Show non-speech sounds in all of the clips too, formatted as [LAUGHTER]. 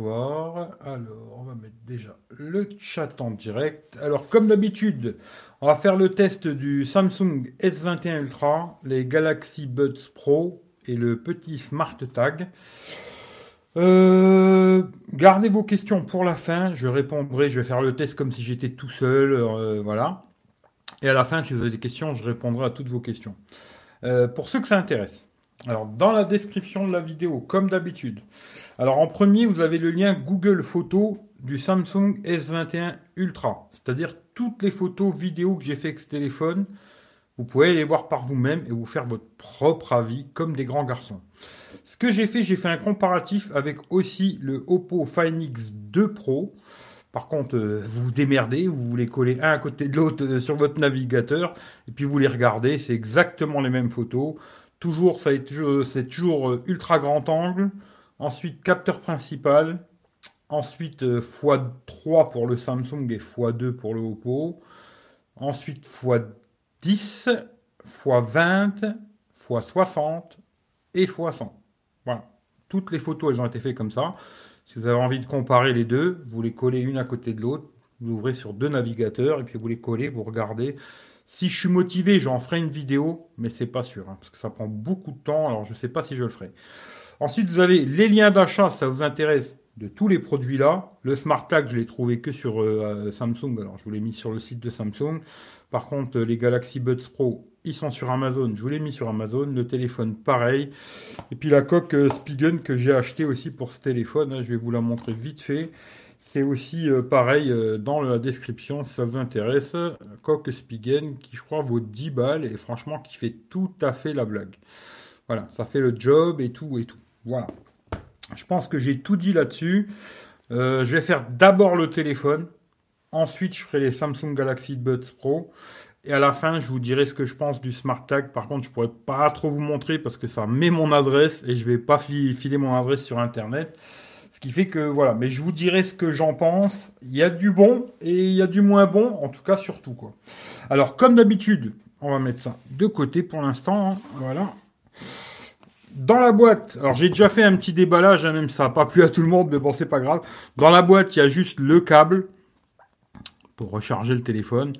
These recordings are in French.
Alors, on va mettre déjà le chat en direct. Alors, comme d'habitude, on va faire le test du Samsung S21 Ultra, les Galaxy Buds Pro et le petit Smart Tag. Euh, gardez vos questions pour la fin. Je répondrai. Je vais faire le test comme si j'étais tout seul. Euh, voilà. Et à la fin, si vous avez des questions, je répondrai à toutes vos questions. Euh, pour ceux que ça intéresse. Alors, dans la description de la vidéo, comme d'habitude. Alors, en premier, vous avez le lien Google Photos du Samsung S21 Ultra. C'est-à-dire toutes les photos, vidéos que j'ai fait avec ce téléphone. Vous pouvez les voir par vous-même et vous faire votre propre avis comme des grands garçons. Ce que j'ai fait, j'ai fait un comparatif avec aussi le Oppo Find X2 Pro. Par contre, euh, vous vous démerdez, vous les collez un à côté de l'autre euh, sur votre navigateur et puis vous les regardez. C'est exactement les mêmes photos. Toujours, c'est toujours euh, ultra grand angle. Ensuite, capteur principal. Ensuite, x3 pour le Samsung et x2 pour le Oppo. Ensuite, x10, x20, x60 et x100. Voilà. Toutes les photos, elles ont été faites comme ça. Si vous avez envie de comparer les deux, vous les collez une à côté de l'autre. Vous ouvrez sur deux navigateurs et puis vous les collez, vous regardez. Si je suis motivé, j'en ferai une vidéo, mais c'est pas sûr, hein, parce que ça prend beaucoup de temps, alors je ne sais pas si je le ferai. Ensuite, vous avez les liens d'achat, ça vous intéresse de tous les produits là. Le Smart Tag, je l'ai trouvé que sur euh, Samsung, alors je vous l'ai mis sur le site de Samsung. Par contre, les Galaxy Buds Pro, ils sont sur Amazon, je vous l'ai mis sur Amazon. Le téléphone, pareil. Et puis la coque euh, Spigen que j'ai acheté aussi pour ce téléphone, hein, je vais vous la montrer vite fait. C'est aussi euh, pareil euh, dans la description si ça vous intéresse. Coque Spigen qui je crois vaut 10 balles et franchement qui fait tout à fait la blague. Voilà, ça fait le job et tout et tout. Voilà. Je pense que j'ai tout dit là-dessus. Euh, je vais faire d'abord le téléphone. Ensuite, je ferai les Samsung Galaxy Buds Pro. Et à la fin, je vous dirai ce que je pense du Smart Tag. Par contre, je pourrais pas trop vous montrer parce que ça met mon adresse et je vais pas filer mon adresse sur Internet. Ce qui fait que voilà, mais je vous dirai ce que j'en pense. Il y a du bon et il y a du moins bon, en tout cas surtout quoi. Alors comme d'habitude, on va mettre ça de côté pour l'instant. Hein. Voilà. Dans la boîte, alors j'ai déjà fait un petit déballage, hein, même ça n'a pas plu à tout le monde, mais bon c'est pas grave. Dans la boîte, il y a juste le câble pour recharger le téléphone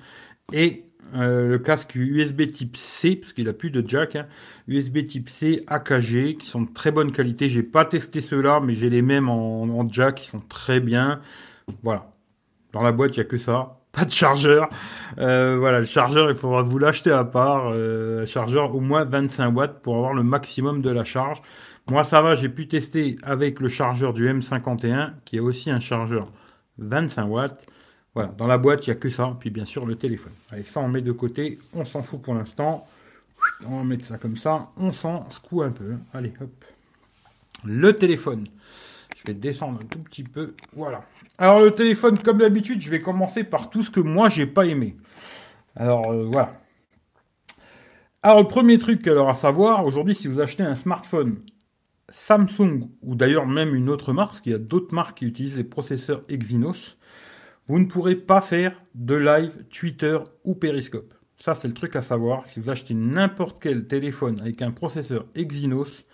et euh, le casque USB type C, parce qu'il a plus de jack, hein. USB type C AKG, qui sont de très bonne qualité. J'ai pas testé ceux-là, mais j'ai les mêmes en, jack, qui sont très bien. Voilà. Dans la boîte, il y a que ça. Pas de chargeur. Euh, voilà, le chargeur, il faudra vous l'acheter à part. Euh, chargeur au moins 25 watts pour avoir le maximum de la charge. Moi, ça va, j'ai pu tester avec le chargeur du M51, qui est aussi un chargeur 25 watts. Voilà, dans la boîte, il n'y a que ça. Puis bien sûr, le téléphone. Allez, ça, on met de côté. On s'en fout pour l'instant. On va mettre ça comme ça. On s'en secoue un peu. Allez, hop. Le téléphone. Je vais descendre un tout petit peu. Voilà. Alors, le téléphone, comme d'habitude, je vais commencer par tout ce que moi, j'ai pas aimé. Alors, euh, voilà. Alors, le premier truc, alors à savoir, aujourd'hui, si vous achetez un smartphone Samsung, ou d'ailleurs même une autre marque, parce qu'il y a d'autres marques qui utilisent les processeurs Exynos, vous ne pourrez pas faire de live Twitter ou Periscope. Ça, c'est le truc à savoir. Si vous achetez n'importe quel téléphone avec un processeur Exynos,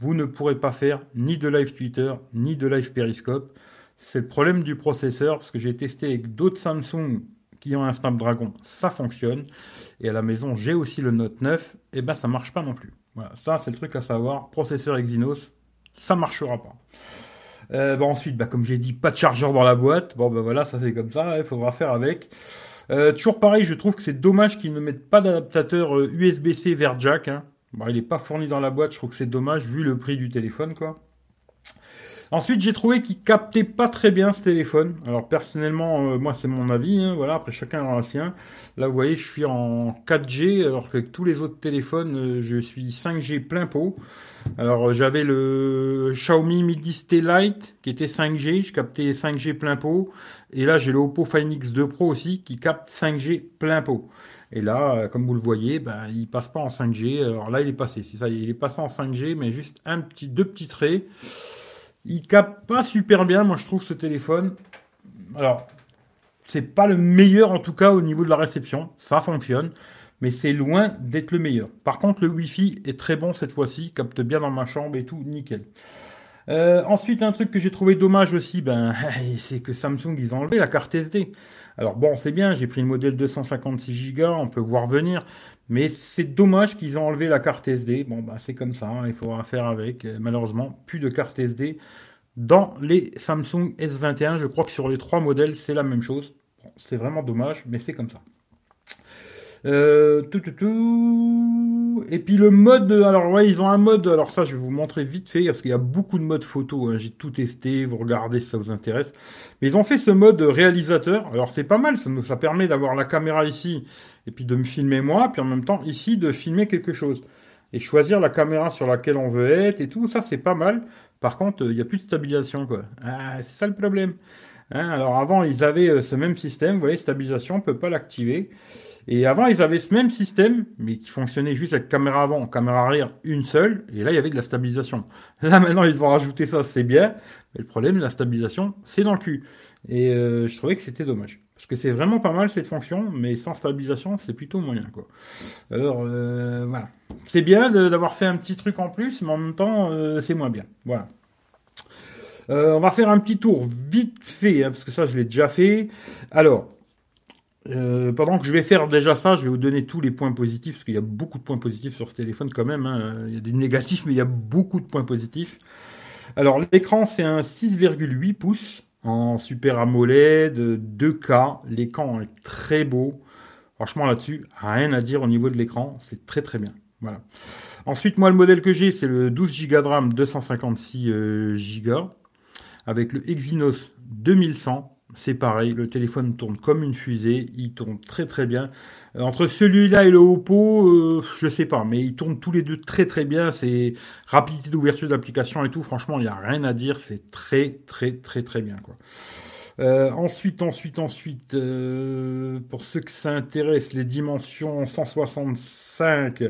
vous ne pourrez pas faire ni de live Twitter, ni de live Periscope. C'est le problème du processeur, parce que j'ai testé avec d'autres Samsung qui ont un Snapdragon, ça fonctionne. Et à la maison, j'ai aussi le Note 9, et ben ça marche pas non plus. Voilà, ça c'est le truc à savoir. Processeur Exynos, ça marchera pas. Euh, bah, ensuite, bah, comme j'ai dit, pas de chargeur dans la boîte. Bon, ben voilà, ça c'est comme ça, il faudra faire avec. Euh, toujours pareil, je trouve que c'est dommage qu'ils ne mettent pas d'adaptateur USB-C euh, vers jack. Hein. il n'est pas fourni dans la boîte, je trouve que c'est dommage vu le prix du téléphone, quoi. Ensuite, j'ai trouvé qu'il captait pas très bien ce téléphone. Alors personnellement, euh, moi c'est mon avis. Hein, voilà, après chacun aura le sien. Là, vous voyez, je suis en 4G, alors qu'avec tous les autres téléphones, euh, je suis 5G plein pot. Alors j'avais le Xiaomi Mi 10 T Lite qui était 5G, je captais 5G plein pot. Et là, j'ai le Oppo Find X2 Pro aussi qui capte 5G plein pot. Et là, euh, comme vous le voyez, ben, il passe pas en 5G. Alors là, il est passé. C'est ça, il est passé en 5G, mais juste un petit, deux petits traits. Il capte pas super bien, moi je trouve ce téléphone. Alors, c'est pas le meilleur en tout cas au niveau de la réception, ça fonctionne, mais c'est loin d'être le meilleur. Par contre, le Wi-Fi est très bon cette fois-ci, capte bien dans ma chambre et tout, nickel. Euh, ensuite, un truc que j'ai trouvé dommage aussi, ben, [LAUGHS] c'est que Samsung, ils ont enlevé la carte SD. Alors bon, c'est bien, j'ai pris le modèle 256 Go, on peut voir venir, mais c'est dommage qu'ils ont enlevé la carte SD. Bon, ben, c'est comme ça, hein, il faudra faire avec. Malheureusement, plus de carte SD dans les Samsung S21. Je crois que sur les trois modèles, c'est la même chose. c'est vraiment dommage, mais c'est comme ça. Euh, tout, tout, tout. Et puis le mode, alors ouais, ils ont un mode, alors ça je vais vous montrer vite fait, parce qu'il y a beaucoup de modes photo, hein. j'ai tout testé, vous regardez si ça vous intéresse. Mais ils ont fait ce mode réalisateur, alors c'est pas mal, ça, ça permet d'avoir la caméra ici, et puis de me filmer moi, puis en même temps ici de filmer quelque chose. Et choisir la caméra sur laquelle on veut être et tout, ça c'est pas mal. Par contre, il n'y a plus de stabilisation, quoi. Ah, c'est ça le problème. Hein, alors avant, ils avaient euh, ce même système, vous voyez, stabilisation, on peut pas l'activer. Et avant, ils avaient ce même système, mais qui fonctionnait juste avec caméra avant, caméra arrière, une seule, et là, il y avait de la stabilisation. [LAUGHS] Là, maintenant, ils vont rajouter ça, c'est bien, mais le problème, la stabilisation, c'est dans le cul. Et euh, je trouvais que c'était dommage. Parce que c'est vraiment pas mal cette fonction, mais sans stabilisation, c'est plutôt moyen. Alors, euh, voilà. C'est bien d'avoir fait un petit truc en plus, mais en même temps, euh, c'est moins bien. Voilà. on va faire un petit tour vite fait, hein, parce que ça, je l'ai déjà fait. Alors, euh, pendant que je vais faire déjà ça, je vais vous donner tous les points positifs, parce qu'il y a beaucoup de points positifs sur ce téléphone quand même. Hein. Il y a des négatifs, mais il y a beaucoup de points positifs. Alors l'écran, c'est un 6,8 pouces en Super AMOLED, 2K. L'écran est très beau. Franchement là-dessus, rien à dire au niveau de l'écran, c'est très très bien. Voilà. Ensuite, moi le modèle que j'ai, c'est le 12 Go de RAM, 256 Go, avec le Exynos 2100 c'est pareil, le téléphone tourne comme une fusée, il tourne très très bien. Euh, entre celui-là et le Oppo, euh, je sais pas, mais ils tournent tous les deux très très bien. C'est rapidité d'ouverture d'application et tout, franchement, il n'y a rien à dire, c'est très très très très bien quoi. Euh, ensuite, ensuite, ensuite, pour ceux que ça intéresse, les dimensions 165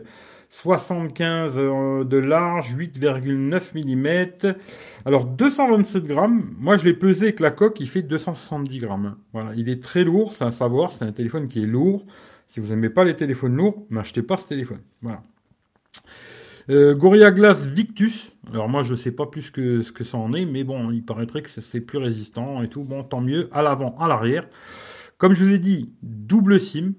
75 euh, de large, 8,9 mm. Alors 227 grammes, moi je l'ai pesé avec la coque, il fait 270 grammes. Voilà, il est très lourd, c'est un savoir, c'est un téléphone qui est lourd. Si vous n'aimez pas les téléphones lourds, n'achetez pas ce téléphone. Voilà. Euh, Gorilla Glass Victus. Alors moi je sais pas plus que ce que ça en est, mais bon, il paraîtrait que c'est plus résistant et tout. Bon, tant mieux. À l'avant, à l'arrière. Comme je vous ai dit, double SIM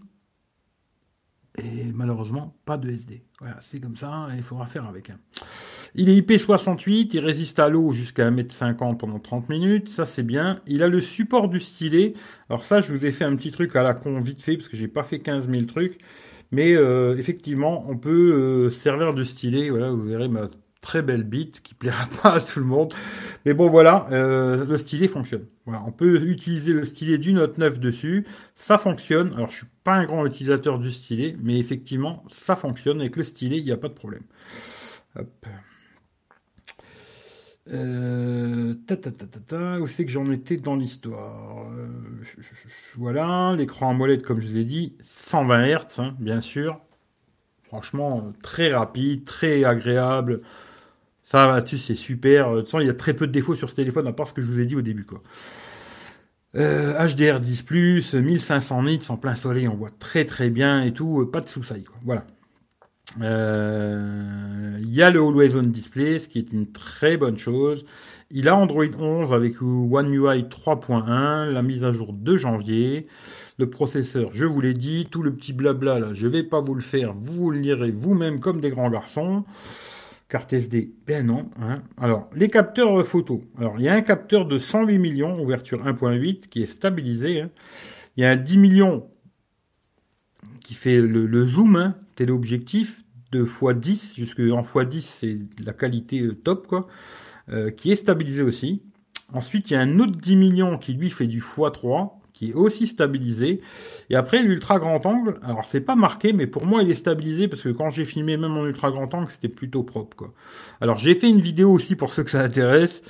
et malheureusement pas de SD. Voilà, c'est comme ça, il faudra faire avec. Hein. Il est IP68, il résiste à l'eau jusqu'à 1m50 pendant 30 minutes, ça c'est bien. Il a le support du stylet. Alors ça, je vous ai fait un petit truc à la con vite fait, parce que j'ai pas fait 15 000 trucs. Mais euh, effectivement, on peut euh, servir de stylet. Voilà, vous verrez ma très belle bite qui plaira [LAUGHS] pas à tout le monde. Mais bon, voilà, euh, le stylet fonctionne. Voilà, on peut utiliser le stylet du Note 9 dessus. Ça fonctionne. Alors, je suis pas un grand utilisateur du stylet, mais effectivement, ça fonctionne. Avec le stylet, il n'y a pas de problème. Hop. Euh, où c'est que j'en étais dans l'histoire? Euh, Voilà, l'écran AMOLED, comme je vous ai dit, 120 Hz, hein, bien sûr. Franchement, très rapide, très agréable. Ça, là-dessus, c'est super. De toute façon, il y a très peu de défauts sur ce téléphone, à part ce que je vous ai dit au début, quoi. HDR 10+, 1500 nits en plein soleil, on voit très très bien et tout, pas de quoi. Voilà. Euh, il y a le Always On Display, ce qui est une très bonne chose. Il a Android 11 avec One UI 3.1, la mise à jour de janvier. Le processeur, je vous l'ai dit, tout le petit blabla là, je vais pas vous le faire, vous le lirez vous-même comme des grands garçons. Carte SD, ben non. Hein. Alors, les capteurs photo. Alors, il y a un capteur de 108 millions, ouverture 1.8, qui est stabilisé. Hein. Il y a un 10 millions qui fait le, zoom, hein, téléobjectif, de x10, jusque en x10, c'est la qualité euh, top, quoi, euh, qui est stabilisé aussi. Ensuite, il y a un autre 10 millions qui, lui, fait du x3, qui est aussi stabilisé. Et après, l'ultra grand angle, alors c'est pas marqué, mais pour moi, il est stabilisé parce que quand j'ai filmé même en ultra grand angle, c'était plutôt propre, quoi. Alors, j'ai fait une vidéo aussi pour ceux que ça intéresse.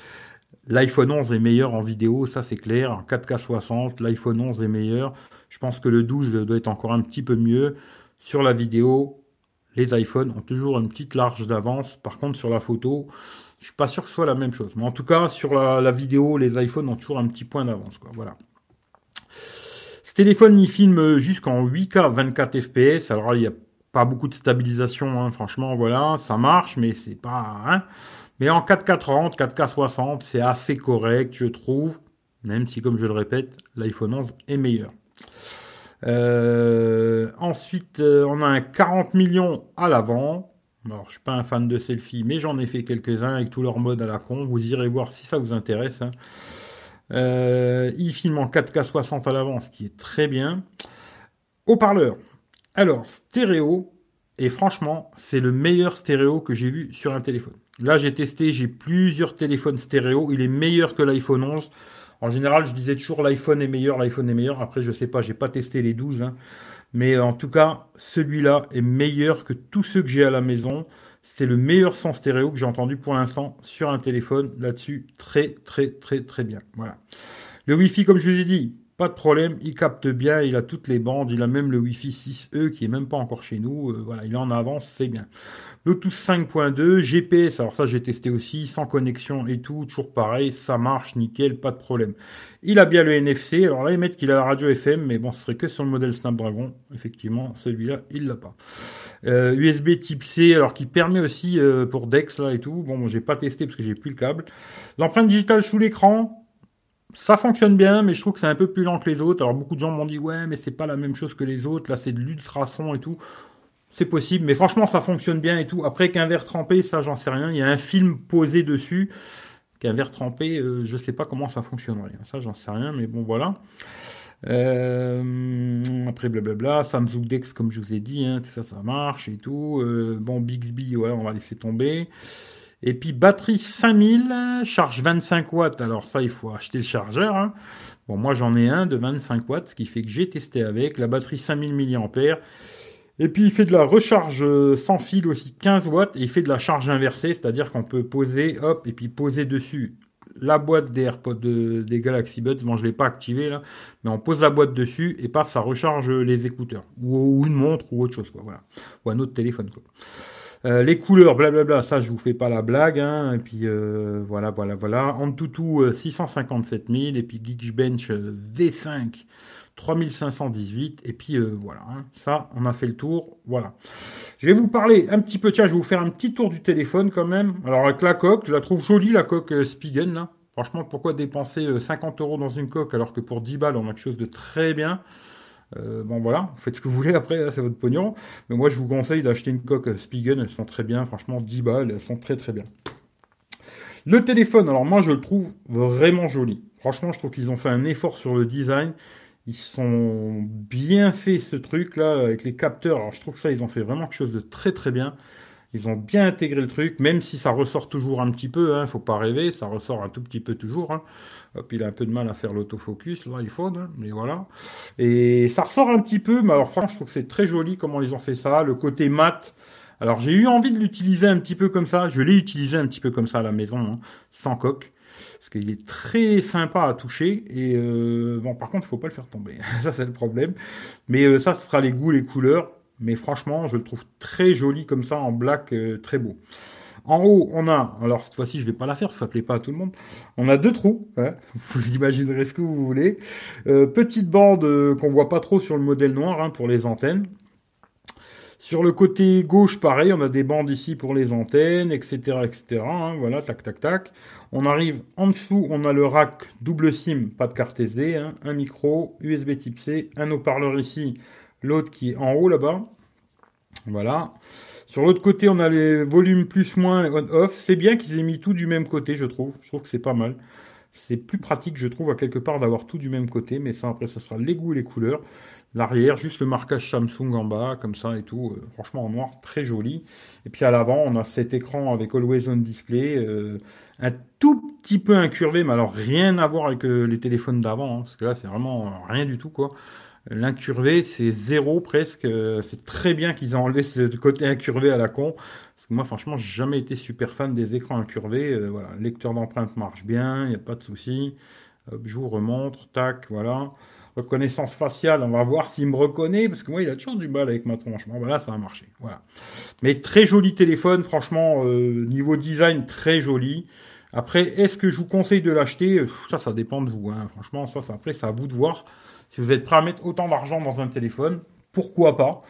L'iPhone 11 est meilleur en vidéo, ça c'est clair. En 4K 60, l'iPhone 11 est meilleur. Je pense que le 12 doit être encore un petit peu mieux. Sur la vidéo, les iPhones ont toujours une petite large d'avance. Par contre, sur la photo, je suis pas sûr que ce soit la même chose. Mais en tout cas, sur la, la vidéo, les iPhones ont toujours un petit point d'avance. Voilà téléphone, il filme jusqu'en 8K 24 fps. Alors il n'y a pas beaucoup de stabilisation, hein, franchement, voilà, ça marche, mais c'est pas. Hein. Mais en 4K30, 4K60, c'est assez correct, je trouve. Même si, comme je le répète, l'iPhone 11 est meilleur. Euh, ensuite, euh, on a un 40 millions à l'avant. Alors, je suis pas un fan de selfie, mais j'en ai fait quelques-uns avec tous leurs modes à la con. Vous irez voir si ça vous intéresse. Hein. Euh, il filme en 4K 60 à l'avant, ce qui est très bien. Haut-parleur. Alors, stéréo. Et franchement, c'est le meilleur stéréo que j'ai vu sur un téléphone. Là, j'ai testé, j'ai plusieurs téléphones stéréo. Il est meilleur que l'iPhone 11. En général, je disais toujours l'iPhone est meilleur, l'iPhone est meilleur. Après, je sais pas, j'ai pas testé les 12. Hein. Mais en tout cas, celui-là est meilleur que tous ceux que j'ai à la maison. C'est le meilleur son stéréo que j'ai entendu pour l'instant sur un téléphone là-dessus. Très, très, très, très bien. Voilà. Le Wi-Fi, comme je vous ai dit, pas de problème, il capte bien, il a toutes les bandes, il a même le Wi-Fi 6E qui est même pas encore chez nous. Euh, voilà, il est en avance, c'est bien. Bluetooth 5.2, GPS, alors ça j'ai testé aussi, sans connexion et tout, toujours pareil, ça marche, nickel, pas de problème. Il a bien le NFC, alors là ils mettent qu'il a la radio FM, mais bon, ce serait que sur le modèle Snapdragon, effectivement, celui-là, il l'a pas. USB euh, type C, alors qui permet aussi euh, pour Dex là et tout, bon, j'ai pas testé parce que j'ai plus le câble. L'empreinte digitale sous l'écran, ça fonctionne bien, mais je trouve que c'est un peu plus lent que les autres. Alors beaucoup de gens m'ont dit ouais, mais c'est pas la même chose que les autres. Là, c'est de l'ultrason et tout c'est possible, mais franchement, ça fonctionne bien et tout. Après qu'un verre trempé, ça, j'en sais rien. Il y a un film posé dessus. Qu'un verre trempé, euh, je sais pas comment ça fonctionnerait. Ça, j'en sais rien, mais bon, voilà. Euh, après, blablabla. Samsung Dex, comme je vous ai dit, hein, ça, ça marche et tout. Euh, bon, Bixby, ouais, on va laisser tomber. Et puis, batterie 5000, charge 25 watts. Alors, ça, il faut acheter le chargeur. Hein. Bon, moi, j'en ai un de 25 watts, ce qui fait que j'ai testé avec. La batterie 5000 mAh. Et puis il fait de la recharge euh, sans fil aussi 15 watts et il fait de la charge inversée, c'est-à-dire qu'on peut poser, hop, et puis poser dessus la boîte des AirPods des Galaxy Buds. Bon, je l'ai pas activé là, mais on pose la boîte dessus et paf, ça recharge les écouteurs ou, une montre ou autre chose. Voilà, ou un autre téléphone quoi. Euh, les couleurs, blablabla, ça je vous fais pas la blague. Hein. Et puis euh, voilà, voilà, voilà. Antutu 657 000 et puis Geekbench V5 3518. Et puis euh, voilà, hein. ça, on a fait le tour. Voilà. Je vais vous parler un petit peu, tiens, je vais vous faire un petit tour du téléphone quand même. Alors avec la coque, je la trouve jolie, la coque euh, Spigen. Franchement, pourquoi dépenser 50 euh, euros dans une coque alors que pour 10 balles, on a quelque chose de très bien? Bon voilà, faites ce que vous voulez après, c'est votre pognon. Mais moi je vous conseille d'acheter une coque Spigen, elles sont très bien, franchement 10 balles, elles sont très très bien. Le téléphone, alors moi je le trouve vraiment joli. Franchement, je trouve qu'ils ont fait un effort sur le design. Ils sont bien fait ce truc là avec les capteurs. Alors je trouve que ça ils ont fait vraiment quelque chose de très très bien. Ils ont bien intégré le truc, même si ça ressort toujours un petit peu. Hein, faut pas rêver, ça ressort un tout petit peu toujours. Hein. Hop, il a un peu de mal à faire l'autofocus l'iPhone, hein, mais voilà. Et ça ressort un petit peu, mais alors franchement je trouve que c'est très joli comment ils ont fait ça. Le côté mat. Alors j'ai eu envie de l'utiliser un petit peu comme ça. Je l'ai utilisé un petit peu comme ça à la maison, hein, sans coque parce qu'il est très sympa à toucher. Et euh, bon, par contre, il faut pas le faire tomber. [LAUGHS] ça, c'est le problème. Mais euh, ça, ce sera les goûts, les couleurs. Mais franchement, je le trouve très joli comme ça en black, euh, très beau. En haut, on a, alors cette fois-ci, je vais pas la faire, ça plaît pas à tout le monde. On a deux trous, hein. [LAUGHS] vous imaginerez ce que vous voulez. petite bande qu'on voit pas trop sur le modèle noir hein, pour les antennes. Sur le côté gauche, pareil, on a des bandes ici pour les antennes, etc., etc. Hein, voilà, tac, tac, tac. On arrive en dessous, on a le rack double SIM, pas de carte SD, un micro, USB Type C, un haut-parleur ici, l'autre qui est en haut là-bas. Voilà. Sur l'autre côté, on a les volumes plus moins on-off. C'est bien qu'ils aient mis tout du même côté, je trouve. Je trouve que c'est pas mal. C'est plus pratique, je trouve, à quelque part d'avoir tout du même côté. Mais ça, après, ça sera les goûts et les couleurs. L'arrière, juste le marquage Samsung en bas, comme ça et tout. Euh, franchement, en noir, très joli. Et puis à l'avant, on a cet écran avec Always On Display. Euh, un tout petit peu incurvé, mais alors rien à voir avec euh, les téléphones d'avant. Hein, parce que là, c'est vraiment rien du tout, quoi. L'incurvé, c'est zéro presque. C'est très bien qu'ils aient enlevé ce côté incurvé à la con. Parce que moi, franchement, j'ai jamais été super fan des écrans incurvés. voilà, lecteur d'empreinte marche bien, il n'y a pas de souci. je vous remontre, tac, voilà reconnaissance faciale, on va voir s'il me reconnaît, parce que moi, il a toujours du mal avec ma tronche. Bon, voilà, ça a marché. Voilà. Mais très joli téléphone, franchement, euh, niveau design, très joli. Après, est-ce que je vous conseille de l'acheter? Ça, ça dépend de vous. Hein. Franchement, ça, ça, après, c'est à vous de voir. Si vous êtes prêt à mettre autant d'argent dans un téléphone, pourquoi pas?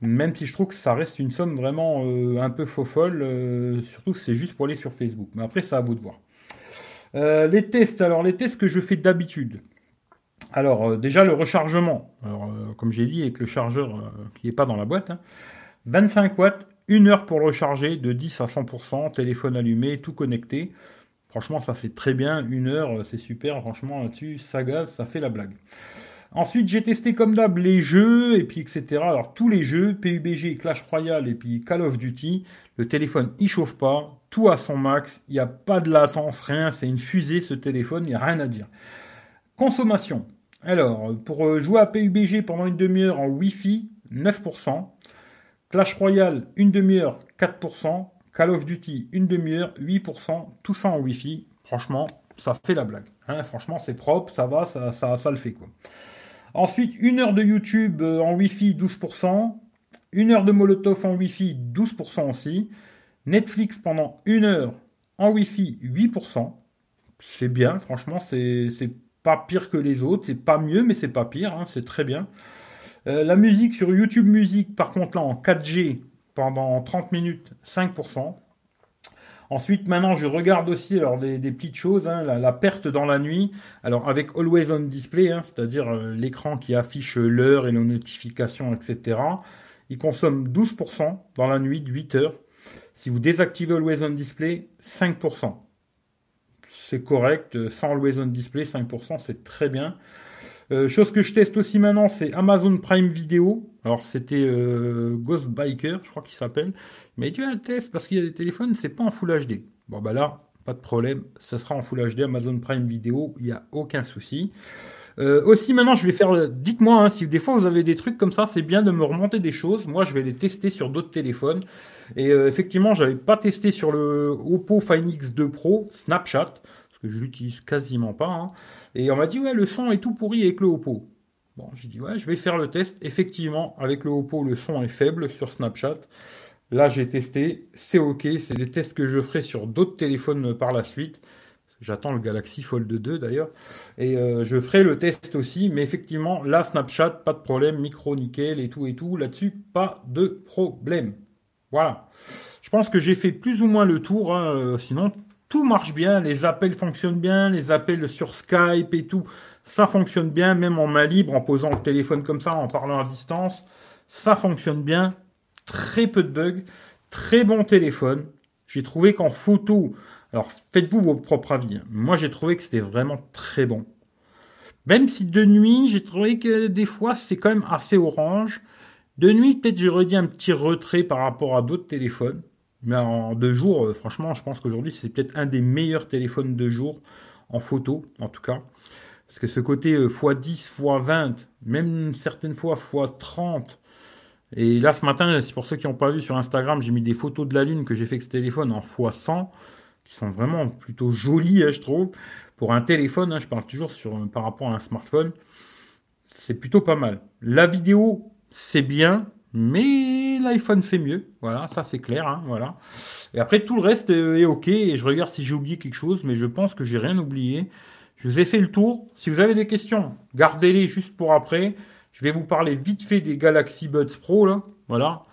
Même si je trouve que ça reste une somme vraiment euh, un peu faux folle, euh, surtout que c'est juste pour aller sur Facebook. Mais après, c'est à vous de voir. Euh, les tests, alors les tests que je fais d'habitude. Alors déjà le rechargement. Alors comme j'ai dit avec le chargeur qui n'est pas dans la boîte, 25 hein. watts, une heure pour recharger de 10 à 100%, téléphone allumé, tout connecté. Franchement, ça c'est très bien, une heure, c'est super. Franchement, là-dessus, ça gaz, ça fait la blague. Ensuite, j'ai testé comme d'hab les jeux, et puis etc. Alors, tous les jeux, PUBG, Clash Royale, et puis Call of Duty, le téléphone, il chauffe pas, tout à son max, il n'y a pas de latence, rien, c'est une fusée ce téléphone, il n'y a rien à dire. Consommation. Alors, pour euh, jouer à PUBG pendant une demi-heure en Wi-Fi, 9%. Clash Royale, une demi-heure, 4%. Call of Duty, une demi-heure, 8%. Tout ça en Wi-Fi. Franchement, ça fait la blague. Hein. franchement, c'est propre, ça va, ça, ça, ça le fait. quoi. Ensuite, une heure de YouTube euh, en Wi-Fi, 12%. Une heure de Molotov en Wi-Fi, 12% aussi. Netflix pendant une heure en Wi-Fi, 8%. C'est bien, franchement, c'est pas pire que les autres. C'est pas mieux, mais c'est pas pire. Hein, c'est très bien. Euh, la musique sur YouTube Music, par contre, là, en 4G, pendant 30 minutes, 5%. Ensuite, maintenant, je regarde aussi alors des, petites choses, hein, la, perte dans la nuit. Alors avec Always on Display, hein, c'est-à-dire euh, l'écran qui affiche l'heure et les notifications, etc. Il consomme 12% dans la nuit de 8 heures. Si vous désactivez Always on Display, 5%. C'est correct. Sans Always on Display, 5%, c'est très bien. Euh, chose que je teste aussi maintenant, c'est Amazon Prime Video. Alors c'était euh, Ghost Biker, je crois qu'il s'appelle. Mais tu as un test parce qu'il y a des téléphones, c'est pas en Full HD. Bon bah là, pas de problème, ça sera en Full HD Amazon Prime Video, il n'y a aucun souci. Euh, aussi maintenant, je vais faire. Dites-moi hein, si des fois vous avez des trucs comme ça, c'est bien de me remonter des choses. Moi, je vais les tester sur d'autres téléphones. Et euh, effectivement, j'avais pas testé sur le Oppo Find X2 Pro Snapchat que je l'utilise quasiment pas. Hein. Et on m'a dit, ouais, le son est tout pourri avec le Oppo. Bon, j'ai dit, ouais, je vais faire le test. Effectivement, avec le Oppo, le son est faible sur Snapchat. Là, j'ai testé, c'est OK. C'est des tests que je ferai sur d'autres téléphones par la suite. J'attends le Galaxy Fold 2 d'ailleurs. Et euh, je ferai le test aussi. Mais effectivement, là, Snapchat, pas de problème. Micro nickel et tout et tout. Là-dessus, pas de problème. Voilà. Je pense que j'ai fait plus ou moins le tour. Hein. Euh, sinon, tout marche bien, les appels fonctionnent bien, les appels sur Skype et tout, ça fonctionne bien, même en main libre, en posant le téléphone comme ça, en parlant à distance, ça fonctionne bien, très peu de bugs, très bon téléphone. J'ai trouvé qu'en photo, alors faites-vous vos propres avis, hein. moi j'ai trouvé que c'était vraiment très bon. Même si de nuit, j'ai trouvé que des fois c'est quand même assez orange. De nuit, peut-être j'aurais dit un petit retrait par rapport à d'autres téléphones. Mais en deux jours, euh, franchement, je pense qu'aujourd'hui, c'est peut-être un des meilleurs téléphones de jour, en photo, en tout cas. Parce que ce côté x10, euh, x20, même certaines fois x30, et là, ce matin, c'est pour ceux qui n'ont pas vu sur Instagram, j'ai mis des photos de la Lune que j'ai fait avec ce téléphone en x100, qui sont vraiment plutôt jolies, hein, je trouve. Pour un téléphone, hein, je parle toujours par rapport à un smartphone, c'est plutôt pas mal. La vidéo, c'est bien, mais l'iPhone fait mieux. Voilà, ça c'est clair. Hein, voilà. Et après, tout le reste est OK. Et je regarde si j'ai oublié quelque chose, mais je pense que j'ai rien oublié. Je vous ai fait le tour. Si vous avez des questions, gardez-les juste pour après. Je vais vous parler vite fait des Galaxy Buds Pro, là. Voilà.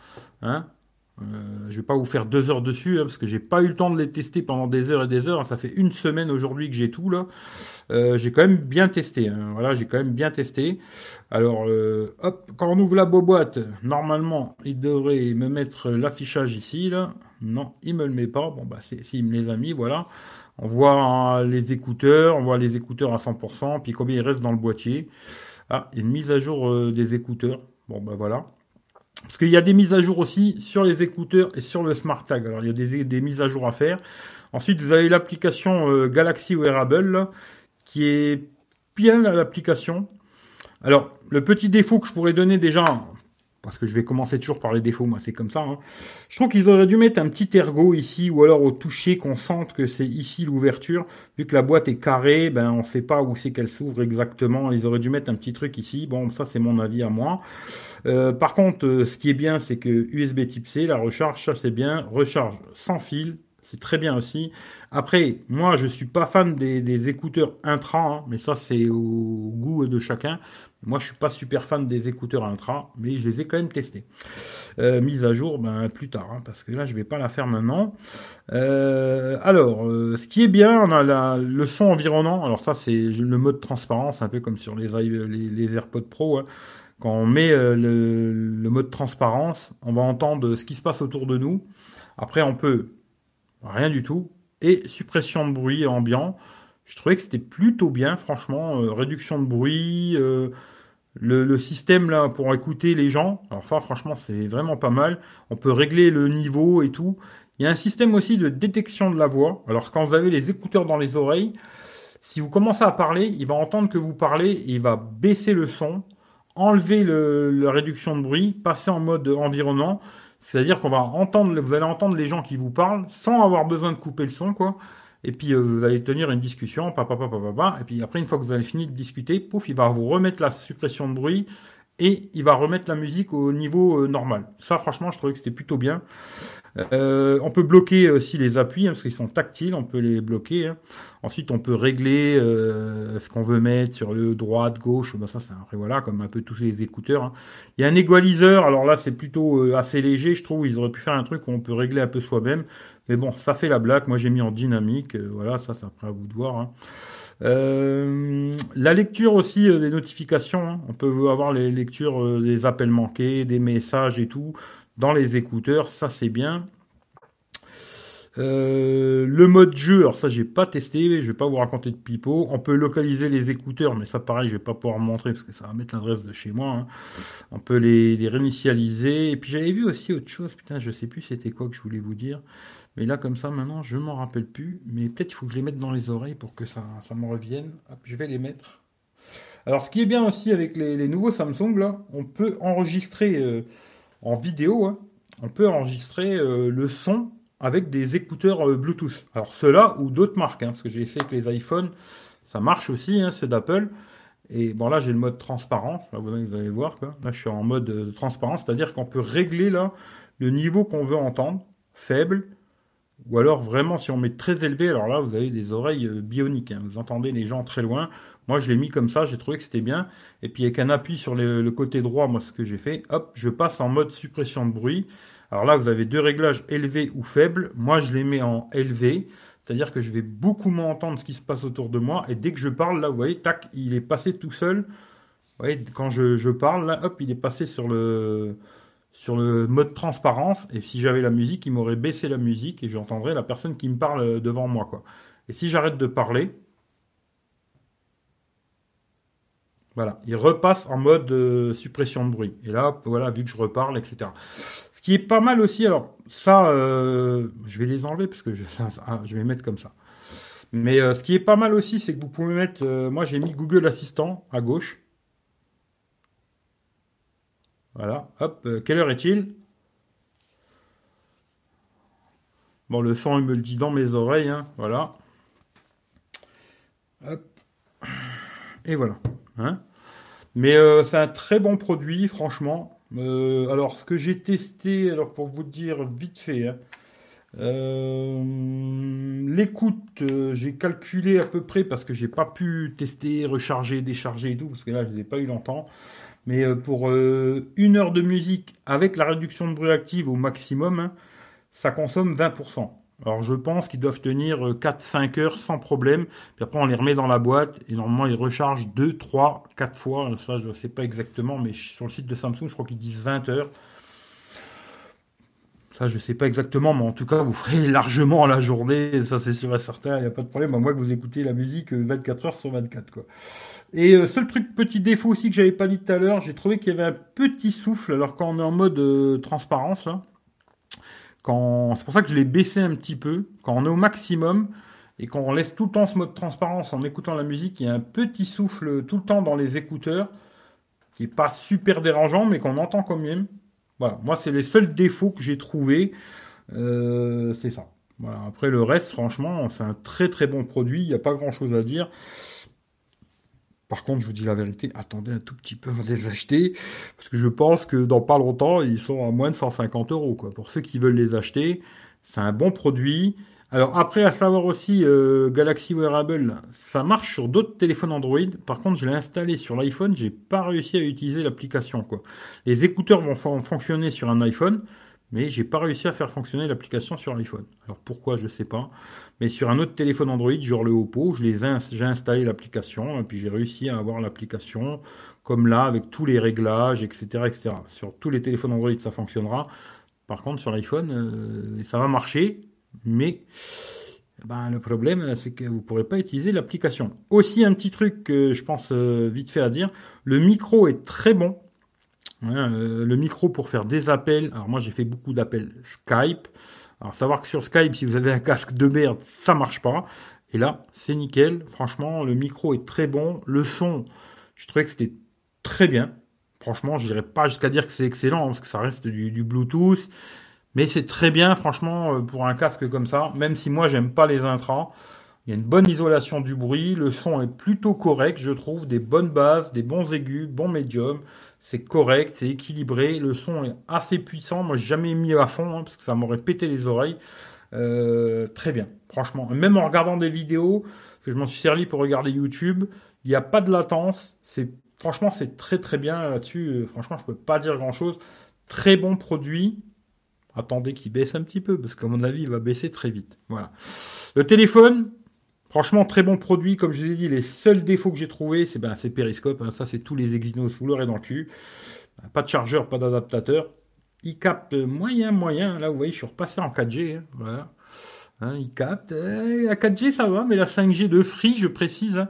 Hein euh, je vais pas vous faire deux heures dessus, hein, parce que j'ai pas eu le temps de les tester pendant des heures et des heures. Ça fait une semaine aujourd'hui que j'ai tout, là. Euh, j'ai quand même bien testé. Hein. Voilà, j'ai quand même bien testé. Alors, euh, hop, quand on ouvre la boîte, normalement, il devrait me mettre l'affichage ici, là. Non, il me le met pas. Bon, bah, s'il me les a mis, voilà. On voit les écouteurs, on voit les écouteurs à 100%, puis combien il reste dans le boîtier. Ah, une mise à jour euh, des écouteurs. Bon, bah voilà. Parce qu'il y a des mises à jour aussi sur les écouteurs et sur le Smart Tag. Alors, il y a des, mises à jour à faire. Ensuite, vous avez l'application Galaxy Wearable, qui est bien l'application. Alors, le petit défaut que je pourrais donner déjà, parce que je vais commencer toujours par les défauts, moi c'est comme ça. Hein. Je trouve qu'ils auraient dû mettre un petit ergot ici, ou alors au toucher qu'on sente que c'est ici l'ouverture. Vu que la boîte est carrée, ben on ne sait pas où c'est qu'elle s'ouvre exactement. Ils auraient dû mettre un petit truc ici. Bon, ça c'est mon avis à moi. Euh, par contre, euh, ce qui est bien, c'est que USB Type C, la recharge, ça c'est bien. Recharge sans fil, qui est très bien aussi. Après, moi, je suis pas fan des, écouteurs intra, hein, mais ça, c'est au goût de chacun. Moi, je suis pas super fan des écouteurs intra, mais je les ai quand même testés. Euh, mise à jour, ben, plus tard, hein, parce que là, je vais pas la faire maintenant. Euh, alors, euh, ce qui est bien, on a le son environnant. Alors ça, c'est le mode transparence, un peu comme sur les, AirPods Pro. Hein. Quand on met le, mode transparence, on va entendre ce qui se passe autour de nous. Après, on peut rien du tout et suppression de bruit ambiant. Je trouvais que c'était plutôt bien, franchement, réduction de bruit. Le, système là pour écouter les gens, alors franchement c'est vraiment pas mal. On peut régler le niveau et tout. Il y a un système aussi de détection de la voix. Alors quand vous avez les écouteurs dans les oreilles, si vous commencez à parler, il va entendre que vous parlez et il va baisser le son, enlever la réduction de bruit, passer en mode environnement. C'est-à-dire qu'on va entendre, vous allez entendre les gens qui vous parlent sans avoir besoin de couper le son, quoi et puis euh, vous allez tenir une discussion, papa, et puis après, une fois que vous avez fini de discuter, pouf, il va vous remettre la suppression de bruit, et il va remettre la musique au niveau euh, normal. Ça, franchement, je trouvais que c'était plutôt bien. Euh, on peut bloquer aussi les appuis, hein, parce qu'ils sont tactiles, on peut les bloquer. Hein. Ensuite, on peut régler ce qu'on veut mettre sur le droite, gauche. Ben, ça, c'est après voilà, comme un peu tous les écouteurs. Hein. Il y a un égaliseur. Alors là, c'est plutôt assez léger, je trouve. Ils auraient pu faire un truc où on peut régler un peu soi-même. Mais bon, ça fait la blague. Moi, j'ai mis en dynamique. Euh, voilà, ça, c'est après à vous de voir. Hein. Euh, la lecture aussi euh, des notifications. Hein. On peut avoir les lectures des appels manqués, des messages et tout dans les écouteurs. Ça, c'est bien. le mode jeu, alors ça j'ai pas testé, je vais pas vous raconter de pipeau. On peut localiser les écouteurs, mais ça pareil, je vais pas pouvoir montrer parce que ça va mettre l'adresse de chez moi. Hein. On peut les, les réinitialiser. Et puis j'avais vu aussi autre chose, putain, je sais plus c'était quoi que je voulais vous dire. Mais là, comme ça, maintenant, je m'en rappelle plus. Mais peut-être il faut que je les mette dans les oreilles pour que ça, ça me revienne. je vais les mettre. Alors, ce qui est bien aussi avec les, nouveaux Samsung, là, on peut enregistrer euh, en vidéo, hein. on peut enregistrer euh, le son avec des écouteurs euh, Bluetooth. Alors, ceux-là ou d'autres marques, hein, parce que j'ai fait avec les iPhones, ça marche aussi, hein, ceux d'Apple. Et bon, là, j'ai le mode transparent. Là, vous allez voir, quoi. Là, je suis en mode transparent, c'est-à-dire qu'on peut régler là le niveau qu'on veut entendre, faible, ou alors vraiment, si on met très élevé, alors là, vous avez des oreilles euh, bioniques. Hein. vous entendez les gens très loin. Moi, je l'ai mis comme ça, j'ai trouvé que c'était bien. Et puis avec un appui sur le, côté droit, moi, ce que j'ai fait, hop, je passe en mode suppression de bruit. Alors là, vous avez deux réglages élevés ou faibles. Moi, je les mets en élevé. C'est-à-dire que je vais beaucoup moins entendre ce qui se passe autour de moi. Et dès que je parle, là, vous voyez, tac, il est passé tout seul. Vous voyez, quand je, je parle, là, hop, il est passé sur le, sur le mode transparence et si j'avais la musique, il m'aurait baissé la musique et j'entendrais la personne qui me parle devant moi quoi. Et si j'arrête de parler, voilà, il repasse en mode euh, suppression de bruit. Et là, voilà, vu que je reparle, etc. Ce qui est pas mal aussi, alors ça, euh, je vais les enlever parce que je, [LAUGHS] ah, vais mettre comme ça. Mais euh, ce qui est pas mal aussi, c'est que vous pouvez mettre, moi j'ai mis Google Assistant à gauche. Voilà, hop, euh, quelle heure est-il? Bon, le son, il me le dit dans mes oreilles, hein, voilà. Hop. Et voilà. Hein. Mais euh, c'est un très bon produit, franchement. Euh, alors, ce que j'ai testé, alors pour vous dire vite fait, hein, l'écoute, j'ai calculé à peu près parce que j'ai pas pu tester, recharger, décharger et tout, parce que là, je n'ai pas eu longtemps. Mais euh, pour euh, une heure de musique avec la réduction de bruit active au maximum, hein, ça consomme 20%. Alors je pense qu'ils doivent tenir 4-5 euh, heures sans problème. Puis après on les remet dans la boîte et normalement ils rechargent 2, 3, 4 fois. Ça je ne sais pas exactement, mais sur le site de Samsung je crois qu'ils disent 20 heures. Ça, je sais pas exactement, mais en tout cas, vous ferez [LAUGHS] largement la journée, ça c'est sûr et certain, il n'y a pas de problème, à moins que vous écoutez la musique 24 heures sur 24, quoi. Et euh, seul truc, petit défaut aussi que j'avais pas dit tout à l'heure, j'ai trouvé qu'il y avait un petit souffle, alors quand on est en mode euh, transparence, quand... c'est pour ça que je l'ai baissé un petit peu, quand on est au maximum, et qu'on laisse tout le temps ce mode transparence en écoutant la musique, il y a un petit souffle tout le temps dans les écouteurs, qui est pas super dérangeant, mais qu'on entend quand même. Voilà, moi c'est les seuls défauts que j'ai trouvés, euh, c'est ça. Voilà. Après le reste, franchement, c'est un très très bon produit, il n'y a pas grand chose à dire. Par contre, je vous dis la vérité, attendez un tout petit peu avant de les acheter, parce que je pense que dans pas longtemps, ils sont à moins de 150 euros. Pour ceux qui veulent les acheter, c'est un bon produit. Alors après, à savoir aussi, euh, Galaxy Wearable, ça marche sur d'autres téléphones Android. Par contre, je l'ai installé sur l'iPhone, j'ai pas réussi à utiliser l'application. Les écouteurs vont fonctionner sur un iPhone, mais j'ai pas réussi à faire fonctionner l'application sur l'iPhone. Alors pourquoi, je sais pas. Mais sur un autre téléphone Android, genre le Oppo, je les j'ai installé l'application et puis j'ai réussi à avoir l'application comme là avec tous les réglages, etc., etc. Sur tous les téléphones Android, ça fonctionnera. Par contre, sur l'iPhone, euh, ça va marcher, mais ben, le problème, c'est que vous ne pourrez pas utiliser l'application. Aussi, un petit truc que je pense euh, vite fait à dire, le micro est très bon. Hein, euh, le micro pour faire des appels. Alors moi, j'ai fait beaucoup d'appels Skype. Alors savoir que sur Skype, si vous avez un casque de merde, ça marche pas. Et là, c'est nickel. Franchement, le micro est très bon. Le son, je trouvais que c'était très bien. Franchement, je dirais pas jusqu'à dire que c'est excellent, hein, parce que ça reste du Bluetooth. Mais c'est très bien, franchement, euh, pour un casque comme ça, même si moi, j'aime pas les intras. Il y a une bonne isolation du bruit, le son est plutôt correct, je trouve, des bonnes bases, des bons aigus, bons médiums. C'est correct, c'est équilibré, le son est assez puissant. Moi, j'ai jamais mis à fond, hein, parce que ça m'aurait pété les oreilles. Euh, très bien, franchement. Même en regardant des vidéos, que je m'en suis servi pour regarder YouTube, il n'y a pas de latence. Franchement, c'est très très bien là-dessus. Euh, franchement, je peux pas dire grand-chose. Très bon produit, attendez qu'il baisse un petit peu, parce qu'à mon avis, il va baisser très vite. Voilà. Le téléphone, franchement, très bon produit. Comme je vous ai dit, les seuls défauts que j'ai trouvés, c'est ben, périscope. Hein. ça, c'est tous les Exynos vous l'aurez dans le cul. Ben, pas de chargeur, pas d'adaptateur. Il capte moyen, moyen. Là, vous voyez, je suis repassé en 4G. Hein. Voilà. Hein, il capte. Eh, la 4G, ça va, mais la 5G de Free, je précise,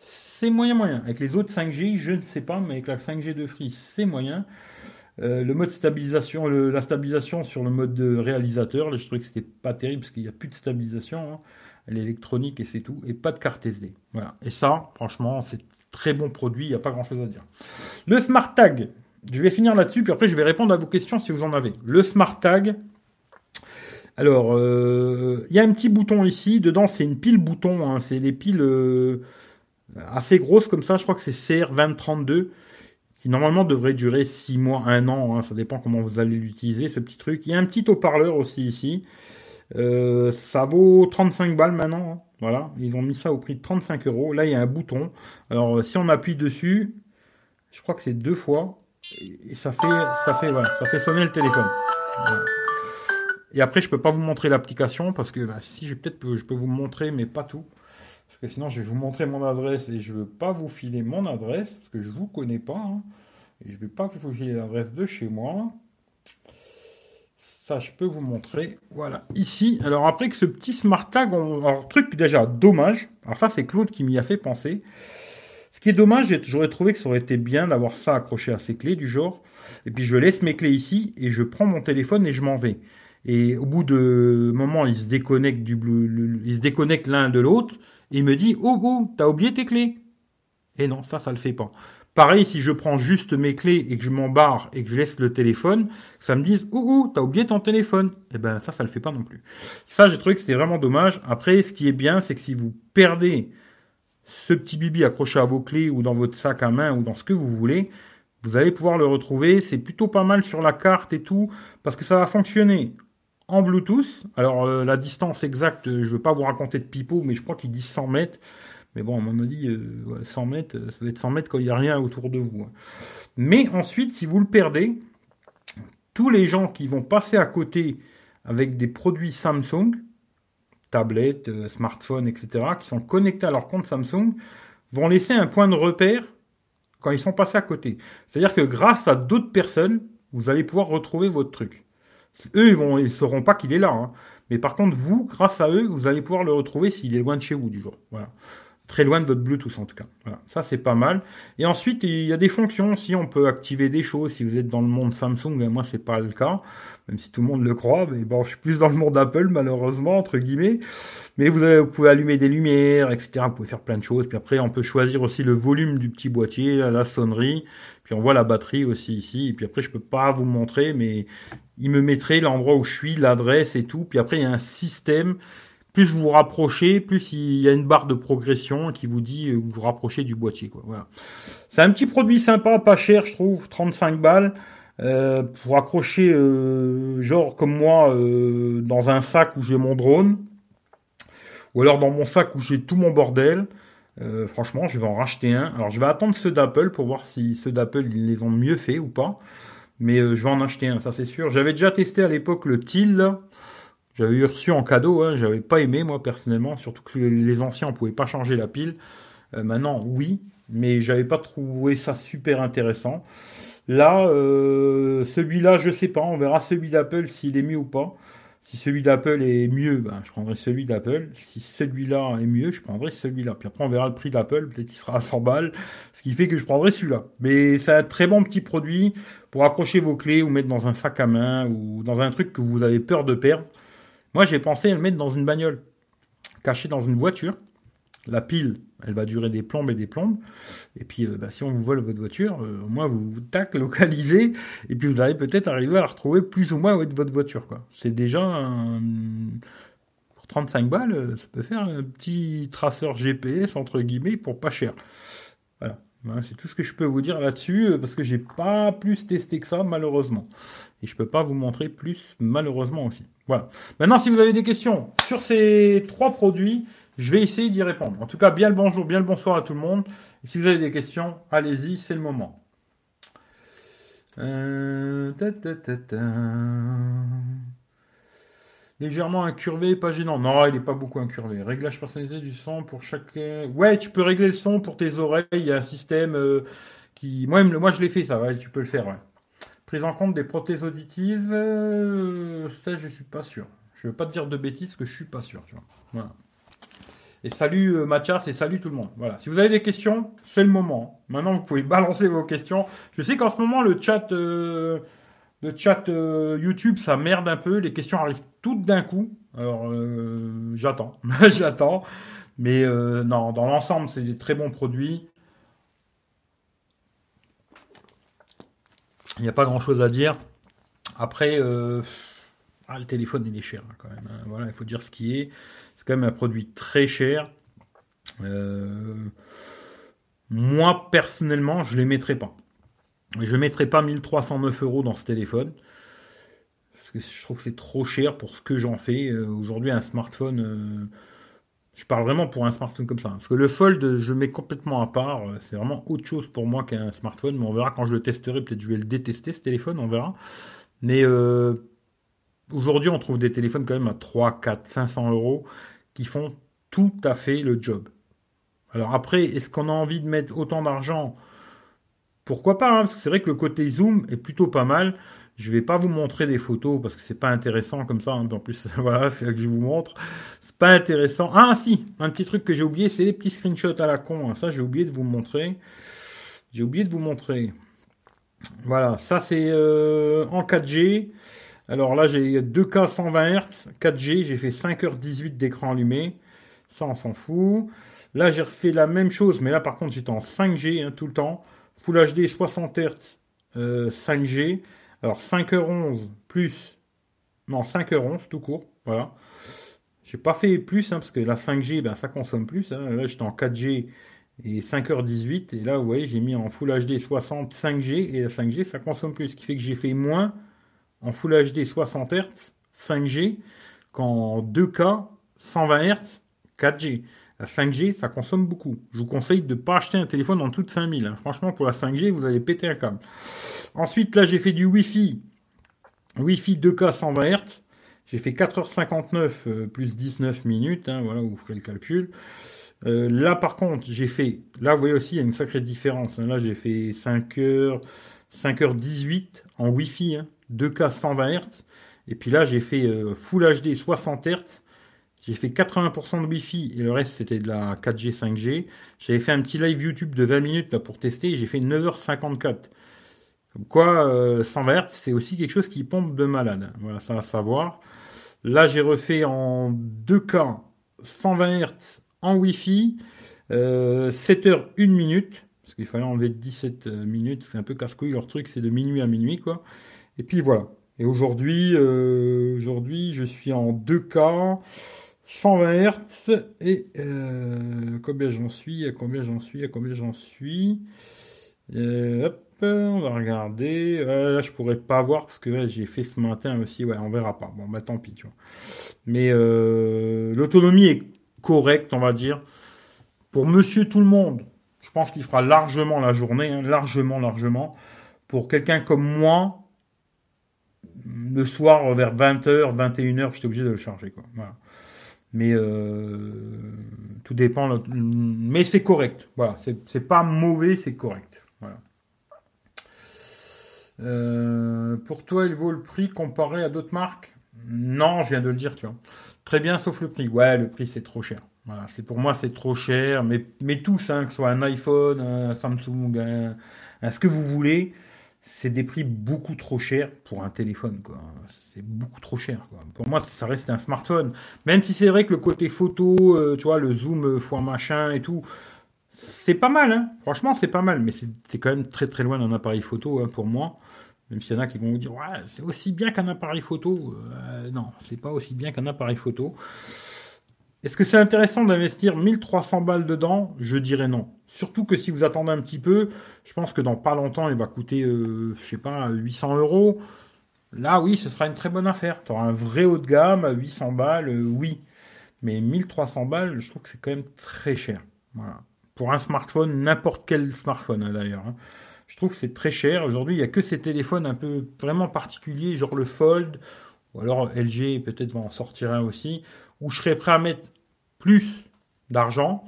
c'est moyen, moyen. Avec les autres 5G, je ne sais pas, mais avec la 5G de Free, c'est moyen. Euh, le mode stabilisation, la stabilisation sur le mode réalisateur, là, je trouvais que c'était pas terrible parce qu'il n'y a plus de stabilisation. Hein. L'électronique et c'est tout. Et pas de carte SD. Voilà. Et ça, franchement, c'est très bon produit. Il n'y a pas grand chose à dire. Le Smart Tag. Je vais finir là-dessus, puis après je vais répondre à vos questions si vous en avez. Le Smart Tag. Alors, euh, il y a un petit bouton ici. Dedans, c'est une pile bouton. Hein. C'est des piles euh, assez grosses comme ça. Je crois que c'est CR2032 qui normalement devrait durer 6 mois, 1 an, hein, ça dépend comment vous allez l'utiliser, ce petit truc. Il y a un petit haut-parleur aussi ici. Euh, ça vaut 35 balles maintenant. Hein. Voilà, ils ont mis ça au prix de 35 euros. Là, il y a un bouton. Alors, si on appuie dessus, je crois que c'est deux fois, et ça fait, ça fait, voilà, ça fait sonner le téléphone. Et après, je peux pas vous montrer l'application parce que bah, si, je peut-être, je peux vous montrer, mais pas tout sinon je vais vous montrer mon adresse et je veux pas vous filer mon adresse, parce que je vous connais pas, hein. et je vais pas vous filer l'adresse de chez moi. Je peux vous montrer. Voilà, ici. Alors après que ce petit smart tag, alors truc déjà dommage. Alors ça, c'est Claude qui m'y a fait penser. Ce qui est dommage, j'aurais trouvé que ça aurait été bien d'avoir ça accroché à ces clés du genre. Et puis je laisse mes clés ici et je prends mon téléphone et je m'en vais. Et au bout de moment, ils se déconnectent du, ils se déconnectent l'un de l'autre il me dit Oh, oh, t'as oublié tes clés? Et non, ça, ça le fait pas. Pareil, si je prends juste mes clés et que je m'embarre et que je laisse le téléphone, ça me dise oh, t'as oublié ton téléphone. Et eh ben, ça, ça le fait pas non plus. Ça, j'ai trouvé que c'était vraiment dommage. Après, ce qui est bien, c'est que si vous perdez ce petit bibi accroché à vos clés ou dans votre sac à main ou dans ce que vous voulez, vous allez pouvoir le retrouver. C'est plutôt pas mal sur la carte et tout, parce que ça va fonctionner en Bluetooth. Alors euh, la distance exacte, je ne veux pas vous raconter de pipeau, mais je crois qu'il dit 100 mètres. Mais bon, on m'a dit 100 mètres, ça va être 100 mètres quand il n'y a rien autour de vous. Hein. Mais ensuite, si vous le perdez, tous les gens qui vont passer à côté avec des produits Samsung, tablettes, euh, smartphones, etc., qui sont connectés à leur compte Samsung, vont laisser un point de repère quand ils sont passés à côté. C'est-à-dire que grâce à d'autres personnes, vous allez pouvoir retrouver votre truc. Eux, ils ils sauront pas qu'il est là. Hein. Mais par contre, vous, grâce à eux, vous allez pouvoir le retrouver s'il est loin de chez vous du jour. Voilà. Très loin de votre Bluetooth en tout cas. Voilà. Ça, c'est pas mal. Et ensuite, il y a des fonctions. Si on peut activer des choses, si vous êtes dans le monde Samsung, ben, moi, c'est pas le cas. Même si tout le monde le croit. Mais bon, je suis plus dans le monde Apple, malheureusement, entre guillemets. Mais vous, vous pouvez allumer des lumières, etc. Vous pouvez faire plein de choses. Puis après, on peut choisir aussi le volume du petit boîtier, la sonnerie. Puis on voit la batterie aussi ici. Et puis après, je peux pas vous montrer, mais il me mettrait l'endroit où je suis, l'adresse et tout. Puis après, il y a un système. Plus vous vous rapprochez, plus il y a une barre de progression qui vous dit euh, vous vous rapprochez du boîtier. Quoi. Voilà. C'est un petit produit sympa, pas cher, je trouve, 35 balles. Euh, pour accrocher, euh, genre comme moi, dans un sac où j'ai mon drone. Ou alors dans mon sac où j'ai tout mon bordel. franchement, je vais en racheter un. Alors, je vais attendre ceux d'Apple pour voir si ceux d'Apple ils les ont mieux fait ou pas. Mais je vais en acheter un, ça c'est sûr. J'avais déjà testé à l'époque le TIL. J'avais eu reçu en cadeau. Hein. J'avais pas aimé moi personnellement, surtout que les anciens on pouvait pas changer la pile. maintenant, oui, mais j'avais pas trouvé ça super intéressant. Là, euh, celui-là, je sais pas, on verra celui d'Apple s'il est mieux ou pas. Si celui d'Apple est mieux, ben, je prendrai celui d'Apple. Si celui-là est mieux, je prendrai celui-là. Puis après, on verra le prix d'Apple. Peut-être qu'il sera à 100 balles. Ce qui fait que je prendrai celui-là. Mais c'est un très bon petit produit pour accrocher vos clés ou mettre dans un sac à main ou dans un truc que vous avez peur de perdre. Moi, j'ai pensé à le mettre dans une bagnole. Caché dans une voiture. La pile, elle va durer des plombes et des plombes. Et puis, euh, bah, si on vous vole votre voiture, euh, au moins vous vous tac, [LAUGHS] localisez, et puis vous allez peut-être arriver à la retrouver plus ou moins où est votre voiture. C'est déjà un... pour 35 balles, euh, ça peut faire un petit traceur GPS entre guillemets pour pas cher. Voilà. c'est tout ce que je peux vous dire là-dessus, parce que j'ai pas plus testé que ça, malheureusement. Et je peux pas vous montrer plus, malheureusement aussi. Voilà. Maintenant, si vous avez des questions sur ces trois produits, je vais essayer d'y répondre. En tout cas, bien le bonjour, bien le bonsoir à tout le monde. Et si vous avez des questions, allez-y, c'est le moment. Euh, Légèrement incurvé, pas gênant. Non, il n'est pas beaucoup incurvé. Réglage personnalisé du son pour chaque. Ouais, tu peux régler le son pour tes oreilles. Il y a un système euh, qui. Moi, moi je l'ai fait, ça. Ouais, tu peux le faire. Ouais. Prise en compte des prothèses auditives, euh, ça, je suis pas sûr. Je veux pas te dire de bêtises, que je suis pas sûr. Et salut euh, Mathias et salut tout le monde. Voilà. Si vous avez des questions, c'est le moment. Maintenant, vous pouvez [LAUGHS] balancer vos questions. Je sais qu'en ce moment, le chat, euh, le chat YouTube, ça merde un peu. Les questions arrivent toutes d'un coup. Alors, j'attends. [LAUGHS] j'attends. Mais non, dans l'ensemble, c'est des très bons produits. Il n'y a pas grand chose à dire. Après, ah, le téléphone, il est cher hein, quand même. Hein. Voilà, il faut dire ce qui est. C'est quand même un produit très cher. Euh, moi, personnellement, je ne les mettrai pas. Je ne mettrai pas 1309 euros dans ce téléphone. Parce que je trouve que c'est trop cher pour ce que j'en fais. Euh, aujourd'hui, un smartphone. Euh, je parle vraiment pour un smartphone comme ça. Parce que le Fold, je mets complètement à part. C'est vraiment autre chose pour moi qu'un smartphone. Mais on verra quand je le testerai. Peut-être je vais le détester, ce téléphone. On verra. Mais aujourd'hui, on trouve des téléphones quand même à 3, 4, 500 euros qui font tout à fait le job. Alors après, est-ce qu'on a envie de mettre autant d'argent? Pourquoi pas hein, Parce que c'est vrai que le côté zoom est plutôt pas mal. Je vais pas vous montrer des photos parce que c'est pas intéressant comme ça. Hein. En plus, [LAUGHS] voilà, c'est ça que je vous montre. Pas intéressant. Ah si, un petit truc que j'ai oublié, c'est les petits screenshots à la con. Hein. Ça, j'ai oublié de vous montrer. J'ai oublié de vous montrer. Voilà, ça c'est euh, en 4G. Alors là, j'ai 2K 120 Hz, 4G, j'ai fait 5h18 d'écran allumé. Ça, on s'en fout. Là, j'ai refait la même chose, mais là, par contre, j'étais en 5G hein, tout le temps. Full HD 60 Hz, 5G. Alors 5h11 plus. Non, 5h11 tout court. Voilà. J'ai pas fait plus, hein, parce que la 5G, ben, ça consomme plus. Hein. Là, j'étais en 4G et 5h18. Et là, vous voyez, j'ai mis en Full HD 60 5G. Et la 5G, ça consomme plus. Ce qui fait que j'ai fait moins en Full HD 60 Hz 5G qu'en 2K 120 Hz 4G. La 5G, ça consomme beaucoup. Je vous conseille de ne pas acheter un téléphone en dessous de 5000. Hein. Franchement, pour la 5G, vous allez péter un câble. Ensuite, là, j'ai fait du Wi-Fi. Wi-Fi 2K 120 Hz. J'ai fait 4h59 euh, plus 19 minutes. Hein, voilà, vous ferez le calcul. Euh, là, par contre, j'ai fait. Là, vous voyez aussi, il y a une sacrée différence. Hein. Là, j'ai fait 5h, 5h18 en Wi-Fi. 2K 120 Hz. Et puis là, j'ai fait euh, Full HD 60 Hz. J'ai fait 80% de Wi-Fi et le reste c'était de la 4G, 5G. J'avais fait un petit live YouTube de 20 minutes pour tester j'ai fait 9h54. quoi, 120 euh, Hz, c'est aussi quelque chose qui pompe de malade. Voilà, ça va savoir. Là, j'ai refait en 2K 120 Hz en Wi-Fi. 7h, 1 minute. Parce qu'il fallait enlever 17 euh, minutes. C'est un peu casse-couille. Leur truc, c'est de minuit à minuit, quoi. Et puis voilà. Et aujourd'hui, euh, je suis en 2K, 120 Hz. Et euh, combien j'en suis À combien j'en suis À combien j'en suis euh, Hop, on va regarder. là, je pourrais pas voir parce que j'ai fait ce matin aussi. Ouais, on verra pas. Bon, bah tant pis, tu vois. Mais l'autonomie est correct, on va dire. Pour monsieur tout le monde, je pense qu'il fera largement la journée, hein, largement, largement. Pour quelqu'un comme moi, le soir vers 20h, 21h, j'étais obligé de le charger. Quoi. Mais euh, tout dépend. Mais c'est correct. Voilà. C'est pas mauvais, c'est correct. Euh, pour toi, il vaut le prix comparé à d'autres marques? Non, je viens de le dire, tu vois. Très bien, sauf le prix. Ouais, le prix, c'est trop cher. C'est pour moi, c'est trop cher. Mais, tous, hein, que ce soit un iPhone, un Samsung, un, ce que vous voulez, c'est des prix beaucoup trop chers pour un téléphone. C'est beaucoup trop cher. Pour moi, ça reste un smartphone. Même si c'est vrai que le côté photo, euh, tu vois, le zoom fois machin et tout, c'est pas mal. Hein. Franchement, c'est pas mal. Mais c'est quand même très très loin d'un appareil photo hein, pour moi. Même s'il y en a qui vont vous dire, ouais, c'est aussi bien qu'un appareil photo. Euh, non, c'est pas aussi bien qu'un appareil photo. Est-ce que c'est intéressant d'investir 1300 balles dedans? Je dirais non. Surtout que si vous attendez un petit peu, je pense que dans pas longtemps, il va coûter, euh, je sais pas, 800 euros. Là, oui, ce sera une très bonne affaire. Tu auras un vrai haut de gamme à 800 balles, euh, oui. Mais 1300 balles, je trouve que c'est quand même très cher. Voilà. Pour un smartphone, n'importe quel smartphone hein, d'ailleurs. Hein. Je trouve que c'est très cher. Aujourd'hui, il n'y a que ces téléphones un peu vraiment particuliers, genre le Fold, ou alors LG peut-être va en sortir un aussi, où je serais prêt à mettre plus d'argent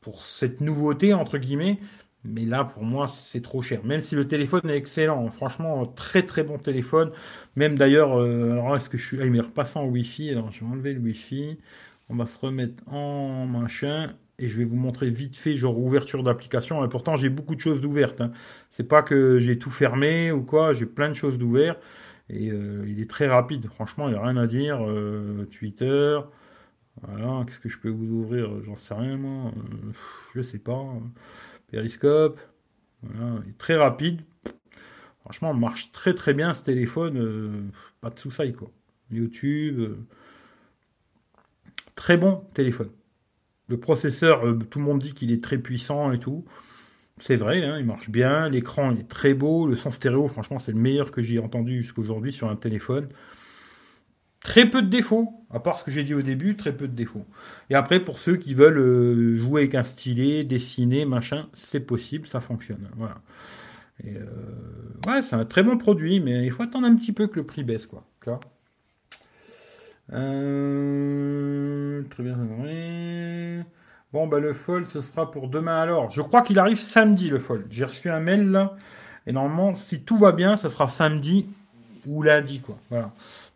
pour cette nouveauté, entre guillemets. Mais là, pour moi, c'est trop cher. Même si le téléphone est excellent. Franchement, très très bon téléphone. Même d'ailleurs, euh, alors est-ce que je suis. Ah, il m'est repassant en Wi-Fi. Alors, je vais enlever le Wi-Fi. On va se remettre en machin. Et je vais vous montrer vite fait, genre ouverture d'application. Et pourtant, j'ai beaucoup de choses d'ouvertes. Hein. C'est pas que j'ai tout fermé ou quoi. J'ai plein de choses d'ouvertes. Et euh, il est très rapide. Franchement, il n'y a rien à dire. Euh, Twitter. Voilà, qu'est-ce que je peux vous ouvrir? J'en sais rien, moi. Euh, je sais pas. Périscope. Voilà, il est très rapide. Franchement, marche très très bien ce téléphone. Euh, pas de sous-saille, quoi. YouTube. Très bon téléphone. Le processeur, tout le monde dit qu'il est très puissant et tout. C'est vrai, hein, il marche bien. L'écran, est très beau. Le son stéréo, franchement, c'est le meilleur que j'ai entendu jusqu'aujourd'hui sur un téléphone. Très peu de défauts, à part ce que j'ai dit au début, très peu de défauts. Et après, pour ceux qui veulent euh, jouer avec un stylet, dessiner, machin, c'est possible, ça fonctionne. Voilà. Euh, c'est un très bon produit, mais il faut attendre un petit peu que le prix baisse, quoi. Euh, très bien. Bon, bah, le fold, ce sera pour demain alors. Je crois qu'il arrive samedi, le fold. J'ai reçu un mail là. Et normalement, si tout va bien, ça sera samedi ou lundi, quoi. Voilà.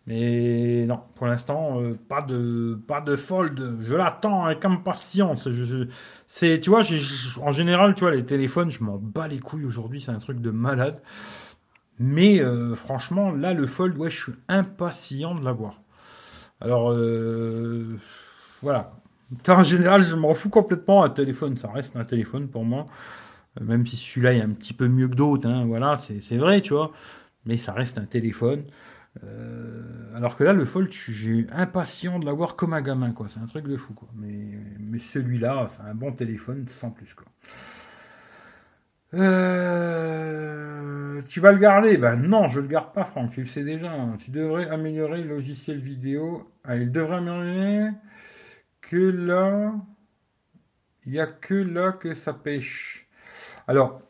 Mais non, pour l'instant, euh, pas de pas de fold. Je l'attends avec impatience. C'est, tu vois, en général, tu vois, les téléphones, je m'en bats les couilles aujourd'hui. C'est un truc de malade. Mais euh, franchement, là, le fold, ouais, je suis impatient de l'avoir. Alors, euh, voilà. En général, je m'en fous complètement. Un téléphone, ça reste un téléphone pour moi. Même si celui-là est un petit peu mieux que d'autres, hein, voilà, c'est vrai, tu vois. Mais ça reste un téléphone. Euh, alors que là, le Fold, j'ai impatient de l'avoir comme un gamin, quoi. C'est un truc de fou. Mais, mais celui-là, c'est un bon téléphone, sans plus, quoi. Euh, tu vas le garder Ben non, je le garde pas, Franck. Tu le sais déjà. Tu devrais améliorer le logiciel vidéo. Ah, il devrait améliorer que là. Il n'y a que là que ça pêche. Alors,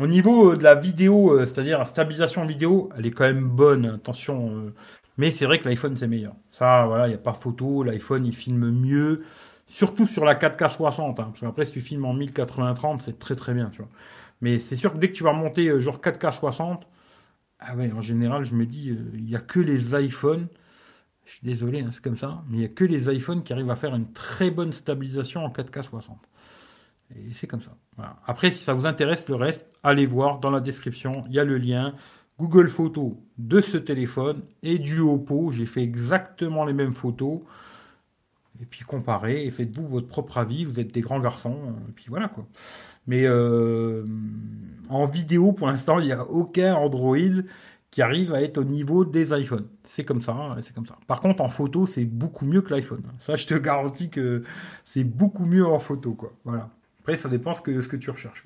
au niveau de la vidéo, euh, c'est-à-dire la stabilisation vidéo, elle est quand même bonne, attention. Euh, mais c'est vrai que l'iPhone c'est meilleur. Ça, voilà, il n'y a pas photo. L'iPhone il filme mieux, surtout sur la 4K 60. Hein, parce qu'après, si tu filmes en 1080-30, c'est très très bien, tu vois. Mais c'est sûr que dès que tu vas remonter genre 4K 60, ah ouais, en général, je me dis, il n'y a que les iPhones. Je suis désolé, hein, c'est comme ça, mais il n'y a que les iPhones qui arrivent à faire une très bonne stabilisation en 4K 60. Et c'est comme ça. Après, si ça vous intéresse, le reste, allez voir dans la description. Il y a le lien Google Photos de ce téléphone et du Oppo. J'ai fait exactement les mêmes photos. Et puis comparez et faites-vous votre propre avis. Vous êtes des grands garçons. Et puis voilà quoi. Mais euh, en vidéo, pour l'instant, il n'y a aucun Android qui arrive à être au niveau des iPhones. C'est comme ça, c'est comme ça. Par contre, en photo, c'est beaucoup mieux que l'iPhone. Ça, je te garantis que c'est beaucoup mieux en photo, quoi. Voilà. Après, ça dépend ce que, ce que tu recherches.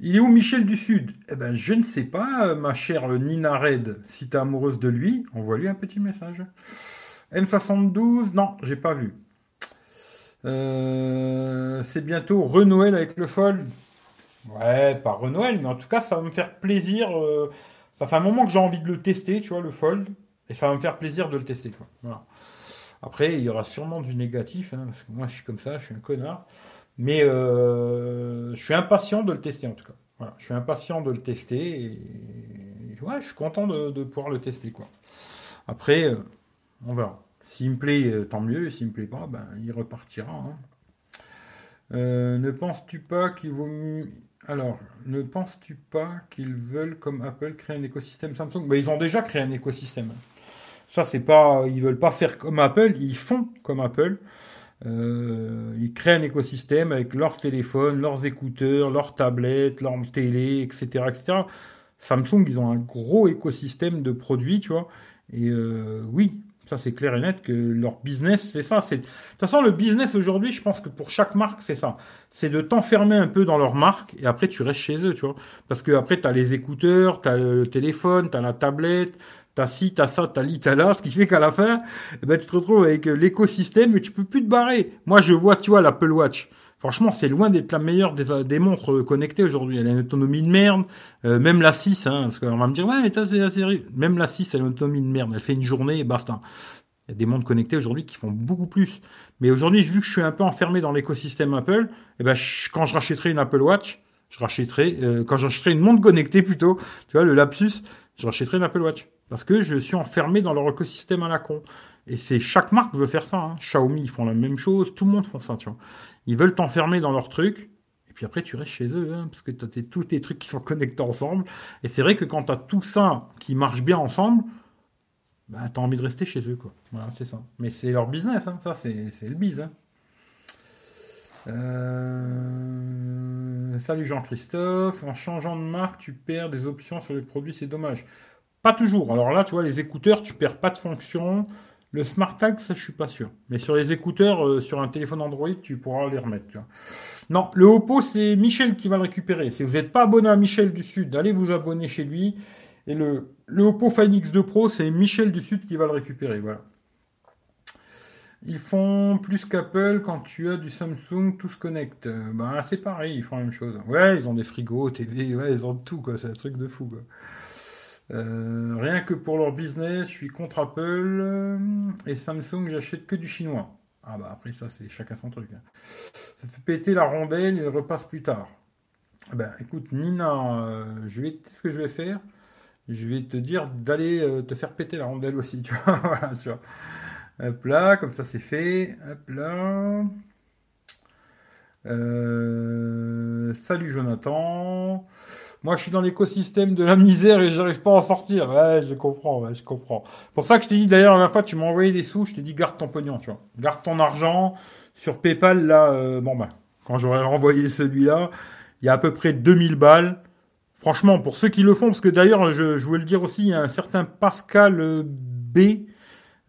Il est où Michel du Sud? Eh ben, je ne sais pas, ma chère Nina Red. Si tu es amoureuse de lui, envoie-lui un petit message. N72, non, j'ai pas vu. Euh, c'est bientôt Renoël avec le Fold. Ouais, pas Renoël, mais en tout cas, ça va me faire plaisir. Euh, ça fait un moment que j'ai envie de le tester, tu vois, le Fold. Et ça va me faire plaisir de le tester. Quoi. Après, il y aura sûrement du négatif, hein, parce que moi, je suis comme ça, je suis un connard. Mais euh, je suis impatient de le tester, en tout cas. Voilà, je suis impatient de le tester. Et je suis content de, pouvoir le tester, quoi. Après, on verra. S'il me plaît, euh, tant mieux. S'il me plaît pas, ben, il repartira. Hein. ne penses-tu pas. Alors, ne penses-tu pas qu'ils veulent, comme Apple, créer un écosystème Samsung? Ben, Ils ont déjà créé un écosystème. Ça, c'est pas, ils veulent pas faire comme Apple, ils font comme Apple. Euh, ils créent un écosystème avec leurs téléphones, leurs écouteurs, leurs tablettes, leurs télé, etc., etc. Samsung, ils ont un gros écosystème de produits, tu vois. Et euh, oui, c'est clair et net que leur business, c'est ça. De toute façon le business aujourd'hui, je pense que pour chaque marque, c'est ça. C'est de t'enfermer un peu dans leur marque et après tu restes chez eux, tu vois. Parce que après tu as les écouteurs, tu as le téléphone, tu as la tablette, T'as ci, t'as ça, t'as li, t'as là, ce qui fait qu'à la fin, eh ben, tu te retrouves avec euh, l'écosystème, mais tu peux plus te barrer. Moi, je vois, tu vois, l'Apple Watch. Franchement, c'est loin d'être la meilleure des, des montres euh, connectées aujourd'hui. Elle a une autonomie de merde. Euh, même la 6, hein, parce qu'on va me dire, ouais, mais t'as, assez... Même la 6, elle a une autonomie de merde. Elle fait une journée et basta. Il y a des montres connectées aujourd'hui qui font beaucoup plus. Mais aujourd'hui, vu que je suis un peu enfermé dans l'écosystème Apple, eh ben, quand je rachèterai une Apple Watch, je rachèterai, euh, quand j'achèterai une montre connectée plutôt, tu vois, le lapsus, je rachèterai une Apple Watch. Parce que je suis enfermé dans leur écosystème à la con. Et c'est chaque marque veut faire ça. Hein. Xiaomi, ils font la même chose. Tout le monde font ça, tu vois. Ils veulent t'enfermer dans leur truc. Et puis après, tu restes chez eux, hein, parce que tu as tous tes trucs qui sont connectés ensemble. Et c'est vrai que quand tu as tout ça qui marche bien ensemble, bah, tu as envie de rester chez eux. Quoi. Voilà, c'est ça. Mais c'est leur business, hein. ça, c'est le biz. Hein. Euh, salut Jean-Christophe. En changeant de marque, tu perds des options sur les produits, c'est dommage. Pas toujours. Alors là, tu vois, les écouteurs, tu perds pas de fonction. Le Smart Tag, ça, je suis pas sûr. Mais sur les écouteurs, euh, sur un téléphone Android, tu pourras les remettre. Non, le Oppo, c'est Michel qui va le récupérer. Si vous n'êtes pas abonné à Michel du Sud, allez vous abonner chez lui. Et le, le Oppo Find X2 Pro, c'est Michel du Sud qui va le récupérer. Voilà. Ils font plus qu'Apple quand tu as du Samsung, tout se connecte. Ben, c'est pareil, ils font la même chose. Ouais, ils ont des frigos, TV, ils ont tout. C'est un truc de fou. Euh, rien que pour leur business, je suis contre Apple euh, et Samsung, j'achète que du chinois. Ah bah après ça, c'est chacun son truc. Hein. Ça fait péter la rondelle, il repasse plus tard. Eh ben écoute, Nina, euh, je vais, ce que je vais faire? Je vais te dire d'aller te faire péter la rondelle aussi, [LAUGHS] tu vois. tu vois. Hop là, comme ça c'est fait. Hop là. salut Jonathan. Moi, je suis dans l'écosystème de la misère et j'arrive pas à en sortir. Ouais, je comprends, ouais, je comprends. Pour ça que je t'ai dit d'ailleurs la dernière fois, tu m'as envoyé des sous, je t'ai dit garde ton pognon, tu vois. Garde ton argent. Sur PayPal, là, euh, bon ben, quand j'aurai renvoyé celui-là, il y a à peu près 2000 balles. Franchement, pour ceux qui le font, parce que d'ailleurs, je, je voulais le dire aussi, il y a un certain Pascal euh, B,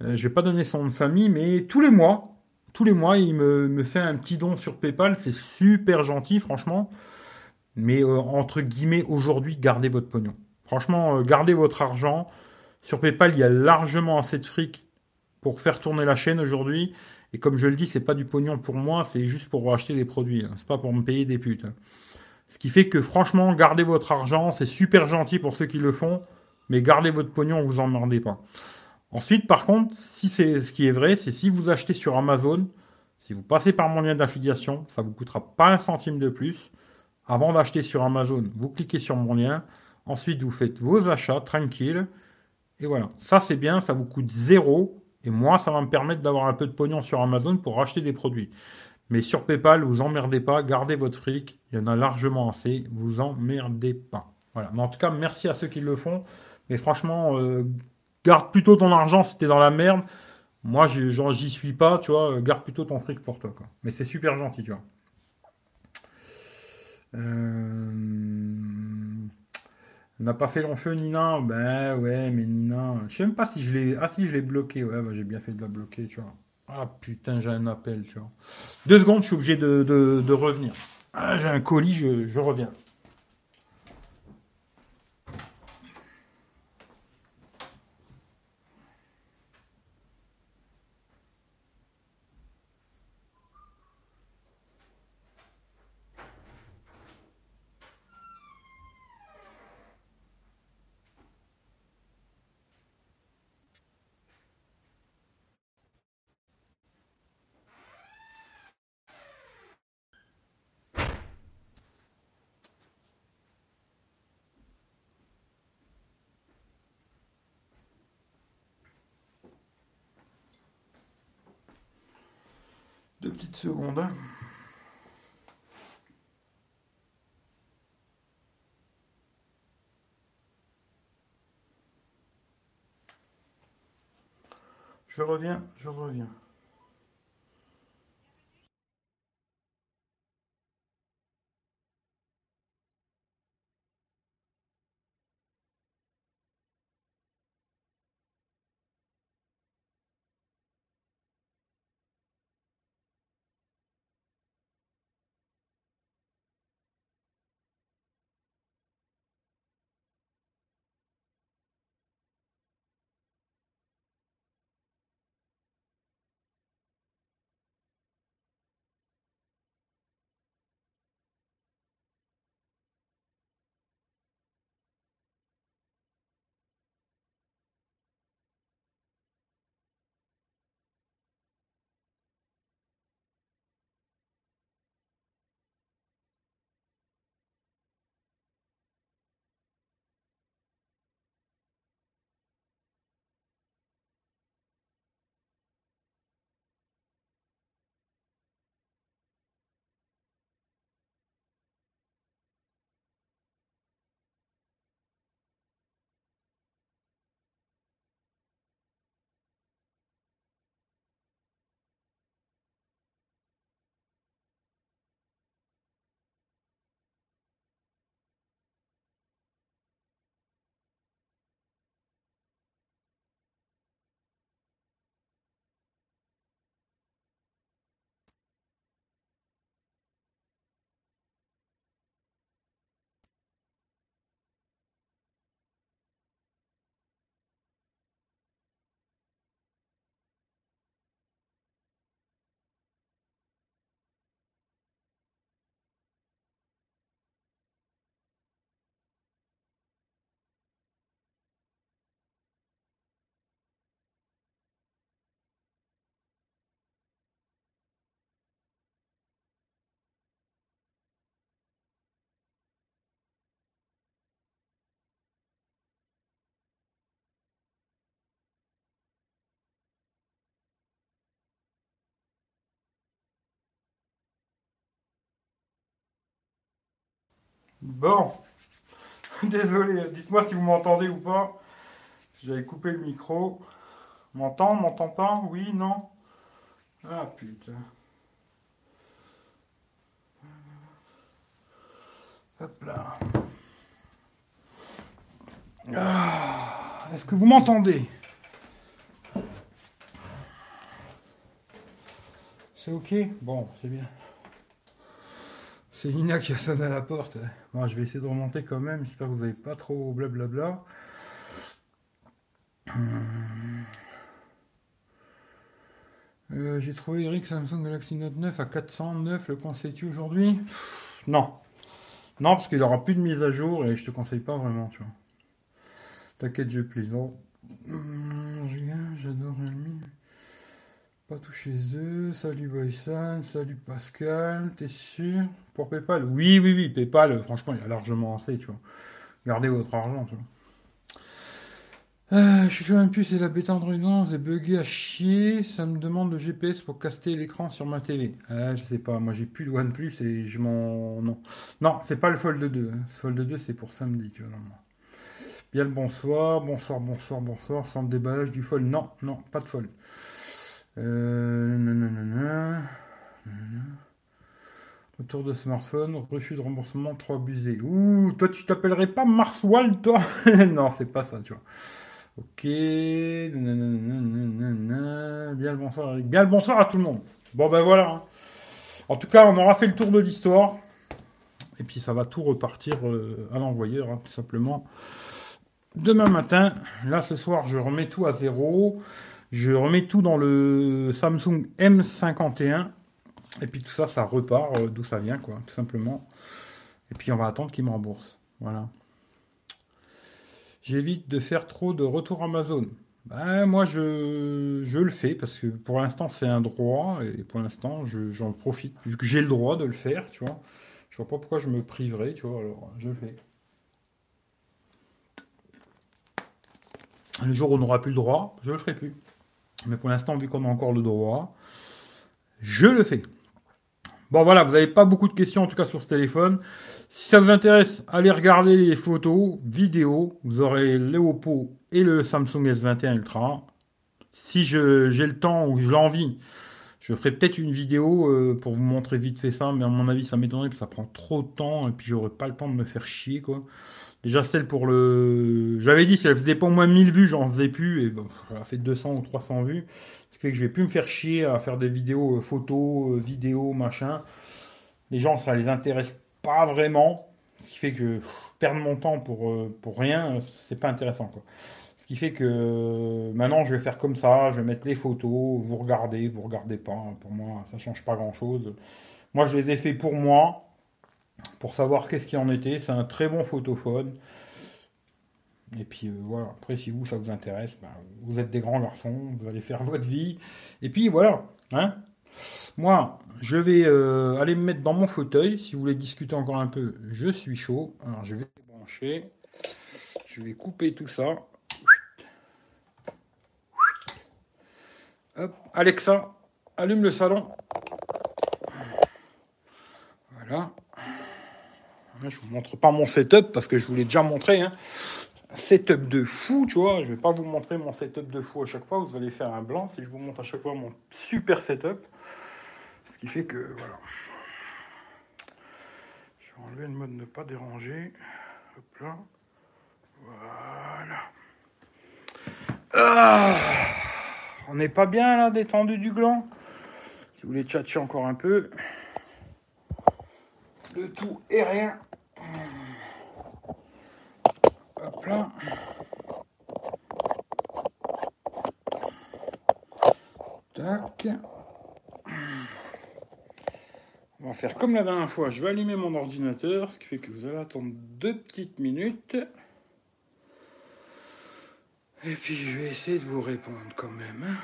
euh, je vais pas donner son nom de famille, mais tous les mois, tous les mois, il me, me fait un petit don sur PayPal, c'est super gentil, franchement. Mais euh, entre guillemets, aujourd'hui, gardez votre pognon. Franchement, euh, gardez votre argent. Sur PayPal, il y a largement assez de fric pour faire tourner la chaîne aujourd'hui. Et comme je le dis, c'est pas du pognon pour moi, c'est juste pour acheter des produits. Hein. C'est pas pour me payer des putes. Hein. Ce qui fait que franchement, gardez votre argent, c'est super gentil pour ceux qui le font, mais gardez votre pognon, vous emmerdez pas. Ensuite, par contre, si c'est ce qui est vrai, c'est si vous achetez sur Amazon, si vous passez par mon lien d'affiliation, ça vous coûtera pas un centime de plus. Avant d'acheter sur Amazon, vous cliquez sur mon lien. Ensuite, vous faites vos achats tranquille. Et voilà. Ça, c'est bien. Ça vous coûte zéro. Et moi, ça va me permettre d'avoir un peu de pognon sur Amazon pour acheter des produits. Mais sur PayPal, vous emmerdez pas. Gardez votre fric. Il y en a largement assez. Vous emmerdez pas. Voilà. Mais en tout cas, merci à ceux qui le font. Mais franchement, euh, garde plutôt ton argent si t'es dans la merde. Moi, j'y suis pas, tu vois. Garde plutôt ton fric pour toi. Mais c'est super gentil, tu vois. Euh... n'a pas fait long feu Nina Ben ouais, mais Nina, je sais même pas si je l'ai. Ah si, je l'ai bloqué. Ouais, bah, j'ai bien fait de la bloquer, tu vois. Ah putain, j'ai un appel, tu vois. Deux secondes, je suis obligé de, revenir. Ah, j'ai un colis, je reviens. petites Je reviens, je reviens. Bon, [LAUGHS] désolé, dites-moi si vous m'entendez ou pas. J'avais coupé le micro. M'entend, m'entend pas? Oui, non? Ah putain. Hop là. Ah, Est-ce que vous m'entendez? C'est ok? Bon, c'est bien. C'est Ina qui a sonné à la porte. Bon, je vais essayer de remonter quand même. J'espère que vous n'avez pas trop blablabla. Euh, J'ai trouvé Eric Samsung Galaxy Note 9 à 409. Le conseilles-tu aujourd'hui? Non. Non, parce qu'il aura plus de mise à jour et je te conseille pas vraiment, tu vois. T'inquiète, je plaisante. Hum, J'adore Realme. Pas tout chez eux. Salut Boyson, salut Pascal, t'es sûr? Pour PayPal? Oui, oui, oui, PayPal, franchement, il y a largement assez, tu vois. Gardez votre argent, tu vois. Euh, je suis quand même plus, c'est la bêta Android 11 est buggée à chier. Ça me demande le GPS pour caster l'écran sur ma télé. Euh, je sais pas, moi j'ai plus de OnePlus et je m'en. Non. Non, c'est pas le Fold 2. Le Fold 2, c'est pour samedi, tu vois. Bien le bonsoir, bonsoir, bonsoir, bonsoir. Sans déballage du Fold. Non, non, pas de Fold. Euh, Retour de smartphone, refus de remboursement, 3 abusés. Ouh, toi tu t'appellerais pas Marswall, toi? [LAUGHS] Non, c'est pas ça, tu vois. Ok. Bien le bonsoir. Bien le bonsoir à tout le monde. Bon ben voilà. Hein. En tout cas, on aura fait le tour de l'histoire. Et puis ça va tout repartir euh, à l'envoyeur, hein, tout simplement. Demain matin, là ce soir, je remets tout à zéro. Je remets tout dans le Samsung M51. Et puis tout ça, ça repart euh, d'où ça vient, quoi, tout simplement. Et puis on va attendre qu'il me rembourse. Voilà. J'évite de faire trop de retours Amazon. Ben, moi, je, je, le fais parce que pour l'instant, c'est un droit et pour l'instant, j'en profite. Vu que j'ai le droit de le faire, tu vois. Je vois pas pourquoi je me priverais, tu vois. Alors, je le fais. Le jour où on n'aura plus le droit, je le ferai plus. Mais pour l'instant, vu qu'on a encore le droit, je le fais. Bon voilà, vous n'avez pas beaucoup de questions en tout cas sur ce téléphone. Si ça vous intéresse, allez regarder les photos, vidéos. Vous aurez le Oppo et le Samsung S21 Ultra. Si j'ai le temps ou j'ai l'envie, je ferai peut-être une vidéo euh, pour vous montrer vite fait ça, mais à mon avis, ça m'étonnerait que ça prend trop de temps et puis j'aurai pas le temps de me faire chier quoi. Déjà celle pour le, j'avais dit si elle faisait pas au moins 1000 vues, j'en faisais plus et bon, elle a fait 200 ou 300 vues, ce qui fait que je vais plus me faire chier à faire des vidéos, euh, photos, euh, vidéos, machin. Les gens ça les intéresse pas vraiment, ce qui fait que perdre mon temps pour pour rien, c'est pas intéressant quoi. Ce qui fait que maintenant, je vais faire comme ça, je vais mettre les photos, vous regardez, vous regardez pas. Pour moi, ça change pas grand-chose. Moi, je les ai fait pour moi, pour savoir qu'est-ce qui en était. C'est un très bon photophone. Et puis euh, voilà, après, si vous, ça vous intéresse, ben, vous êtes des grands garçons, vous allez faire votre vie. Et puis voilà, hein. Moi, je vais euh, aller me mettre dans mon fauteuil. Si vous voulez discuter encore un peu, je suis chaud. Alors, je vais brancher. Je vais couper tout ça. Alexa, allume le salon. Voilà. Je vous montre pas mon setup parce que je vous l'ai déjà montré. Hein. setup de fou, tu vois. Je vais pas vous montrer mon setup de fou à chaque fois. Vous allez faire un blanc si je vous montre à chaque fois mon super setup. Ce qui fait que voilà. Je vais enlever le mode ne pas déranger. Hop là. Voilà. Ah on n'est pas bien là, détendu du gland. Si vous voulez tchatcher encore un peu. Le tout et rien. Là. Tac. On va faire comme la dernière fois. Je vais allumer mon ordinateur, ce qui fait que vous allez attendre deux petites minutes. Et puis je vais essayer de vous répondre quand même. Hein.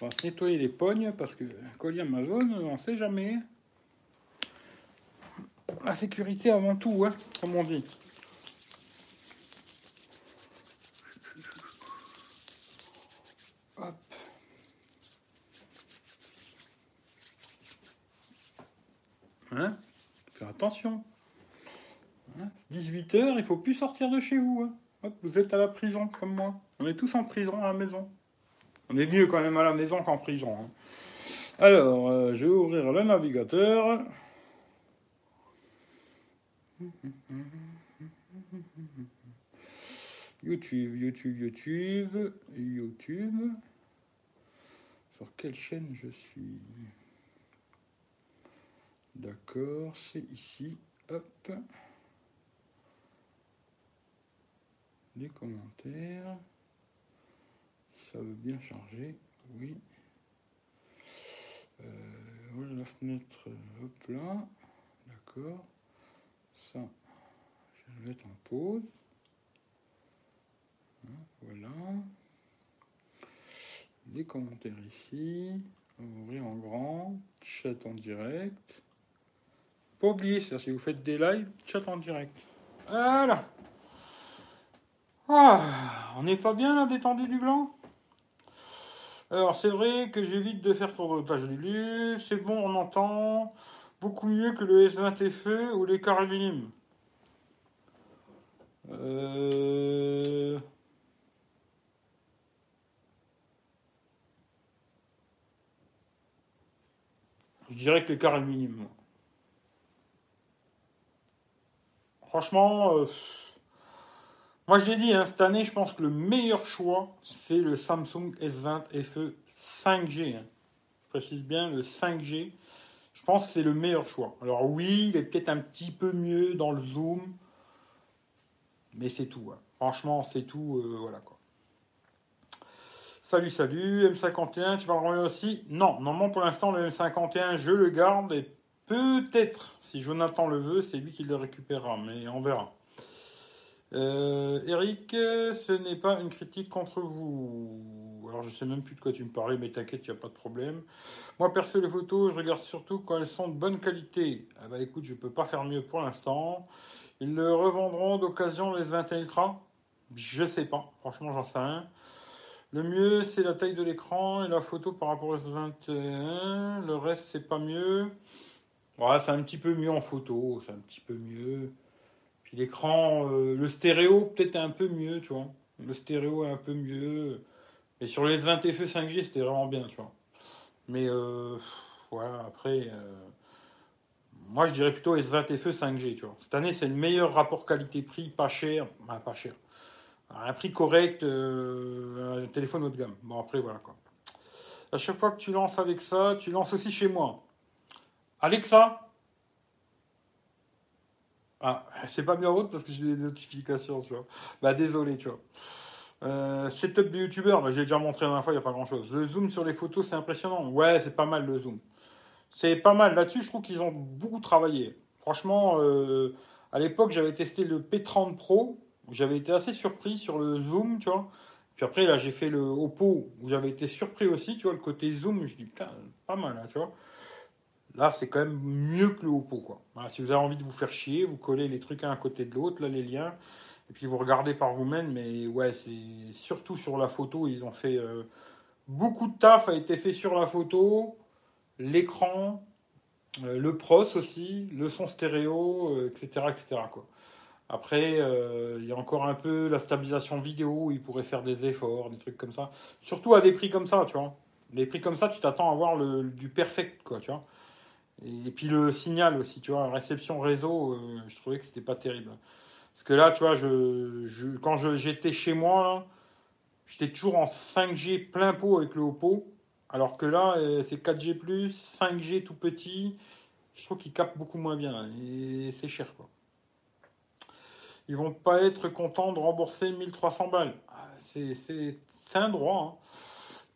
On va se nettoyer les pognes parce que colis Amazon, on ne sait jamais. La sécurité avant tout, hein, comme on dit. Hein Faire attention. 18h, hein il faut plus sortir de chez vous. Hein. Vous êtes à la prison comme moi. On est tous en prison à la maison. On est mieux quand même à la maison qu'en prison. Hein. Alors, euh, je vais ouvrir le navigateur. YouTube, YouTube, YouTube, YouTube. Sur quelle chaîne je suis? D'accord, c'est ici. Hop. Les commentaires. Ça veut bien charger. Oui. Euh, la fenêtre. Hop là. D'accord. Ça, je vais le mettre en pause. Hein, voilà. Les commentaires ici. On ouvrir en grand. Chat en direct. Pas oublier si vous faites des lives, chat en direct. Voilà. Ah, on n'est pas bien là, détendu du gland? Alors, c'est vrai que j'évite de faire trop de pages lu. C'est bon, on entend beaucoup mieux que le S20 FE ou les carrés minimes. Euh... Je dirais que les carrés minimes. Franchement, euh, moi je l'ai dit, hein, cette année, je pense que le meilleur choix, c'est le Samsung S20 FE 5G. Hein. Je précise bien le 5G. Je pense que c'est le meilleur choix. Alors oui, il est peut-être un petit peu mieux dans le zoom, mais c'est tout. Hein. Franchement, c'est tout. Euh, voilà quoi. Salut, salut, M51, tu vas le remettre aussi? Non, normalement pour l'instant, le M51, je le garde et Peut-être, si Jonathan le veut, c'est lui qui le récupérera, mais on verra. Euh, Eric, ce n'est pas une critique contre vous. Alors je sais même plus de quoi tu me parlais, mais t'inquiète, il n'y a pas de problème. Moi, perso, les photos, je regarde surtout quand elles sont de bonne qualité. Ah bah écoute, je peux pas faire mieux pour l'instant. Ils le revendront d'occasion les 21 Ultra Je sais pas, franchement, j'en sais rien. Le mieux, c'est la taille de l'écran et la photo par rapport aux 21. Le reste, c'est pas mieux. Ouais, c'est un petit peu mieux en photo, c'est un petit peu mieux. L'écran, euh, le stéréo, peut-être un peu mieux, tu vois. Le stéréo est un peu mieux. Et sur les 20 FE 5G, c'était vraiment bien, tu vois. Mais euh, voilà, après, euh, moi je dirais plutôt S20 FE 5G, tu vois. Cette année, c'est le meilleur rapport qualité-prix, pas cher, pas cher. Un prix correct, euh, un téléphone haut de gamme. Bon, après, voilà quoi. À chaque fois que tu lances avec ça, tu lances aussi chez moi. Alexa Ah, c'est pas bien haute parce que j'ai des notifications, tu vois. Bah, désolé, tu vois. Euh, setup de youtubeur, bah, j'ai déjà montré la dernière fois, il n'y a pas grand chose. Le zoom sur les photos, c'est impressionnant. Ouais, c'est pas mal le zoom. C'est pas mal. Là-dessus, je trouve qu'ils ont beaucoup travaillé. Franchement, euh, à l'époque, j'avais testé le P30 Pro. J'avais été assez surpris sur le zoom, tu vois. Puis après, là, j'ai fait le Oppo où j'avais été surpris aussi, tu vois, le côté zoom. Je dis, putain, pas mal, hein, tu vois. Là, c'est quand même mieux que le Oppo, quoi. si vous avez envie de vous faire chier, vous collez les trucs un à côté de l'autre, là, les liens. Et puis vous regardez par vous-même, mais ouais, c'est surtout sur la photo, ils ont fait euh, beaucoup de taf a été fait sur la photo, l'écran, euh, le pros aussi, le son stéréo, etc., euh, etc. Après, il y a encore un peu la stabilisation vidéo, ils pourraient faire des efforts, des trucs comme ça. Surtout à des prix comme ça, tu vois. Les prix comme ça, tu t'attends à avoir le, du perfect, quoi, tu vois. Et, puis le signal aussi, tu vois, réception réseau, je trouvais que c'était pas terrible. Parce que là, tu vois, quand j'étais chez moi, j'étais toujours en 5G plein pot avec le Oppo. Alors que là, euh, c'est 4G, 5G tout petit. Je trouve qu'il capte beaucoup moins bien. Et c'est cher, quoi. Ils vont pas être contents de rembourser 1300 balles. Ah, c'est un droit. Hein.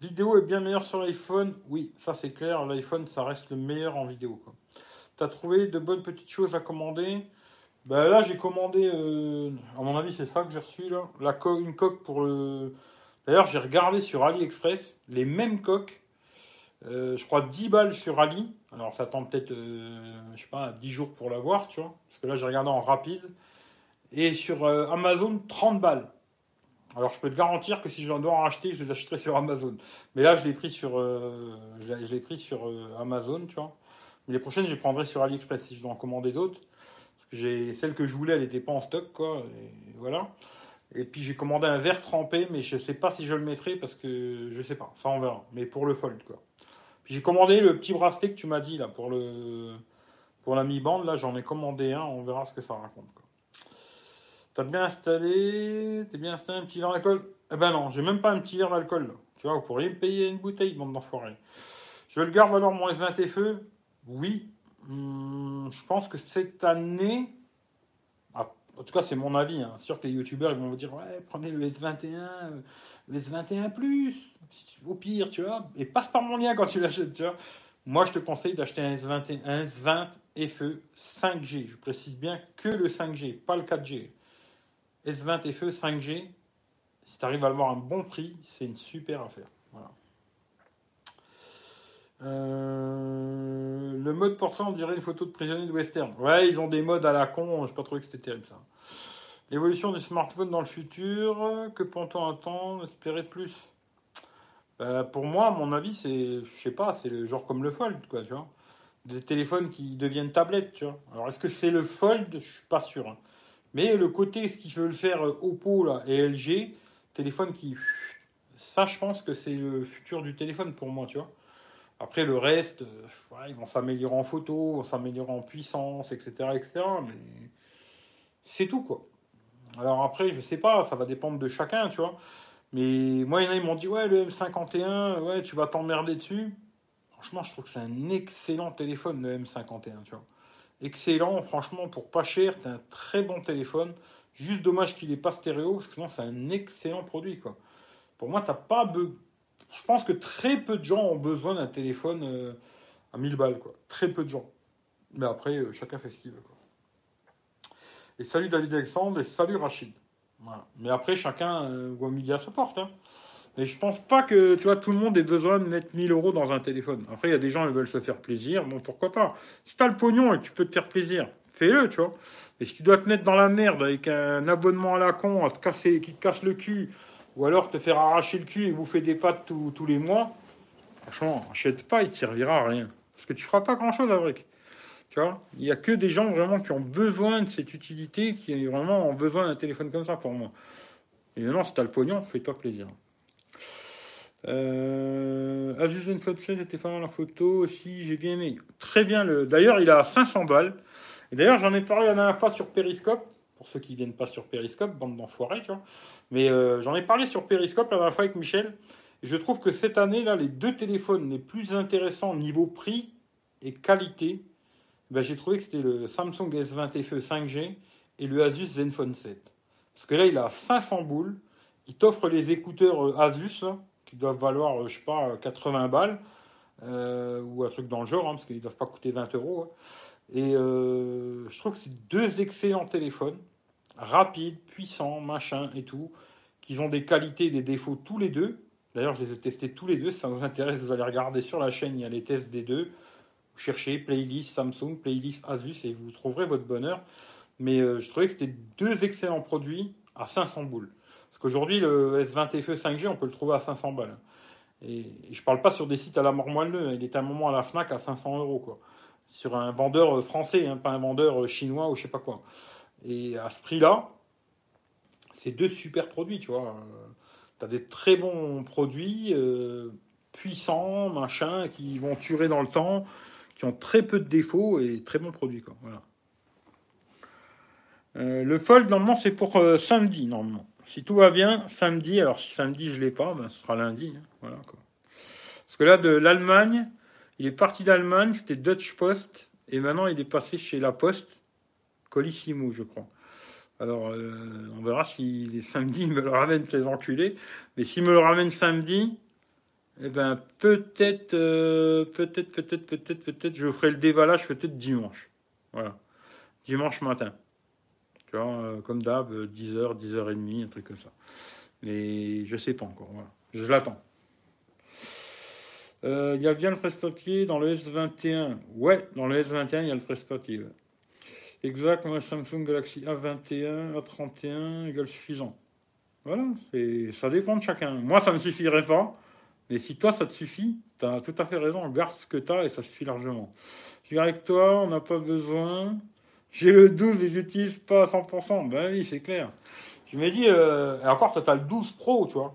Vidéo est bien meilleure sur l'iPhone. Oui, ça c'est clair. L'iPhone, ça reste le meilleur en vidéo. Tu as trouvé de bonnes petites choses à commander? Ben là, j'ai commandé, euh, à mon avis, c'est ça que j'ai reçu là, une coque pour le. D'ailleurs, j'ai regardé sur AliExpress les mêmes coques, euh, je crois 10 balles sur Ali. Alors, ça tend peut-être, euh, je sais pas, 10 jours pour l'avoir, tu vois. Parce que là, j'ai regardé en rapide. Et sur Amazon, 30 balles. Alors, je peux te garantir que si j'en dois en acheter, je les achèterai sur Amazon. Mais là, je l'ai pris sur, pris sur Amazon, tu vois. Mais les prochaines, je les prendrai sur AliExpress si je dois en commander d'autres j'ai celle que je voulais, elle n'était pas en stock, quoi. Et voilà. Et puis j'ai commandé un verre trempé, mais je ne sais pas si je le mettrai parce que je sais pas. Ça on verra. Mais pour le fold, quoi. J'ai commandé le petit bracelet que tu m'as dit là pour le pour la mi-bande. Là j'en ai commandé un. On verra ce que ça raconte. T'as bien installé, t'es bien installé un petit verre d'alcool Eh ben non, j'ai même pas un petit verre d'alcool. Tu vois, vous pourriez me payer une bouteille, bande d'enfoirés. Je le garde alors mon S20 FE Oui, Hmm, je pense que cette année, ah, en tout cas c'est mon avis, hein, sûr que les youtubeurs vont vous dire ouais prenez le S21, euh, le S21 Plus, au pire tu vois, et passe par mon lien quand tu l'achètes tu vois. Moi je te conseille d'acheter un S21, un S20 FE 5G, je précise bien que le 5G, pas le 4G. S20 FE 5G, si tu arrives à avoir un bon prix, c'est une super affaire. Voilà. Euh, le mode portrait, on dirait une photo de prisonnier de western. Ouais, ils ont des modes à la con, je pas trouvé que c'était terrible ça. L'évolution des smartphones dans le futur, que peut-on attendre, espérer plus? Bah, Pour moi, à mon avis, c'est, je sais pas, c'est le genre comme le Fold, quoi, tu vois. Des téléphones qui deviennent tablettes, tu vois. Alors, est-ce que c'est le Fold? Je suis pas sûr. Hein. Mais le côté, ce qui veut le faire euh, Oppo là, et LG, téléphone qui. Ça, je pense que c'est le futur du téléphone pour moi, tu vois. Après, le reste, euh, ils vont s'améliorer en photo, vont s'améliorer en puissance, etc., etc. Mais c'est tout, quoi. Alors après, je sais pas, ça va dépendre de chacun, tu vois. Mais moi, il y en a, ils m'ont dit, ouais, le M51, ouais, tu vas t'emmerder dessus. Franchement, je trouve que c'est un excellent téléphone, le M51, tu vois. Excellent, franchement, pour pas cher, c'est un très bon téléphone. Juste dommage qu'il n'ait pas stéréo, parce que sinon, c'est un excellent produit, quoi. Pour moi, t'as pas je pense que très peu de gens ont besoin d'un téléphone euh, à 1000 balles, quoi. Très peu de gens. Mais après, euh, chacun fait ce qu'il veut. Et salut David Alexandre et salut Rachid. Mais après, chacun euh, voit midi à sa porte. Hein. Mais je pense pas que tu vois, tout le monde ait besoin de mettre 1000 euros dans un téléphone. Après, il y a des gens qui veulent se faire plaisir. Bon, pourquoi pas Si tu as le pognon et que tu peux te faire plaisir, fais-le, tu vois. Et si tu dois te mettre dans la merde avec un abonnement à la con, à te casser, qui te casse le cul, ou alors te faire arracher le cul et bouffer des pâtes tous les mois, franchement, achète pas, il te servira à rien. Parce que tu feras pas grand-chose avec. Tu vois Il n'y a que des gens vraiment qui ont besoin de cette utilité, qui vraiment ont besoin d'un téléphone comme ça pour moi. Et maintenant, si tu as le pognon, fais-toi plaisir. Euh, Aziz Zenfone 16 était fan la photo aussi, j'ai bien aimé. Très bien, le... d'ailleurs il a 500 balles. Et d'ailleurs j'en ai parlé la dernière fois sur Periscope, pour ceux qui ne viennent pas sur Periscope, bande d'enfoirés, tu vois. Mais euh, j'en ai parlé sur Periscope la dernière fois avec Michel. Et je trouve que cette année, là, les deux téléphones les plus intéressants niveau prix et qualité, ben, j'ai trouvé que c'était le Samsung S20 FE 5G et le Asus Zenfone 7. Parce que là, il a 500 boules. Il t'offre les écouteurs euh, Asus, qui doivent valoir, euh, je sais pas, 80 balles, euh, ou un truc dans le genre, hein, parce qu'ils ne doivent pas coûter 20 euros. Hein. Et je trouve que c'est deux excellents téléphones, rapides, puissants, machin et tout, qui ont des qualités et des défauts tous les deux. D'ailleurs, je les ai testés tous les deux. Si ça vous intéresse, vous allez regarder sur la chaîne, il y a les tests des deux. Vous cherchez playlist Samsung, playlist Asus et vous trouverez votre bonheur. Mais je trouvais que c'était deux excellents produits à 500 boules. Parce qu'aujourd'hui, le S20 FE 5G, on peut le trouver à 500 balles. Et, je ne parle pas sur des sites à la mort moelleux. Il était un moment à la Fnac à 500 euros. Quoi. Sur un vendeur français, hein, pas un vendeur chinois ou je sais pas quoi. Et à ce prix-là, c'est deux super produits, tu vois. Tu as des très bons produits, euh, puissants, machin, qui vont tuer dans le temps qui ont très peu de défauts et très bons produits. Quoi. Voilà. Euh, le fold, normalement, c'est pour euh, samedi, normalement. Si tout va bien, samedi, alors si samedi je ne l'ai pas, ben, ce sera lundi. Hein. voilà, quoi. Parce que là, de l'Allemagne, il est parti d'Allemagne, c'était Dutch Post, et maintenant il est passé chez La Poste, Colissimo, je crois. Alors, euh, on verra si les samedis, il me le ramène, ces enculés. Mais s'il me le ramène samedi, eh ben, peut-être, euh, peut-être, peut-être, peut-être, peut-être, je ferai le dévalage peut-être dimanche. Voilà. Dimanche matin. Euh, comme d'hab, 10h, 10h30, un truc comme ça. Mais je sais pas encore. Je l'attends. Euh, il y a bien le presse-papier dans le S21. Ouais, dans le S21, il y a le presse-papier. Exact, moi, Samsung Galaxy A21, A31 égale suffisant. Voilà, ça dépend de chacun. Moi, ça ne me suffirait pas. Mais si toi, ça te suffit, tu as tout à fait raison, garde ce que tu as et ça suffit largement. Je suis avec toi, on n'a pas besoin. J'ai le 12 et j'utilise pas à 100%. Ben oui, c'est clair. Je me dis, euh, et encore, tu as le 12 Pro, tu vois.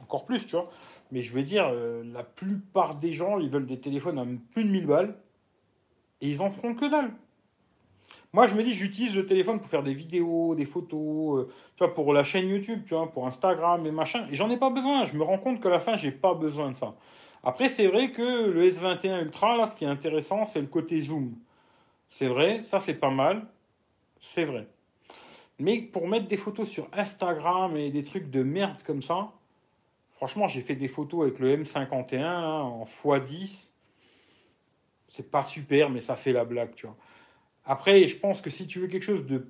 Encore plus, tu vois. Mais je vais dire, euh, la plupart des gens, ils veulent des téléphones à plus de 1000 balles et ils en feront que dalle. Moi, je me dis, j'utilise le téléphone pour faire des vidéos, des photos, euh, tu vois, pour la chaîne YouTube, tu vois, pour Instagram et machin. Et j'en ai pas besoin. Je me rends compte qu'à la fin, j'ai pas besoin de ça. Après, c'est vrai que le S21 Ultra, là, ce qui est intéressant, c'est le côté zoom. C'est vrai, ça c'est pas mal. C'est vrai. Mais pour mettre des photos sur Instagram et des trucs de merde comme ça, franchement, j'ai fait des photos avec le M51 en x10. C'est pas super, mais ça fait la blague, tu vois. Après, je pense que si tu veux quelque chose de.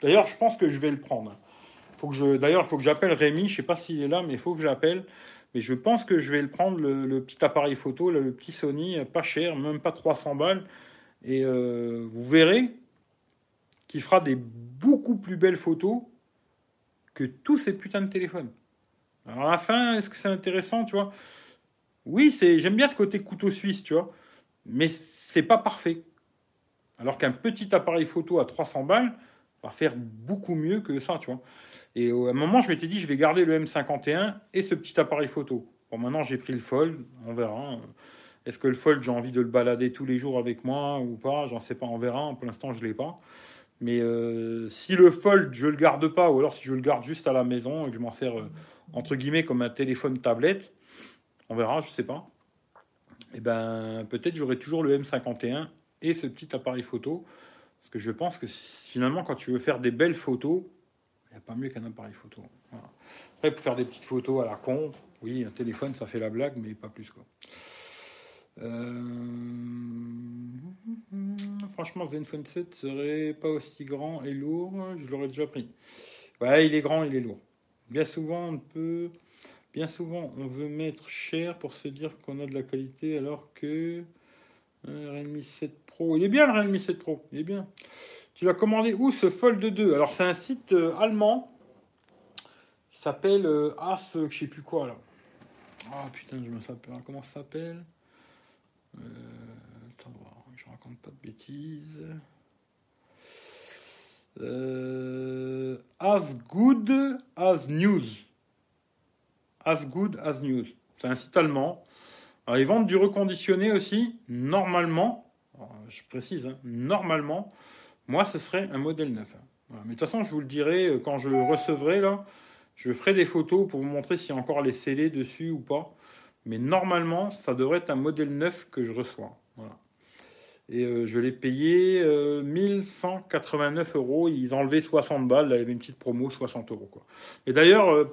D'ailleurs, je pense que je vais le prendre. D'ailleurs, il faut que j'appelle Rémi. Je sais pas s'il est là, mais il faut que je l'appelle. Mais je pense que je vais le prendre, le, petit appareil photo, le, petit Sony, pas cher, même pas 300 balles. Et euh, vous verrez qu'il fera des beaucoup plus belles photos que tous ces putains de téléphones. Alors à la fin, est-ce que c'est intéressant, tu vois? Oui, c'est j'aime bien ce côté couteau suisse, tu vois, mais c'est pas parfait. Alors qu'un petit appareil photo à 300 balles va faire beaucoup mieux que ça, tu vois. Et à un moment, je m'étais dit, je vais garder le M51 et ce petit appareil photo. Bon, maintenant, j'ai pris le Fold, on verra. Est-ce que le Fold, j'ai envie de le balader tous les jours avec moi ou pas? J'en sais pas, on verra. Pour l'instant, je ne l'ai pas. Mais euh, si le Fold, je ne le garde pas, ou alors si je le garde juste à la maison et que je m'en sers, euh, entre guillemets, comme un téléphone tablette, on verra, je ne sais pas. Et eh ben, peut-être j'aurai toujours le M51 et ce petit appareil photo. Parce que je pense que finalement, quand tu veux faire des belles photos, il n'y a pas mieux qu'un appareil photo. Après, pour faire des petites photos à la con, oui, un téléphone, ça fait la blague, mais pas plus. Quoi. Euh, franchement, Zenfone 7 serait pas aussi grand et lourd, je l'aurais déjà pris. Ouais, il est grand, il est lourd. Bien souvent, on peut. Bien souvent, on veut mettre cher pour se dire qu'on a de la qualité, alors que. Un Realme 7 Pro. Il est bien le Realme 7 Pro, il est bien. Tu l'as commandé où ce Fold 2 Alors, c'est un site euh, allemand qui s'appelle euh, As, je sais plus quoi là. Ah putain, je me rappelle. Comment ça s'appelle? Euh, Attends, je raconte pas de bêtises. Euh, as good as news. As good as news. C'est un site allemand. Ils vendent du reconditionné aussi. Normalement, je précise, hein, normalement, moi, ce serait un modèle neuf. Hein. Mais de toute façon, je vous le dirai euh, quand je recevrai là. Je ferai des photos pour vous montrer s'il y a encore les scellés dessus ou pas. Mais normalement, ça devrait être un modèle neuf que je reçois. Et euh, je l'ai payé 1189 euh, euros. Ils enlevaient 60 balles. Là, il y avait une petite promo, 60 euros. Et d'ailleurs, euh,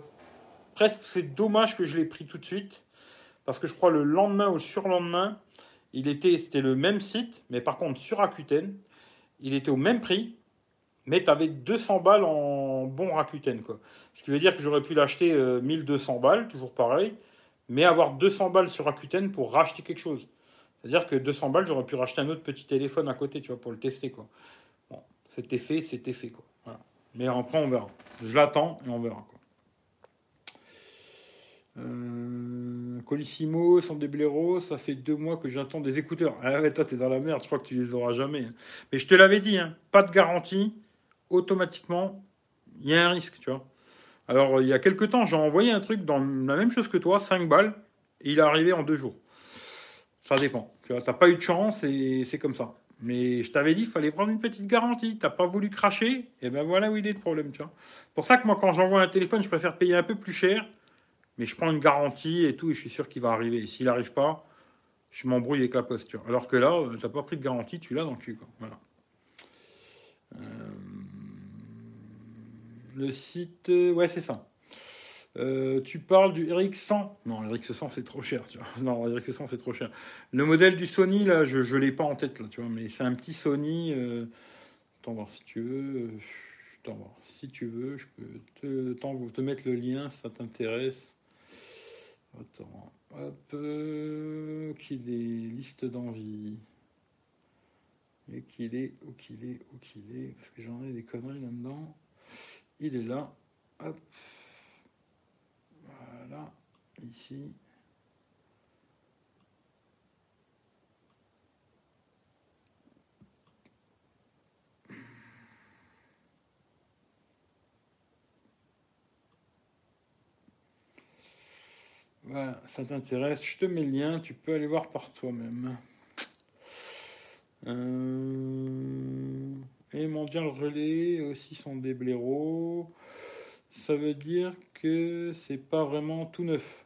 presque c'est dommage que je l'ai pris tout de suite. Parce que je crois le lendemain ou le surlendemain, il était, c'était le même site, mais par contre sur Rakuten, il était au même prix, mais tu avais 200 balles en bon Rakuten. Quoi. Ce qui veut dire que j'aurais pu l'acheter 1200 balles, toujours pareil, mais avoir 200 balles sur Rakuten pour racheter quelque chose. C'est-à-dire que 200 balles, j'aurais pu racheter un autre petit téléphone à côté, tu vois, pour le tester, quoi. Bon, c'était fait, c'était fait, quoi. Voilà. Mais après, on verra. Je l'attends et on verra, quoi. Euh, Colissimo, blaireaux, ça fait deux mois que j'attends des écouteurs. Ah ouais, toi, t'es dans la merde, je crois que tu les auras jamais. Hein. Mais je te l'avais dit, hein, pas de garantie, automatiquement, il y a un risque, tu vois. Alors, il y a quelques temps, j'ai envoyé un truc dans la même chose que toi, 5 balles, et il est arrivé en deux jours. Ça dépend. Tu n'as pas eu de chance et c'est comme ça. Mais je t'avais dit, il fallait prendre une petite garantie. Tu n'as pas voulu cracher, et ben voilà où il est le problème. Tu vois. Pour ça que moi, quand j'envoie un téléphone, je préfère payer un peu plus cher, mais je prends une garantie et tout, et je suis sûr qu'il va arriver. Et s'il n'arrive pas, je m'embrouille avec la posture. Alors que là, tu n'as pas pris de garantie, tu l'as dans le cul. Voilà. Euh, le site, ouais, c'est ça. Euh, tu parles du RX100. Non, RX100 c'est trop cher. [LAUGHS] Non, RX100 c'est trop cher. Le modèle du Sony, là, je ne l'ai pas en tête, là, tu vois, mais c'est un petit Sony. Euh... Attends, voir si tu veux. Attends, voir. Si tu veux, je peux te, te mettre le lien si ça t'intéresse. Attends, hop. Euh, qu'il est liste d'envie. Et qu'il est, où qu'il est, où qu'il est. Parce que j'en ai des conneries là-dedans. Il est là. Hop. Voilà, ici. Voilà, ça t'intéresse, je te mets le lien, tu peux aller voir par toi-même. Euh, et Mondial Relais aussi sont des blaireaux ça veut dire que c'est pas vraiment tout neuf.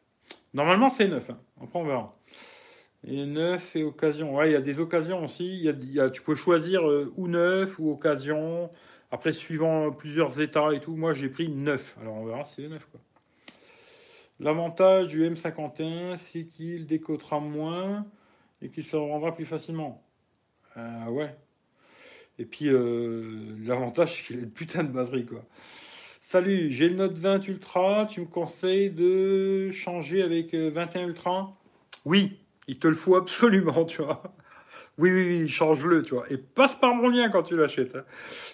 Normalement, c'est neuf. Hein. Après, on verra. Et neuf et occasion. Ouais, il y a des occasions aussi. Il y a, tu peux choisir euh, ou neuf ou occasion. Après, suivant plusieurs états et tout, moi j'ai pris neuf. Alors on verra si c'est neuf. L'avantage du M51, c'est qu'il décotera moins et qu'il se rendra plus facilement. Euh, ouais. Et puis, euh, l'avantage, c'est qu'il a une putain de batterie, quoi. Salut, j'ai le Note 20 Ultra, tu me conseilles de changer avec 21 euh, Ultra? Oui, il te le faut absolument, tu vois. Oui, oui, oui, change-le, tu vois. Et passe par mon lien quand tu l'achètes. Hein.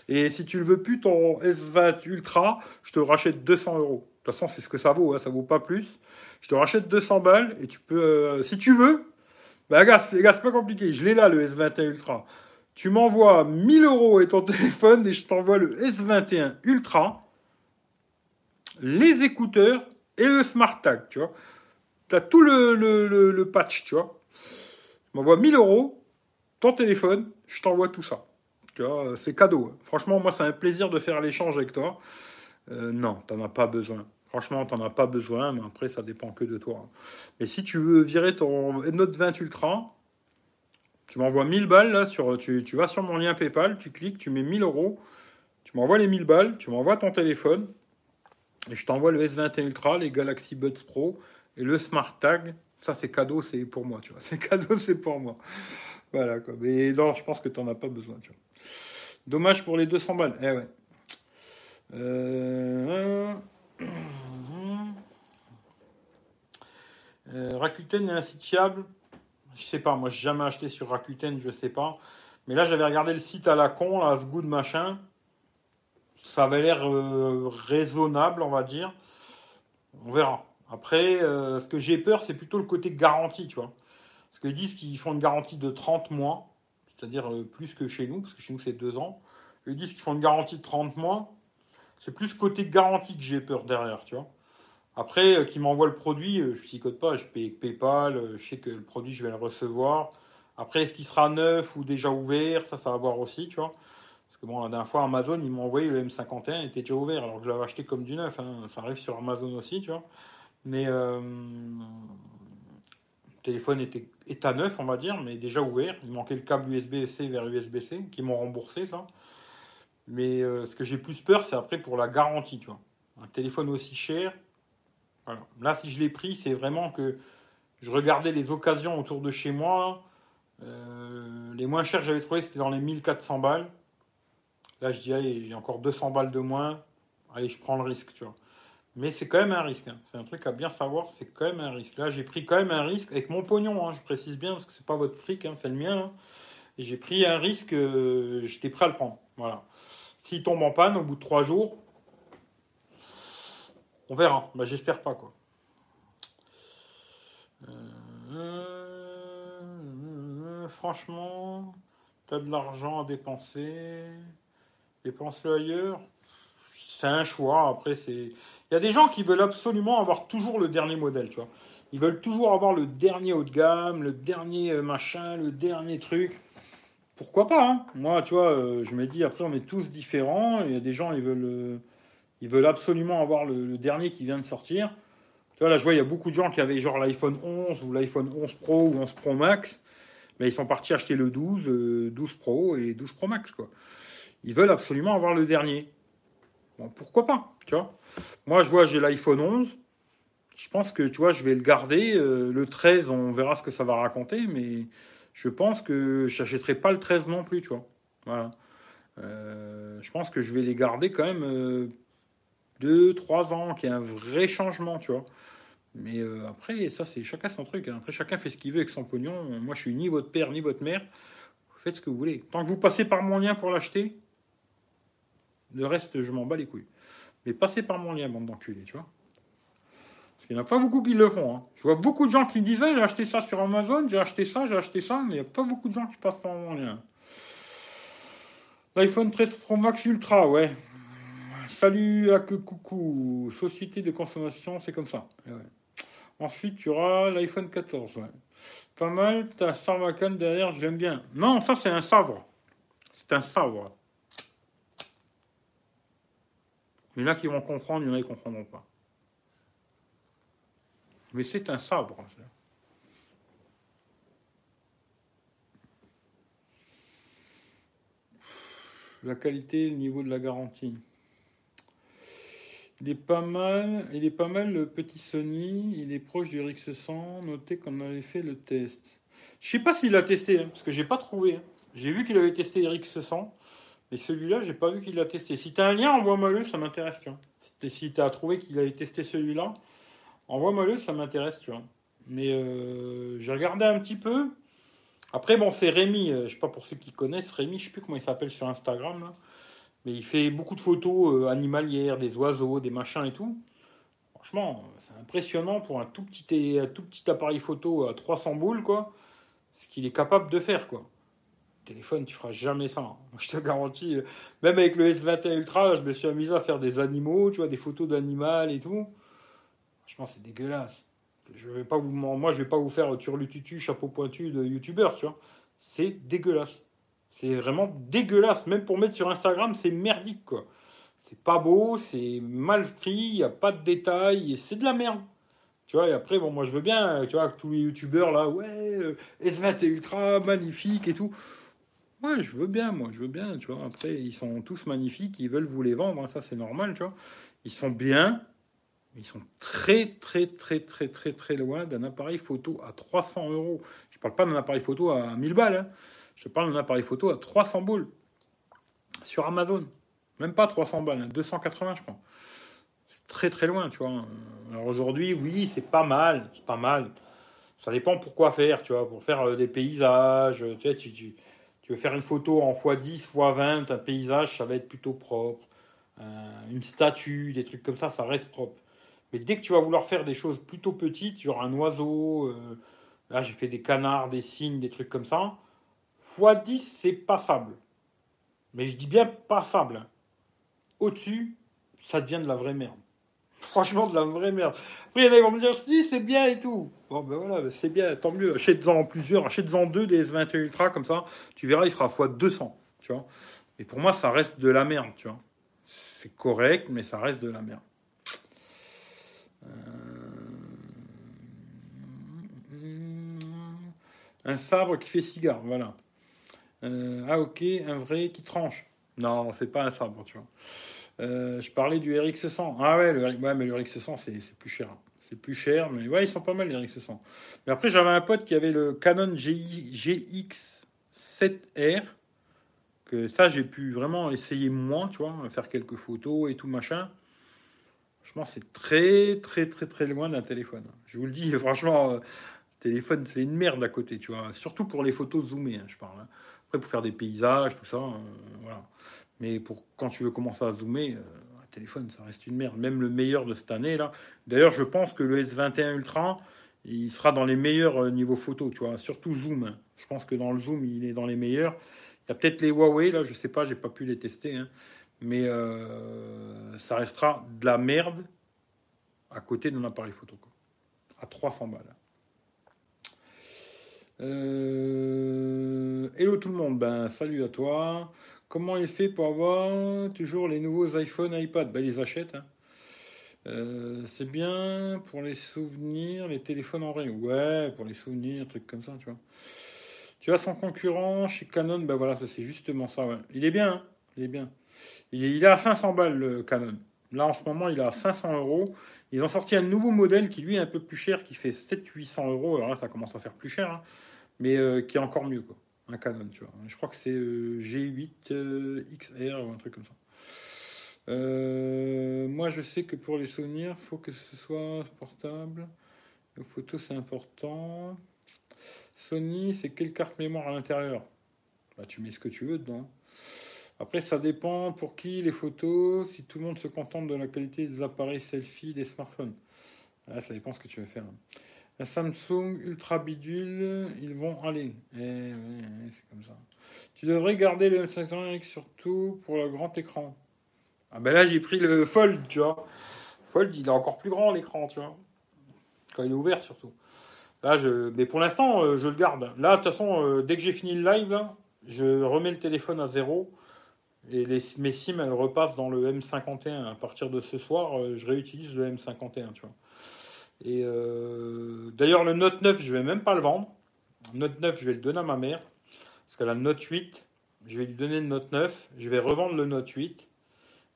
Et si tu ne veux plus ton S20 Ultra, je te rachète 200 euros. De toute façon, c'est ce que ça vaut, hein, ça vaut pas plus. Je te rachète 200 balles et tu peux, euh, si tu veux, bah, gars, c'est pas compliqué. Je l'ai là, le S21 Ultra. Tu m'envoies 1000 euros et ton [LAUGHS] téléphone et je t'envoie le S21 Ultra les écouteurs et le smart tag, tu vois. Tout le, le, patch, tu vois. Tu m'envoies 1000 euros, ton téléphone, je t'envoie tout ça. Tu vois, c'est cadeau. Franchement, moi, c'est un plaisir de faire l'échange avec toi. Euh, non, tu n'en as pas besoin. Franchement, tu n'en as pas besoin, mais après, ça dépend que de toi. Mais si tu veux virer ton Note 20 Ultra, tu m'envoies 1000 balles, là, sur, tu, tu vas sur mon lien PayPal, tu cliques, tu mets 1000 euros, tu m'envoies les 1000 balles, tu m'envoies ton téléphone, et je t'envoie le S21 Ultra, les Galaxy Buds Pro et le Smart Tag. Ça, c'est cadeau, c'est pour moi, tu vois. [LAUGHS] C'est cadeau, c'est pour moi. Voilà, quoi. Mais non, je pense que tu n'en as pas besoin, tu vois. Dommage pour les 200 balles. Eh ouais. Euh, euh, Rakuten est site fiable Je sais pas, moi j'ai jamais acheté sur Rakuten, je sais pas. Mais là j'avais regardé le site à la con, là, ce goût de machin. Ça avait l'air euh, raisonnable, on va dire. On verra. Après, ce que j'ai peur, c'est plutôt le côté garantie, tu vois. Parce qu'ils disent qu'ils font une garantie de 30 mois, c'est-à-dire plus que chez nous, parce que chez nous c'est 2 ans. Ils disent qu'ils font une garantie de 30 mois. C'est plus côté garantie que j'ai peur derrière, tu vois. Après, euh, qu'ils m'envoient le produit, euh, je ne psychote pas, je paye PayPal, euh, je sais que le produit, je vais le recevoir. Après, est-ce qu'il sera neuf ou déjà ouvert? Ça, ça va voir aussi, tu vois. Parce que bon, la dernière fois, Amazon, ils m'ont envoyé le M51, il était déjà ouvert, alors que je l'avais acheté comme du neuf. Hein. Ça arrive sur Amazon aussi, tu vois. Mais le téléphone était, est à neuf, on va dire, mais déjà ouvert. Il manquait le câble USB-C vers USB-C, qui m'ont remboursé, ça. Mais ce que j'ai plus peur, c'est après pour la garantie, tu vois. Un téléphone aussi cher. Là, si je l'ai pris, c'est vraiment que je regardais les occasions autour de chez moi. Euh, les moins chers que j'avais trouvé, c'était dans les 1400 balles. Là, je dis, allez, j'ai encore 200 balles de moins. Allez, je prends le risque, tu vois. Mais c'est quand même un risque. Hein. C'est un truc à bien savoir, c'est quand même un risque. Là, j'ai pris quand même un risque avec mon pognon, hein, je précise bien, parce que c'est pas votre fric, hein, c'est le mien. J'ai pris un risque, euh, j'étais prêt à le prendre. Voilà. S'il tombe en panne au bout de trois jours, on verra. Bah, J'espère pas, quoi. Euh, franchement, tu as de l'argent à dépenser, dépense-le ailleurs. C'est un choix. Après, c'est. Il y a des gens qui veulent absolument avoir toujours le dernier modèle, tu vois. Ils veulent toujours avoir le dernier haut de gamme, le dernier euh, machin, le dernier truc pourquoi pas hein. Moi, tu vois, euh, je me dis, après, on est tous différents. Il y a des gens, ils veulent, ils veulent absolument avoir le, dernier qui vient de sortir. Tu vois, là, je vois, il y a beaucoup de gens qui avaient genre l'iPhone 11 ou l'iPhone 11 Pro ou 11 Pro Max. Mais ils sont partis acheter le 12, 12 euh, Pro et 12 Pro Max, quoi. Ils veulent absolument avoir le dernier. Bon, pourquoi pas, tu vois Moi, je vois, j'ai l'iPhone 11. Je pense que, tu vois, je vais le garder. le 13, on verra ce que ça va raconter, mais je pense que je n'achèterai pas le 13 non plus, tu vois. Voilà. Euh, je pense que je vais les garder quand même 2-3 euh, ans, qu'il y un vrai changement, tu vois. Mais euh, après, ça, c'est chacun son truc. Hein. Après, chacun fait ce qu'il veut avec son pognon. Moi, je suis ni votre père, ni votre mère. Faites ce que vous voulez. Tant que vous passez par mon lien pour l'acheter, le reste, je m'en bats les couilles. Mais passez par mon lien, bande d'enculés, tu vois. Il n'y en a pas beaucoup qui le font. Hein. Je vois beaucoup de gens qui disaient j'ai acheté ça sur Amazon, j'ai acheté ça, j'ai acheté ça, mais il n'y a pas beaucoup de gens qui passent par mon lien. L'iPhone 13 Pro Max Ultra, ouais. Salut à que. Société de consommation, c'est comme ça. Ensuite, tu auras l'iPhone 14, ouais. Pas mal, t'as Sarbacane derrière, j'aime bien. Non, ça c'est un sabre. C'est un sabre. Il y en a qui vont comprendre, il y en a qui comprendront pas. Mais c'est un sabre. La qualité, le niveau de la garantie. Il est pas mal, il est pas mal le petit Sony, il est proche du RX100, notez qu'on avait fait le test. Je sais pas s'il l'a testé, hein, parce que j'ai pas trouvé. Hein. J'ai vu qu'il avait testé RX100, mais celui-là, j'ai pas vu qu'il l'a testé. Si tu as un lien, envoie-moi le, ça m'intéresse, tu vois. Si tu as trouvé qu'il avait testé celui-là, Envoie-moi-le, ça m'intéresse, tu. Mais euh, j'ai regardé un petit peu. Après, bon, c'est Rémi, euh, je sais pas pour ceux qui connaissent, Rémi, je sais plus comment il s'appelle sur Instagram, mais il fait beaucoup de photos euh, animalières, des oiseaux, des machins et tout. Franchement, c'est impressionnant pour un tout petit, petit appareil photo à 300 boules, quoi. Ce qu'il est capable de faire, quoi. Téléphone, tu feras jamais ça. Hein. [LAUGHS] Je te garantis. Même avec le S21 Ultra, je me suis amusé à faire des animaux, tu vois, des photos d'animal et tout. Franchement, c'est dégueulasse. Je vais pas vous, moi, je vais pas vous faire turlututu, chapeau pointu de youtubeur, tu vois. C'est dégueulasse. C'est vraiment dégueulasse. Même pour mettre sur Instagram, c'est merdique, quoi. C'est pas beau, c'est mal pris, il n'y a pas de détails, c'est de la merde. Tu vois, et après, bon, moi, je veux bien, tu vois, tous les youtubeurs, là, ouais, euh, S20 Ultra, magnifique et tout. Ouais, je veux bien, moi, je veux bien, tu vois. Après, ils sont tous magnifiques, ils veulent vous les vendre, hein, ça, c'est normal, tu vois. Ils sont bien, ils sont très, très, très, très, très, très loin d'un appareil photo à 300 euros. Je ne parle pas d'un appareil photo à 1000 balles. Hein. Je parle d'un appareil photo à 300 boules sur Amazon. Même pas 300 balles, 280 hein, je crois. C'est très très loin, tu vois. Alors aujourd'hui, oui, c'est pas mal, c'est pas mal. Ça dépend pourquoi faire, tu vois, pour faire euh, des paysages, tu, sais, tu, veux faire une photo en x10, x20, un paysage, ça va être plutôt propre. Euh, une statue, des trucs comme ça, ça reste propre. Mais dès que tu vas vouloir faire des choses plutôt petites, genre un oiseau, euh, là j'ai fait des canards, des cygnes, des trucs comme ça, x10 c'est passable. Mais je dis bien passable. Au-dessus, ça devient de la vraie merde. [LAUGHS] Franchement, de la vraie merde. Après, il y en a qui vont me dire, si, c'est bien et tout. Bon, ben voilà, c'est bien, tant mieux. Achète-en plusieurs, achète-en deux des S21 Ultra, comme ça, tu verras, il fera x 200, tu vois. Et pour moi, ça reste de la merde, tu vois. C'est correct, mais ça reste de la merde. Euh, un sabre qui fait cigare, voilà. Euh, ah ok, un vrai qui tranche. Non, c'est pas un sabre, tu vois. Euh, je parlais du RX100. Ah ouais, le, mais le RX100, c'est plus cher. C'est plus cher, mais ouais, ils sont pas mal les RX100. Mais après, j'avais un pote qui avait le Canon GX7R. Que ça, j'ai pu vraiment essayer moins, tu vois, faire quelques photos et tout machin. Franchement, c'est très, très, très, très loin d'un téléphone. Je vous le dis, [LAUGHS] franchement, euh, téléphone, c'est une merde à côté, tu vois. Surtout pour les photos zoomées, hein, je parle. Hein. Après, pour faire des paysages, tout ça, euh, voilà. Mais pour quand tu veux commencer à zoomer, euh, un téléphone, ça reste une merde. Même le meilleur de cette année, là. D'ailleurs, je pense que le S21 Ultra, il sera dans les meilleurs euh, niveaux photo, tu vois. Surtout zoom. Hein. Je pense que dans le zoom, il est dans les meilleurs. Il y a peut-être les Huawei, là, je sais pas, j'ai pas pu les tester. Hein. Mais ça restera de la merde à côté d'un appareil photo. À 300 balles. Hello tout le monde, ben salut à toi. Comment il fait pour avoir toujours les nouveaux iPhone, iPad Ben, ils achètent. Hein. Euh, c'est bien pour les souvenirs, les téléphones en vrai. Ouais, pour les souvenirs, trucs comme ça, tu vois. Tu as son concurrent chez Canon, ben voilà, c'est justement ça. Il est bien, hein. il est bien. Il est, à 500 balles le Canon. Là, en ce moment, il est à 500 euros. Ils ont sorti un nouveau modèle qui, lui, est un peu plus cher, qui fait 700-800 euros. Alors là, ça commence à faire plus cher, hein. Mais euh, qui est encore mieux, quoi un Canon, tu vois. Je crois que c'est euh, G8 euh, XR ou un truc comme ça. Moi, je sais que pour les souvenirs, il faut que ce soit portable. Les photos, c'est important. Sony, c'est quelle carte mémoire à l'intérieur? Bah, Tu mets ce que tu veux dedans. Après, ça dépend pour qui les photos, si tout le monde se contente de la qualité des appareils selfie, des smartphones. Ah, ça dépend ce que tu veux faire. La Samsung Ultra Bidule, ils vont aller. Eh, c'est comme ça. Tu devrais garder le M5 surtout pour le grand écran. Ah ben là, j'ai pris le Fold, tu vois. Fold, il est encore plus grand l'écran, tu vois. Quand il est ouvert, surtout. Là, je... Mais pour l'instant, euh, je le garde. Là, de toute façon, euh, dès que j'ai fini le live, je remets le téléphone à zéro. Et mes SIM, elles repassent dans le M51. À partir de ce soir, euh, je réutilise le M51, tu vois. Et euh, d'ailleurs, le Note 9, je vais même pas le vendre. Note 9, je vais le donner à ma mère. Parce qu'elle a le Note 8. Je vais lui donner le Note 9. Je vais revendre le Note 8.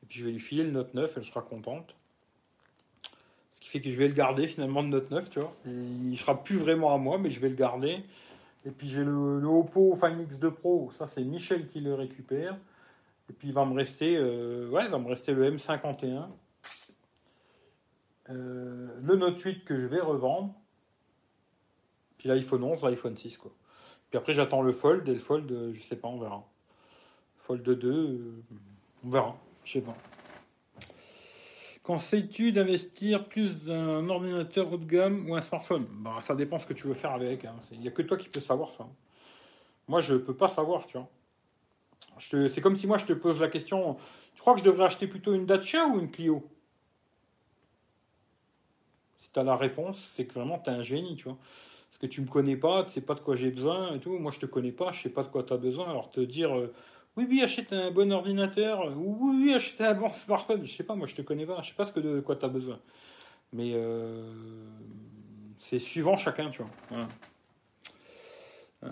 Et puis je vais lui filer le Note 9. Elle sera contente. Ce qui fait que je vais le garder finalement, le Note 9, tu vois. Il il sera plus vraiment à moi, mais je vais le garder. Et puis j'ai le, Oppo Find X2 Pro. Ça, c'est Michel qui le récupère. Et puis il va me rester, euh, ouais, il va me rester le M51 euh, le Note 8 que je vais revendre, puis l'iPhone 11, l'iPhone 6 quoi. Puis après j'attends le Fold et le Fold, euh, je sais pas, on verra. Fold 2, euh, on verra, je sais pas. Conseilles-tu d'investir plus d'un ordinateur haut de gamme ou un smartphone? Bah, Ça dépend ce que tu veux faire avec. Hein. Il n'y a que toi qui peux savoir ça. Moi, je ne peux pas savoir, tu vois. C'est comme si moi, je te pose la question, tu crois que je devrais acheter plutôt une Dacia ou une Clio? Tu la réponse, c'est que vraiment tu es un génie, tu vois. Parce que tu me connais pas, tu sais pas de quoi j'ai besoin et tout. Moi, je te connais pas, je sais pas de quoi tu as besoin. Alors, te dire euh, oui, oui, achète un bon ordinateur, ou oui, oui, achète un bon [LAUGHS] smartphone, je sais pas, moi, je te connais pas, je sais pas ce que de quoi tu as besoin. Mais euh, c'est suivant chacun, tu vois. Euh,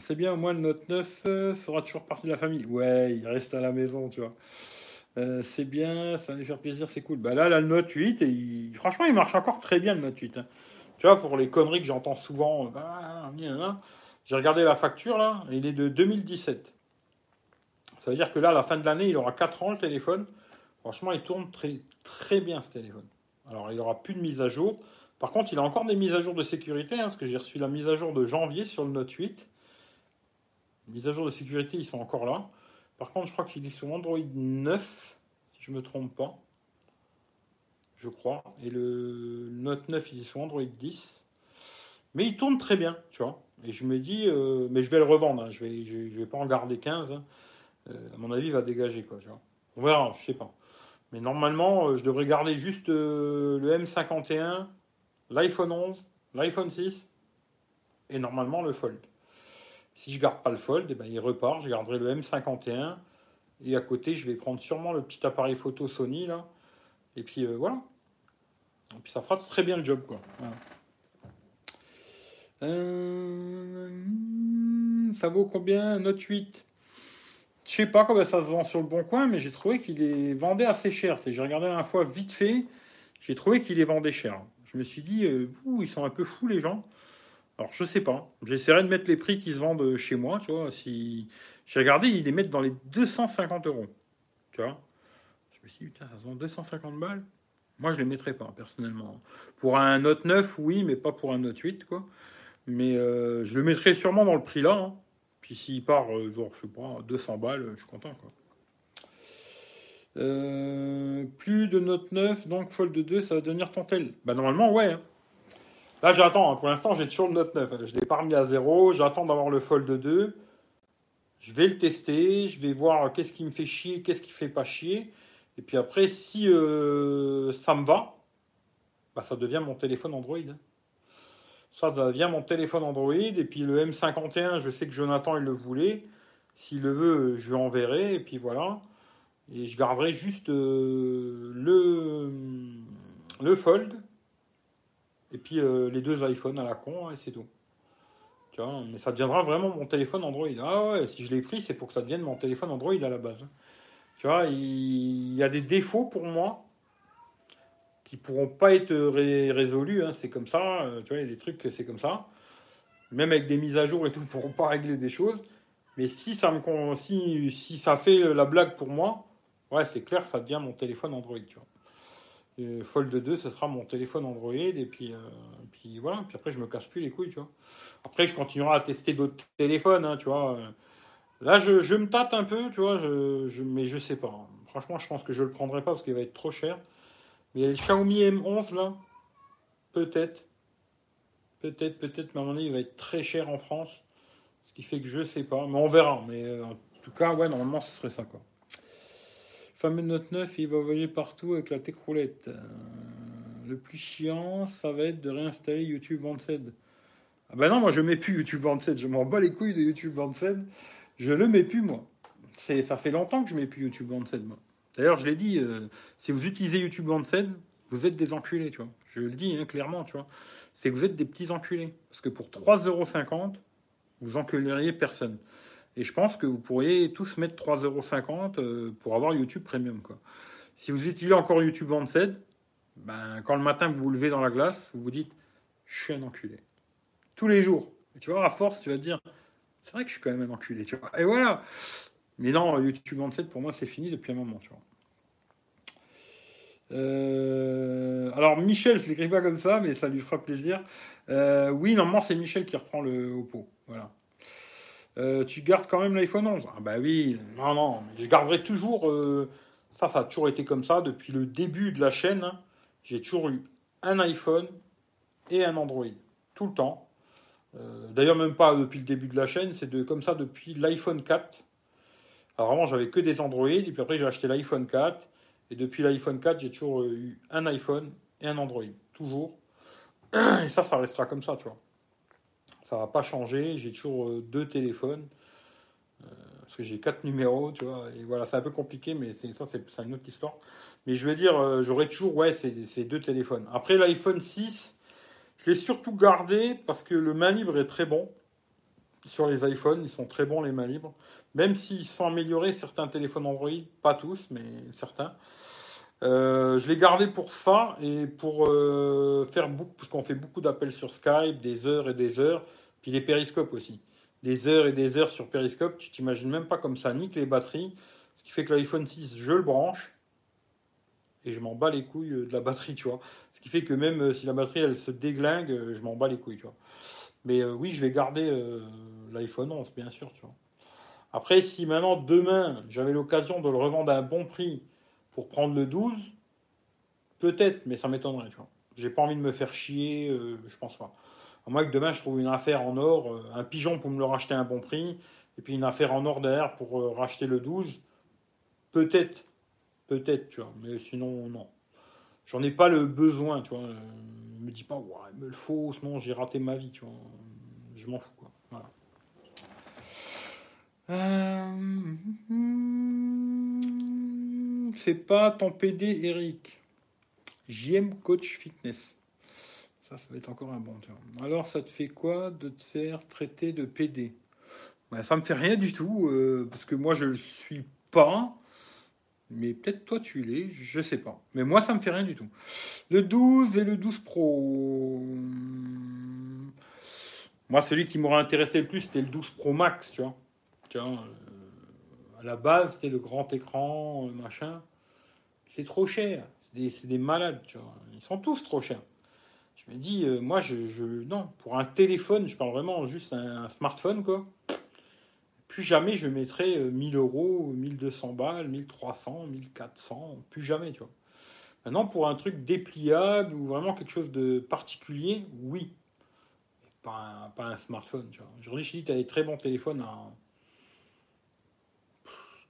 c'est bien, au moins le Note 9 fera toujours partie de la famille. Ouais, il reste à la maison, tu vois. Euh, c'est bien, ça va lui faire plaisir, c'est cool. Bah là, là, le Note 8, et franchement, il marche encore très bien le Note 8. Hein. Tu vois, pour les conneries que j'entends souvent, bah, j'ai regardé la facture là, il est de 2017. Ça veut dire que là, à la fin de l'année, il aura 4 ans le téléphone. Franchement, il tourne très, très bien ce téléphone. Alors, il n'aura plus de mise à jour. Par contre, il a encore des mises à jour de sécurité, hein, parce que j'ai reçu la mise à jour de janvier sur le Note 8. Les mises à jour de sécurité, ils sont encore là. Par contre, je crois qu'il est sur Android 9, si je ne me trompe pas. Je crois. Et le Note 9, il est sur Android 10. Mais il tourne très bien, tu vois. Et je me dis, euh, mais je vais le revendre, hein. je vais, vais pas en garder 15. Hein. Euh, à mon avis, il va dégager, quoi, tu vois. On verra, je sais pas. Mais normalement, euh, je devrais garder juste le M51, l'iPhone 11, l'iPhone 6 et normalement le Fold. Si je garde pas le Fold, eh ben, il repart, je garderai le M51 et à côté, je vais prendre sûrement le petit appareil photo Sony là. Et puis voilà. Et puis ça fera très bien le job, quoi. Euh, ça vaut combien Note 8 Je sais pas combien ça se vend sur le bon coin, mais j'ai trouvé qu'il les vendait assez cher. J'ai regardé la fois vite fait, j'ai trouvé qu'il les vendait cher. Je me suis dit, euh, ils sont un peu fous les gens. Alors je sais pas. J'essaierai de mettre les prix qui se vendent chez moi, tu vois. Si j'ai regardé, ils les mettent dans les 250 euros, tu vois? Je me suis dit, putain, ça se vend 250 balles. Moi, je les mettrais pas personnellement. Pour un Note 9, oui, mais pas pour un Note 8, quoi. Mais euh, je le mettrai sûrement dans le prix là. Hein. Puis s'il part, euh, genre, je sais pas, 200 balles, je suis content. Quoi. Euh, plus de Note 9, donc Fold 2, ça va devenir ton tel. Bah normalement, ouais. Hein. Là, j'attends. Hein. Pour l'instant, j'ai toujours le Note 9. Je l'ai pas remis à zéro. J'attends d'avoir le Fold 2. Je vais le tester. Je vais voir qu'est-ce qui me fait chier, qu'est-ce qui fait pas chier. Et puis après, si ça me va, bah, ça devient mon téléphone Android. Ça devient mon téléphone Android. Et puis le M51, je sais que Jonathan, il le voulait. S'il le veut, je lui enverrai. Et puis voilà. Et je garderai juste euh, le, le Fold. Et puis euh, les deux iPhones à la con. Hein, et c'est tout. Tu vois, mais ça deviendra vraiment mon téléphone Android. Ah ouais, si je l'ai pris, c'est pour que ça devienne mon téléphone Android à la base. Tu vois, il y a des défauts pour moi qui pourront pas être résolus. Hein, c'est comme ça. Euh, tu vois, il y a des trucs que c'est comme ça. Même avec des mises à jour et tout, ils pourront pas régler des choses. Mais si ça me si, si ça fait la blague pour moi, ouais, c'est clair, ça devient mon téléphone Android. Tu vois. Fold 2, ce sera mon téléphone Android et puis, euh, puis voilà. Puis après, je me casse plus les couilles, tu vois. Après, je continuerai à tester d'autres téléphones, hein, tu vois. Là, je, je, me tâte un peu, tu vois, je, je, mais je sais pas. Franchement, je pense que je le prendrai pas parce qu'il va être trop cher. Mais le Xiaomi M11 là, peut-être. Peut-être, peut-être, mais à mon avis, il va être très cher en France. Ce qui fait que je sais pas. Mais on verra. Mais euh, en tout cas, ouais, normalement, ce serait ça, quoi. Fameux Note 9, il va voyager partout avec la técroulette. Euh, le plus chiant, ça va être de réinstaller YouTube Vanced. Ah ben non, moi je mets plus YouTube Vanced. Je m'en bats les couilles de YouTube Vanced. Je le mets plus, moi. C'est, ça fait longtemps que je mets plus YouTube Vanced, moi. D'ailleurs, je l'ai dit, euh, si vous utilisez YouTube en scène, vous êtes des enculés, tu vois. Je le dis hein, clairement, tu vois. C'est que vous êtes des petits enculés. Parce que pour 3,50€, vous enculeriez personne. Et je pense que vous pourriez tous mettre 3,50€ euh, pour avoir YouTube Premium, quoi. Si vous utilisez encore YouTube scène, ben, quand le matin vous vous levez dans la glace, vous vous dites, je suis un enculé. Tous les jours. Tu vois, à force, tu vas te dire, c'est vrai que je suis quand même un enculé. Et voilà. Mais non, YouTube 27, pour moi, c'est fini depuis un moment, tu vois. Euh, alors, Michel, je l'écris pas comme ça, mais ça lui fera plaisir. Euh, oui, normalement, c'est Michel qui reprend le Oppo. Voilà. Euh, tu gardes quand même l'iPhone 11 Ah, bah oui, non, non, je garderai toujours. ça, ça a toujours été comme ça depuis le début de la chaîne. Hein. J'ai toujours eu un iPhone et un Android, tout le temps. D'ailleurs, même pas depuis le début de la chaîne, c'est de, comme ça depuis l'iPhone 4 alors vraiment, j'avais que des Android, et puis après, j'ai acheté l'iPhone 4. Et depuis l'iPhone 4, j'ai toujours eu un iPhone et un Android. Toujours. Et ça, ça restera comme ça, tu vois. Ça va pas changer. J'ai toujours euh, deux téléphones. Euh, parce que j'ai quatre numéros, tu vois. Et voilà, c'est un peu compliqué, mais c'est ça, c'est une autre histoire. Mais je vais dire, euh, j'aurai toujours, ouais, ces, deux téléphones. Après, l'iPhone 6, je l'ai surtout gardé parce que le main libre est très bon. Sur les iPhones, ils sont très bons, les mains libres. Même s'ils sont améliorés, certains téléphones Android, pas tous, mais certains. Je l'ai gardé pour ça et pour faire beaucoup, parce qu'on fait beaucoup d'appels sur Skype, des heures et des heures, puis les périscopes aussi. des heures et des heures sur Periscope, tu t'imagines même pas comme ça nique les batteries. Ce qui fait que l'iPhone 6, je le branche et je m'en bats les couilles de la batterie, tu vois. Ce qui fait que même si la batterie elle se déglingue, je m'en bats les couilles, tu vois. Mais oui, je vais garder l'iPhone 11, bien sûr, tu vois. Après, si maintenant, demain, j'avais l'occasion de le revendre à un bon prix pour prendre le 12, peut-être, mais ça m'étonnerait, tu vois. J'ai pas envie de me faire chier, euh, je pense pas. À moins que demain, je trouve une affaire en or, euh, un pigeon pour me le racheter à un bon prix, et puis une affaire en or derrière pour euh, racheter le 12, peut-être, peut-être, tu vois, mais sinon, non. J'en ai pas le besoin, tu vois. me dis pas, ouais, il me le faut, sinon j'ai raté ma vie, tu vois. Je m'en fous, quoi. Voilà. Euh... C'est pas ton PD, Eric. JM Coach Fitness. Ça, ça va être encore un bon. Alors, ça te fait quoi de te faire traiter de PD ben, Ça me fait rien du tout, euh, parce que moi, je le suis pas. Mais peut-être toi, tu l'es, je sais pas. Mais moi, ça me fait rien du tout. Le 12 et le 12 Pro. Moi, celui qui m'aurait intéressé le plus, c'était le 12 Pro Max, tu vois. Euh, à la base, c'était le grand écran, euh, machin. C'est trop cher. C'est des, malades, tu vois. Ils sont tous trop chers. Je me dis, euh, moi, je, Non, pour un téléphone, je parle vraiment juste un, smartphone, quoi. Plus jamais je mettrai 1000 euros, 1200 balles, 1300, 1400, plus jamais, tu vois. Maintenant, pour un truc dépliable ou vraiment quelque chose de particulier, oui. Pas un, smartphone, tu vois. Aujourd'hui, je dis, tu as des très bons téléphones à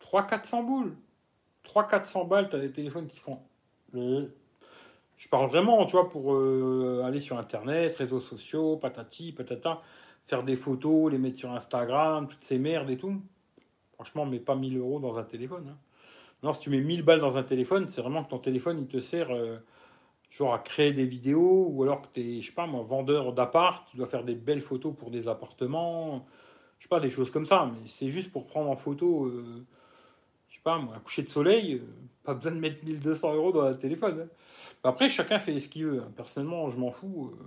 300-400 boules. 300-400 balles, tu as des téléphones qui font. Je parle vraiment, tu vois, pour euh, aller sur Internet, réseaux sociaux, patati, patata, faire des photos, les mettre sur Instagram, toutes ces merdes et tout. Franchement, mets pas 1000 euros dans un téléphone. Hein. Non, si tu mets 1000 balles dans un téléphone, c'est vraiment que ton téléphone, il te sert euh, genre à créer des vidéos, ou alors que tu es, je sais pas moi, vendeur d'appart, tu dois faire des belles photos pour des appartements, je sais pas, des choses comme ça, mais c'est juste pour prendre en photo. Euh, pas, moi, un coucher de soleil, euh, pas besoin de mettre 1200 euros dans un téléphone. Hein. Après, chacun fait ce qu'il veut. Hein. Personnellement, je m'en fous. Euh,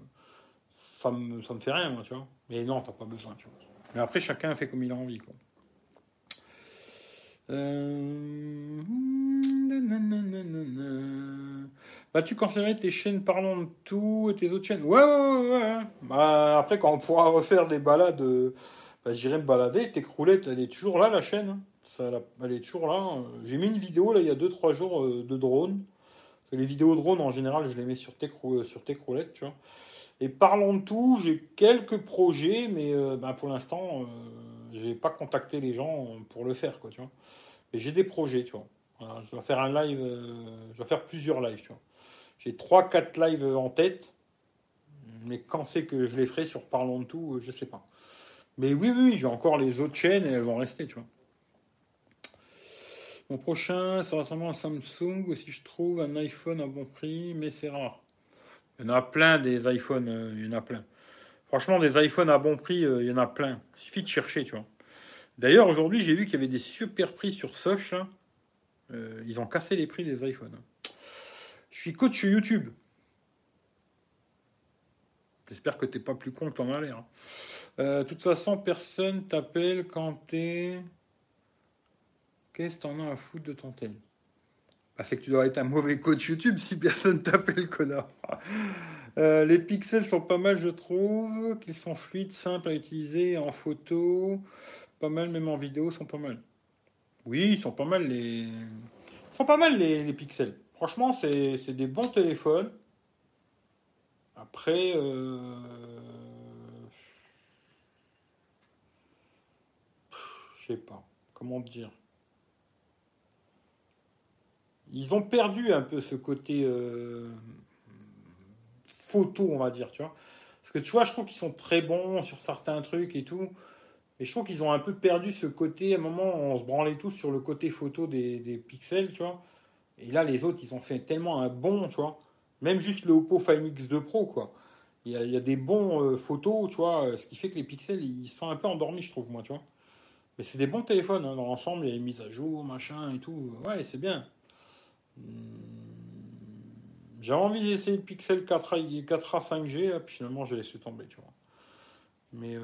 ça me, ça me fait rien, moi, tu vois. Mais non, t'as pas besoin, tu vois. Mais après, chacun fait comme il a envie, quoi. Euh... Bah, tu conseillerais tes chaînes parlant de tout et tes autres chaînes? Ouais, ouais, ouais. Bah, après, quand on pourra refaire des balades, bah, j'irai me balader. Tes croulettes, elle est toujours là, la chaîne. Hein elle est toujours là. J'ai mis une vidéo là il y a 2-3 jours euh, de drone. Les vidéos drone en général, je les mets sur tes, sur tes croulettes, tu vois. Et parlons de tout, j'ai quelques projets, mais euh, ben, pour l'instant, euh, j'ai pas contacté les gens pour le faire, quoi, tu vois. Mais j'ai des projets, tu vois. je dois faire un live, je dois faire plusieurs lives, tu vois. J'ai 3-4 lives en tête, mais quand c'est que je les ferai sur Parlons de tout, je sais pas. Mais oui, oui, j'ai encore les autres chaînes et elles vont rester, tu vois. Mon prochain sera vraiment un Samsung ou si je trouve un iPhone à bon prix, mais c'est rare. Il y en a plein des iPhones, euh, il y en a plein. Franchement, des iPhones à bon prix, euh, il y en a plein. Il suffit de chercher, tu vois. D'ailleurs, aujourd'hui, j'ai vu qu'il y avait des super prix sur Soch. Euh, ils ont cassé les prix des iPhones. Je suis coach sur YouTube. J'espère que tu n'es pas plus con que t'en as l'air. De toute façon, personne t'appelle quand t'es Qu'est-ce que t'en as à foutre de ton bah, C'est que tu dois être un mauvais coach YouTube si personne t'appelle connard. Euh, les pixels sont pas mal, je trouve. Qu'ils sont fluides, simples à utiliser en photo. Pas mal, même en vidéo, sont pas mal. Oui, ils sont pas mal les. Ils sont pas mal les, pixels. Franchement, c'est des bons téléphones. Après. Euh... Je sais pas. Comment dire? Ils ont perdu un peu ce côté euh, photo, on va dire, tu vois. Parce que tu vois, je trouve qu'ils sont très bons sur certains trucs et tout. Mais je trouve qu'ils ont un peu perdu ce côté. À un moment, on se branlait tous sur le côté photo des, pixels, tu vois. Et là, les autres, ils ont fait tellement un bon, tu vois. Même juste le Oppo Find X2 Pro, quoi. Il y a, des bons euh, photos, tu vois. Ce qui fait que les pixels, ils sont un peu endormis, je trouve, moi, tu vois. Mais c'est des bons téléphones, hein. dans l'ensemble, il y a les mises à jour, machin et tout. Ouais, c'est bien. Hmm. J'ai envie d'essayer le Pixel 4A, 4A 5G, puis finalement j'ai laissé tomber, tu vois. Mais euh,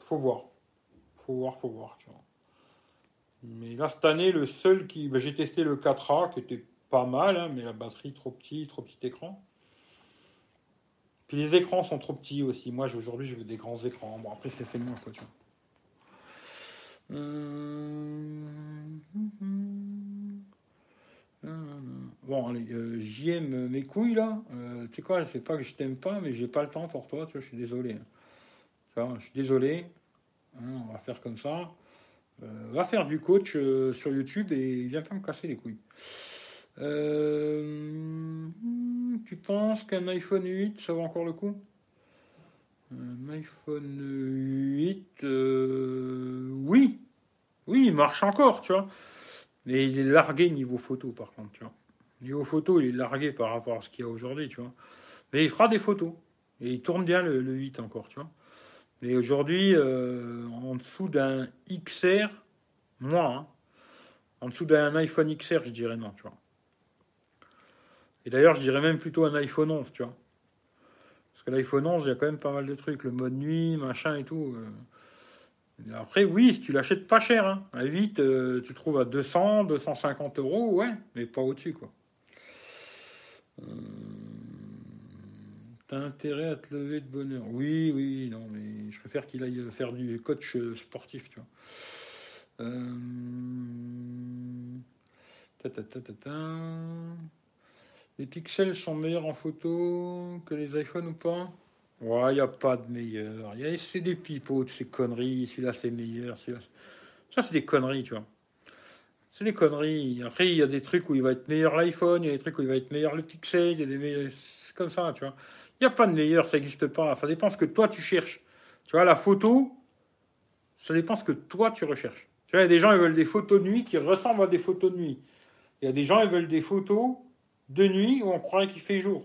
faut voir. Faut voir, faut voir, tu vois. Mais là, cette année, le seul qui. Ben, j'ai testé le 4A, qui était pas mal, hein, mais la batterie trop petit, trop petit écran. Puis les écrans sont trop petits aussi. Moi, aujourd'hui, je veux des grands écrans. Bon, après, c'est moi, quoi, tu vois. Euh, bon, allez, euh, j'aime mes couilles là. Euh, tu sais quoi, c'est pas que je t'aime pas, mais j'ai pas le temps pour toi. Tu vois, je suis désolé. je suis désolé. Hein, on va faire comme ça. va faire du coach sur YouTube et viens pas me casser les couilles. tu penses qu'un iPhone 8, ça vaut encore le coup? Un iPhone 8, oui, oui, il marche encore, tu vois. Mais il est largué niveau photo, par contre, tu vois. Niveau photo, il est largué par rapport à ce qu'il y a aujourd'hui, tu vois. Mais il fera des photos. Et il tourne bien le, 8 encore, tu vois. Mais aujourd'hui, euh, en dessous d'un XR, moi, hein, en dessous d'un iPhone XR, je dirais non, tu vois. Et d'ailleurs, je dirais même plutôt un iPhone 11, tu vois. Parce que l'iPhone 11, il y a quand même pas mal de trucs, le mode nuit, machin et tout. Euh. Après, oui, tu l'achètes pas cher, hein. à 8, euh, tu trouves à 200, 250 euros, ouais, mais pas au-dessus, quoi. Euh, t'as intérêt à te lever de bonheur. Oui, oui, non, mais je préfère qu'il aille faire du coach euh, sportif, tu vois. Les pixels sont meilleurs en photo que les iPhones ou pas? Ouais, il n'y a pas de meilleur. C'est des pipeaux, ces conneries. Celui-là, c'est meilleur. Ça, c'est des conneries, tu vois. C'est des conneries. Après, il y a des trucs où il va être meilleur l'iPhone, il y a des trucs où il va être meilleur le Pixel, il y a des meilleurs... C'est comme ça, tu vois. Il n'y a pas de meilleur, ça n'existe pas. Ça dépend ce que toi, tu cherches. Tu vois, la photo, ça dépend ce que toi, tu recherches. Tu vois, il y a des gens, ils veulent des photos de nuit qui ressemblent à des photos de nuit. Il y a des gens, ils veulent des photos de nuit où on croirait qu'il fait jour.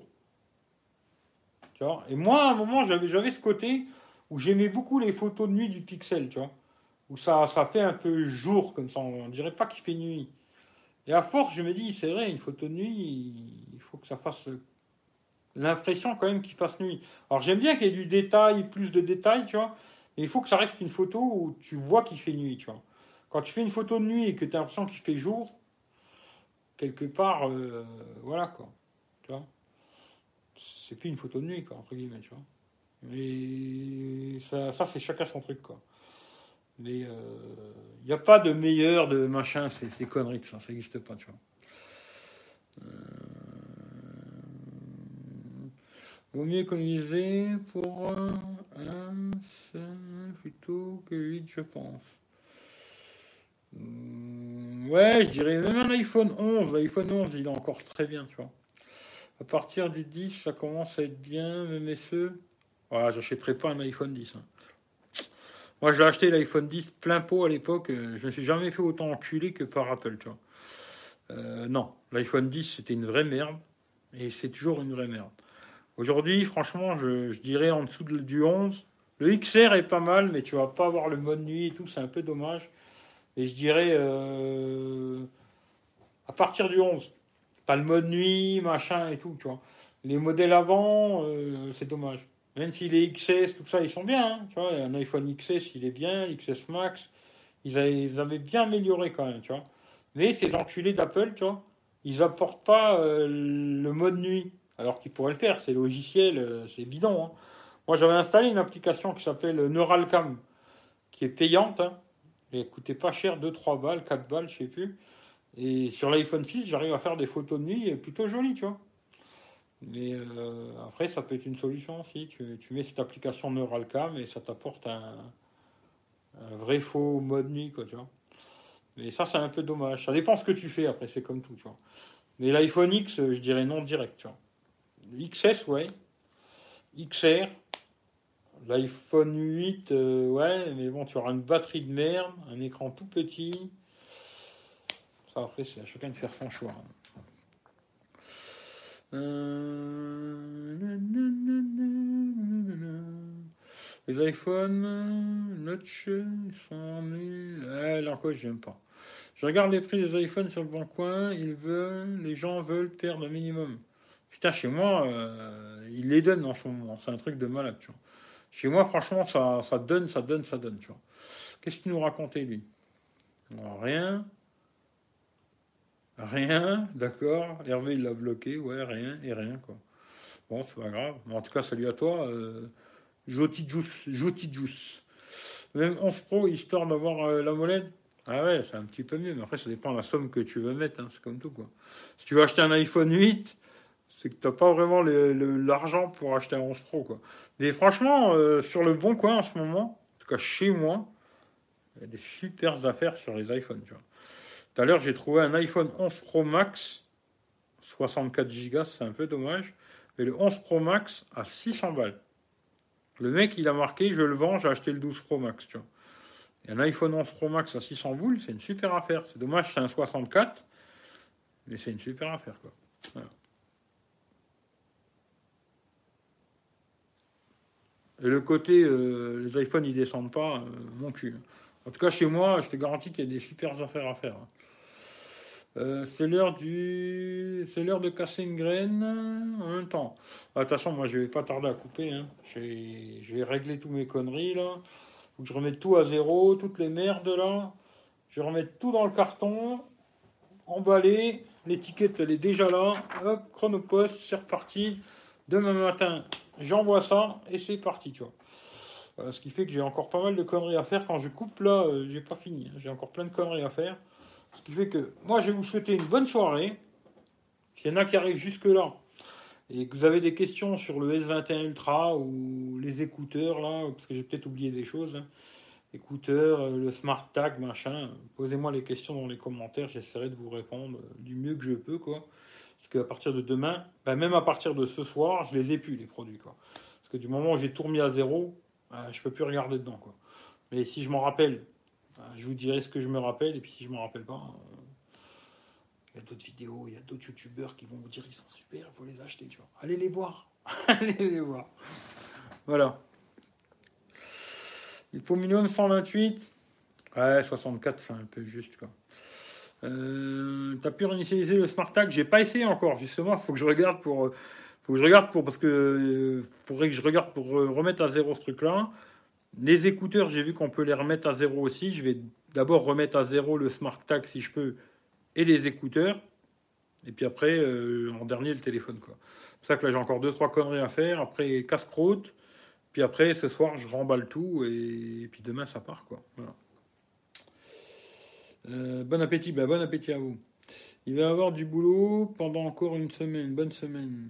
Et moi, à un moment, j'avais, ce côté où j'aimais beaucoup les photos de nuit du pixel, tu vois. Où ça, ça fait un peu jour, comme ça. On dirait pas qu'il fait nuit. Et à force, je me dis, c'est vrai, une photo de nuit, il faut que ça fasse l'impression quand même qu'il fasse nuit. Alors j'aime bien qu'il y ait du détail, plus de détails, tu vois. Mais il faut que ça reste une photo où tu vois qu'il fait nuit, tu vois. Quand tu fais une photo de nuit et que tu as l'impression qu'il fait jour, quelque part, euh, voilà quoi. Tu vois c'est plus une photo de nuit, quoi, entre guillemets, tu vois. Mais ça, ça c'est chacun son truc, quoi. Mais il euh, n'y a pas de meilleur, de machin, c'est conneries, ça, ça n'existe pas, tu vois. Euh, vaut mieux économiser pour un plutôt que 8, je pense. Euh, ouais, je dirais même un iPhone 11. L'iPhone 11, il est encore très bien, tu vois. À partir du 10, ça commence à être bien, mes ceux. Voilà, j'achèterai pas un iPhone 10. Hein. Moi, j'ai acheté l'iPhone 10 plein pot à l'époque. Euh, je ne me suis jamais fait autant enculer que par Apple, tu vois. Euh, non, l'iPhone 10, c'était une vraie merde. Et c'est toujours une vraie merde. Aujourd'hui, franchement, je, dirais en dessous du 11. Le XR est pas mal, mais tu vas pas avoir le mode nuit et tout, c'est un peu dommage. Et je dirais euh, à partir du 11. Pas le mode nuit, machin et tout, tu vois. Les modèles avant, euh, c'est dommage. Même si les XS, tout ça, ils sont bien. Hein, tu vois, un iPhone XS, il est bien, XS Max, ils avaient, bien amélioré quand même, tu vois. Mais ces enculés d'Apple, tu vois, ils apportent pas euh, le mode nuit, alors qu'ils pourraient le faire. C'est logiciel, euh, c'est bidon. Hein. Moi, j'avais installé une application qui s'appelle Neuralcam, qui est payante. Hein. Elle coûtait pas cher, 2-3 balles, 4 balles, je sais plus. Et sur l'iPhone 6, j'arrive à faire des photos de nuit plutôt jolies, tu vois. Mais euh, après, ça peut être une solution aussi. Tu, mets cette application Neuralcam et ça t'apporte un, vrai faux mode nuit, quoi, tu vois. Mais ça, c'est un peu dommage. Ça dépend ce que tu fais, après, c'est comme tout, tu vois. Mais l'iPhone X, je dirais non direct, tu vois. XS, ouais. XR. L'iPhone 8, euh, ouais, mais bon, tu auras une batterie de merde, un écran tout petit après, c'est à chacun de faire son choix. Euh, les iPhones, Notch, ils sont nuls. Ah, là encore, j'aime pas. Je regarde les prix des iPhones sur le bon coin. Ils veulent, les gens veulent perdre un minimum. Putain, chez moi, euh, ils les donnent en ce moment. C'est un truc de malade, tu vois. Chez moi, franchement, ça, ça donne, ça donne, ça donne, tu vois. Qu'est-ce qu'il nous racontait, lui? Rien. Rien, d'accord. Hervé, il l'a bloqué, ouais, rien et rien, quoi. Bon, c'est pas grave. en tout cas, salut à toi. Euh, Joti Juice. Même 11 Pro, histoire d'avoir euh, la molette. Ah ouais, c'est un petit peu mieux. Mais après, ça dépend de la somme que tu veux mettre. Hein, c'est comme tout, quoi. Si tu veux acheter un iPhone 8, c'est que tu n'as pas vraiment l'argent pour acheter un 11 Pro, quoi. Mais franchement, euh, sur le bon coin en ce moment, en tout cas chez moi, il y a des super affaires sur les iPhones, tu vois. Tout à l'heure, j'ai trouvé un iPhone 11 Pro Max, 64 Go, c'est un peu dommage, mais le 11 Pro Max à 600 balles. Le mec, il a marqué, je le vends, j'ai acheté le 12 Pro Max, tu vois. Et un iPhone 11 Pro Max à 600 boules, c'est une super affaire. C'est dommage, c'est un 64, mais c'est une super affaire, quoi. Et le côté, euh, les iPhones, ils descendent pas, euh, mon cul. En tout cas, chez moi, je te garantis qu'il y a des super affaires à faire. Hein. Euh, c'est l'heure du, c'est l'heure de casser une graine en même temps. Ah, de toute façon, moi, je vais pas tarder à couper. Hein. Je vais régler tous mes conneries là. Faut que je remette tout à zéro, toutes les merdes là. Je remettre tout dans le carton, emballé. L'étiquette, elle est déjà là. Hop, chronopost, c'est reparti. Demain matin, j'envoie ça et c'est parti, tu vois. Euh, ce qui fait que j'ai encore pas mal de conneries à faire. Quand je coupe là, euh, j'ai pas fini. Hein. J'ai encore plein de conneries à faire. Ce qui fait que moi, je vais vous souhaiter une bonne soirée. S'il y en a qui arrivent jusque-là et que vous avez des questions sur le S21 Ultra ou les écouteurs, là, parce que j'ai peut-être oublié des choses, hein. écouteurs, euh, le Smart Tag, machin, posez-moi les questions dans les commentaires. J'essaierai de vous répondre du mieux que je peux, quoi. Parce qu'à partir de demain, ben, même à partir de ce soir, je les ai plus, les produits, quoi. Parce que du moment où j'ai tout remis à zéro, je je peux plus regarder dedans. Quoi. Mais si je m'en rappelle, je vous dirai ce que je me rappelle. Et puis si je m'en rappelle pas, euh, il y a d'autres vidéos, il y a d'autres youtubeurs qui vont vous dire ils sont super, il faut les acheter. Tu vois. Allez les voir. [LAUGHS] Allez les voir. Voilà. Il faut minimum 128. Ouais, 64, c'est un peu juste. Quoi. Euh, T'as pu réinitialiser le Smart Tag J'ai pas essayé encore, justement. Il faut que je regarde pour faut que je regarde pour parce que faudrait que je regarde pour remettre à zéro ce truc-là. Les écouteurs, j'ai vu qu'on peut les remettre à zéro aussi. Je vais d'abord remettre à zéro le Smart Tag si je peux et les écouteurs. Et puis après, euh, en dernier, le téléphone. C'est pour ça que là, j'ai encore deux, trois conneries à faire. Après, casse-croûte. Puis après, ce soir, je remballe tout. Et, puis demain, ça part. quoi. Euh, bon appétit. Ben, bon appétit à vous. Il va avoir du boulot pendant encore une semaine, bonne semaine.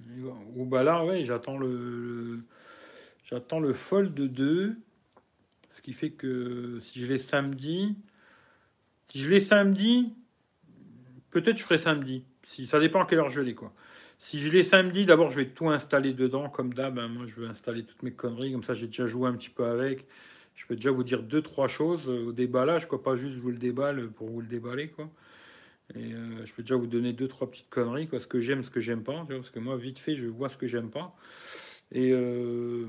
Ou bah là, j'attends le, j'attends le fold 2. Ce qui fait que si je l'ai samedi, si je l'ai samedi, peut-être je ferai samedi. Si, ça dépend à quelle heure je l'ai, quoi. Si je l'ai samedi, d'abord je vais tout installer dedans, comme d'hab. Hein. moi, je vais installer toutes mes conneries, comme ça j'ai déjà joué un petit peu avec. Je peux déjà vous dire deux, trois choses au déballage, quoi. Pas juste vous le déballe pour vous le déballer, quoi. Et euh, je peux déjà vous donner deux, trois petites conneries, quoi, ce que j'aime, ce que j'aime pas. parce que moi, vite fait, je vois ce que j'aime pas. Et euh,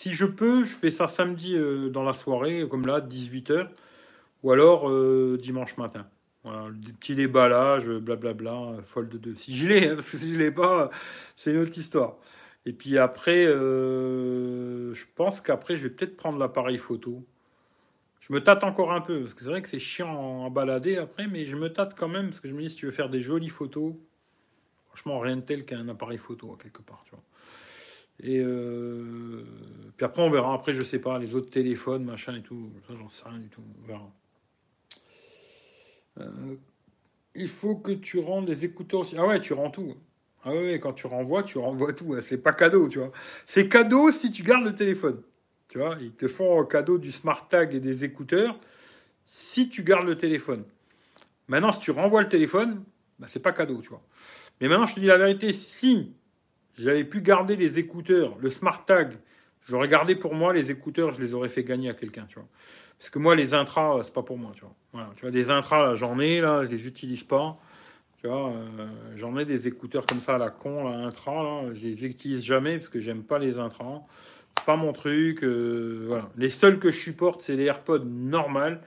si je peux, je fais ça samedi euh, dans la soirée, comme là, 18h, ou alors dimanche matin. Voilà, des petits déballages, blablabla, folle de deux. Si je l'ai, hein, parce que si je l'ai pas, c'est une autre histoire. Et puis après, je pense qu'après, je vais peut-être prendre l'appareil photo. Je me tâte encore un peu, parce que c'est vrai que c'est chiant à balader après, mais je me tâte quand même, parce que je me dis, si tu veux faire des jolies photos, franchement, rien de tel qu'un appareil photo, quelque part. Et euh, puis après, on verra. Après, je sais pas, les autres téléphones, machin et tout, ça, j'en sais rien du tout. On verra. Euh, il faut que tu rendes les écouteurs aussi. Ah ouais, tu rends tout. Ah ouais, quand tu renvoies, tu renvoies tout. C'est pas cadeau, tu vois. C'est cadeau si tu gardes le téléphone. Tu vois, ils te font cadeau du smart tag et des écouteurs si tu gardes le téléphone. Maintenant, si tu renvoies le téléphone, bah, c'est pas cadeau, tu vois. Mais maintenant, je te dis la vérité, si j'avais pu garder les écouteurs, le smart tag, j'aurais gardé pour moi les écouteurs, je les aurais fait gagner à quelqu'un, tu vois. Parce que moi, les intras, c'est pas pour moi, tu vois. Tu vois, des intras, j'en ai, là, je les utilise pas. Tu vois, euh, j'en ai des écouteurs comme ça à la con, là, intra, là, je les utilise jamais parce que j'aime pas les intras pas mon truc. Euh, voilà. Les seuls que je supporte, c'est les AirPods normales.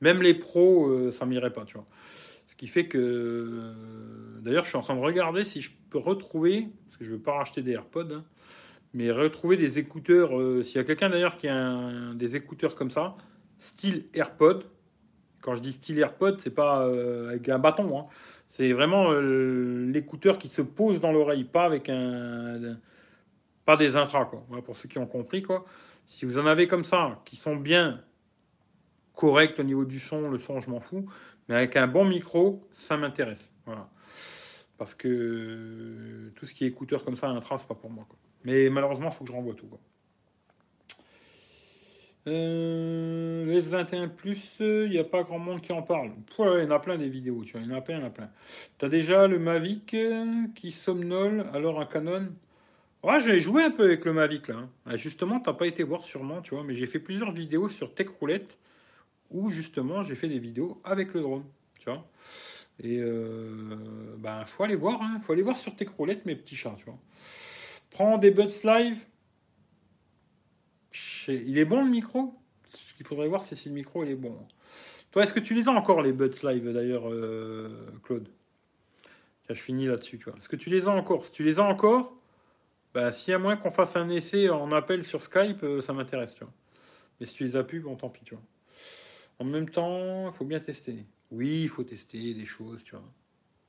Même les pros, euh, ça m'irait pas, tu vois. Ce qui fait que. Euh, d'ailleurs, je suis en train de regarder si je peux retrouver. Parce que je veux pas racheter des AirPods. Hein, Mais retrouver des écouteurs, euh, s'il y a quelqu'un d'ailleurs qui a des écouteurs comme ça, style AirPod. Quand je dis style AirPod, c'est pas euh, avec un bâton. hein. C'est vraiment euh, l'écouteur qui se pose dans l'oreille, pas avec un, pas des intras quoi. Pour ceux qui ont compris quoi. Si vous en avez comme ça, qui sont bien corrects au niveau du son, le son je m'en fous, mais avec un bon micro, ça m'intéresse. Voilà. Parce que euh, tout ce qui est écouteur comme ça, intra, c'est pas pour moi. Quoi. Mais malheureusement, il faut que je renvoie tout. Quoi. Euh, le S21 Plus, il n'y a pas grand monde qui en parle. Il y en a plein des vidéos, tu vois, il y en a plein, il y en a plein. T'as déjà le Mavic euh, qui somnole, alors un Canon. Ouais, j'ai joué un peu avec le Mavic là. hein. Ah, Justement, t'as pas été voir sûrement, tu vois, mais j'ai fait plusieurs vidéos sur Tech Roulette où justement j'ai fait des vidéos avec le drone, tu vois. Et euh, ben, faut aller voir, hein. faut aller voir sur Tech Roulette mes petits chats, tu vois. Prends des Buds Live. Il est bon le micro? Ce qu'il faudrait voir, c'est si le micro il est bon. Toi, est-ce que tu les as encore les Buds Live d'ailleurs, euh, Claude? Je finis là-dessus. Est-ce que tu les as encore? Si tu les as encore, bah, s'il y moyen qu'on fasse un essai en appel sur Skype, euh, ça m'intéresse, tu vois. Mais si tu les as plus, bon, tant pis, tu vois. En même temps, il faut bien tester. Oui, il faut tester des choses, tu vois.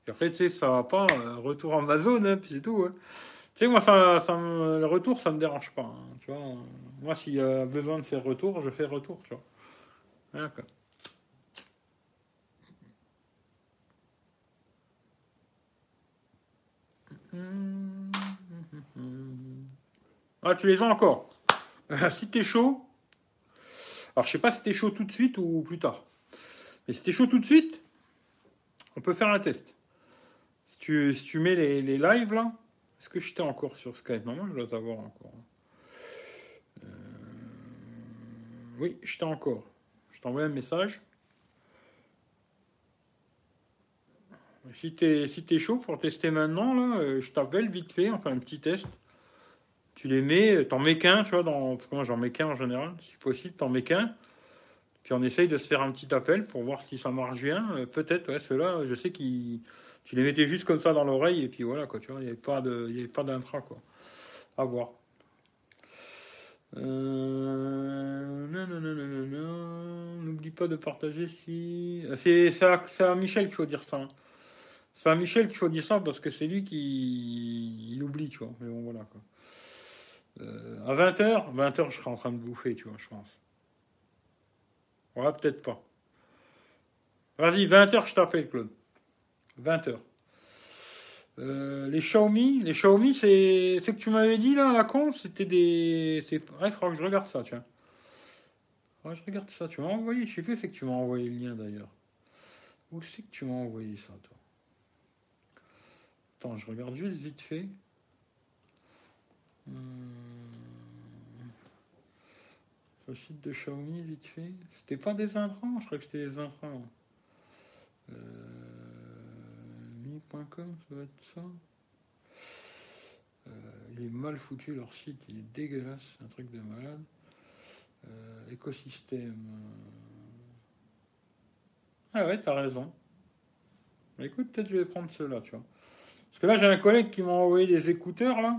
Et après, tu sais, ça va pas, euh, retour Amazon, hein, puis c'est tout. hein. Tu sais, moi, ça, le retour, ça me dérange pas, hein, tu vois. Moi, s'il y a besoin de faire retour, je fais retour, tu vois. D'accord. Ah, tu les as encore. [LAUGHS] Si t'es chaud, alors je sais pas si t'es chaud tout de suite ou plus tard. Mais si t'es chaud tout de suite, on peut faire un test. Si tu, si tu mets les, les lives là, est-ce que je t'ai encore sur Skype? Normalement, je dois t'avoir encore. Euh, Oui, je t'ai encore. Je t'envoie un message. Si t'es si t'es chaud pour tester maintenant, là, euh, je t'appelle vite fait, enfin un petit test. Tu les mets, t'en mets qu'un, tu vois, dans, parce que moi j'en mets qu'un en général, si possible, t'en mets qu'un. Puis on essaye de se faire un petit appel pour voir si ça marche bien. Euh, Peut-être, ouais, ceux-là, je sais qu'ils. Tu les mettais juste comme ça dans l'oreille et puis voilà, quoi, tu vois, il n'y avait pas d'intra, quoi. À voir. Euh... Non, non, non, non, non, non. N'oublie pas de partager si. Euh, C'est à, à Michel qu'il faut dire ça. hein. C'est à Michel qu'il faut dire ça parce que c'est lui qui il oublie, tu vois. Mais bon, voilà, quoi. Euh, à 20h, 20h, je serai en train de bouffer, tu vois, je pense. Peut-être pas. Vas-y, 20h, je t'appelle, Claude. 20h. Euh, les Xiaomi, les Xiaomi, c'est c'est que tu m'avais dit là, la con, c'était des. Ouais, faudra que je regarde ça, tiens. Je regarde ça. Tu m'as envoyé, je sais plus, c'est que tu m'as envoyé le lien d'ailleurs. Où c'est que tu m'as envoyé ça, toi? Attends, je regarde juste vite fait. Hum. Le site de Xiaomi, vite fait. C'était pas des intrants, je crois que c'était des intrants. Euh... Mi.com, ça doit être ça. Euh, il est mal foutu leur site, il est dégueulasse, un truc de malade. Euh, écosystème. euh. Ah ouais, t'as raison. Mais écoute, peut-être je vais prendre ceux-là, tu vois. Parce que là, j'ai un collègue qui m'a envoyé des écouteurs, là.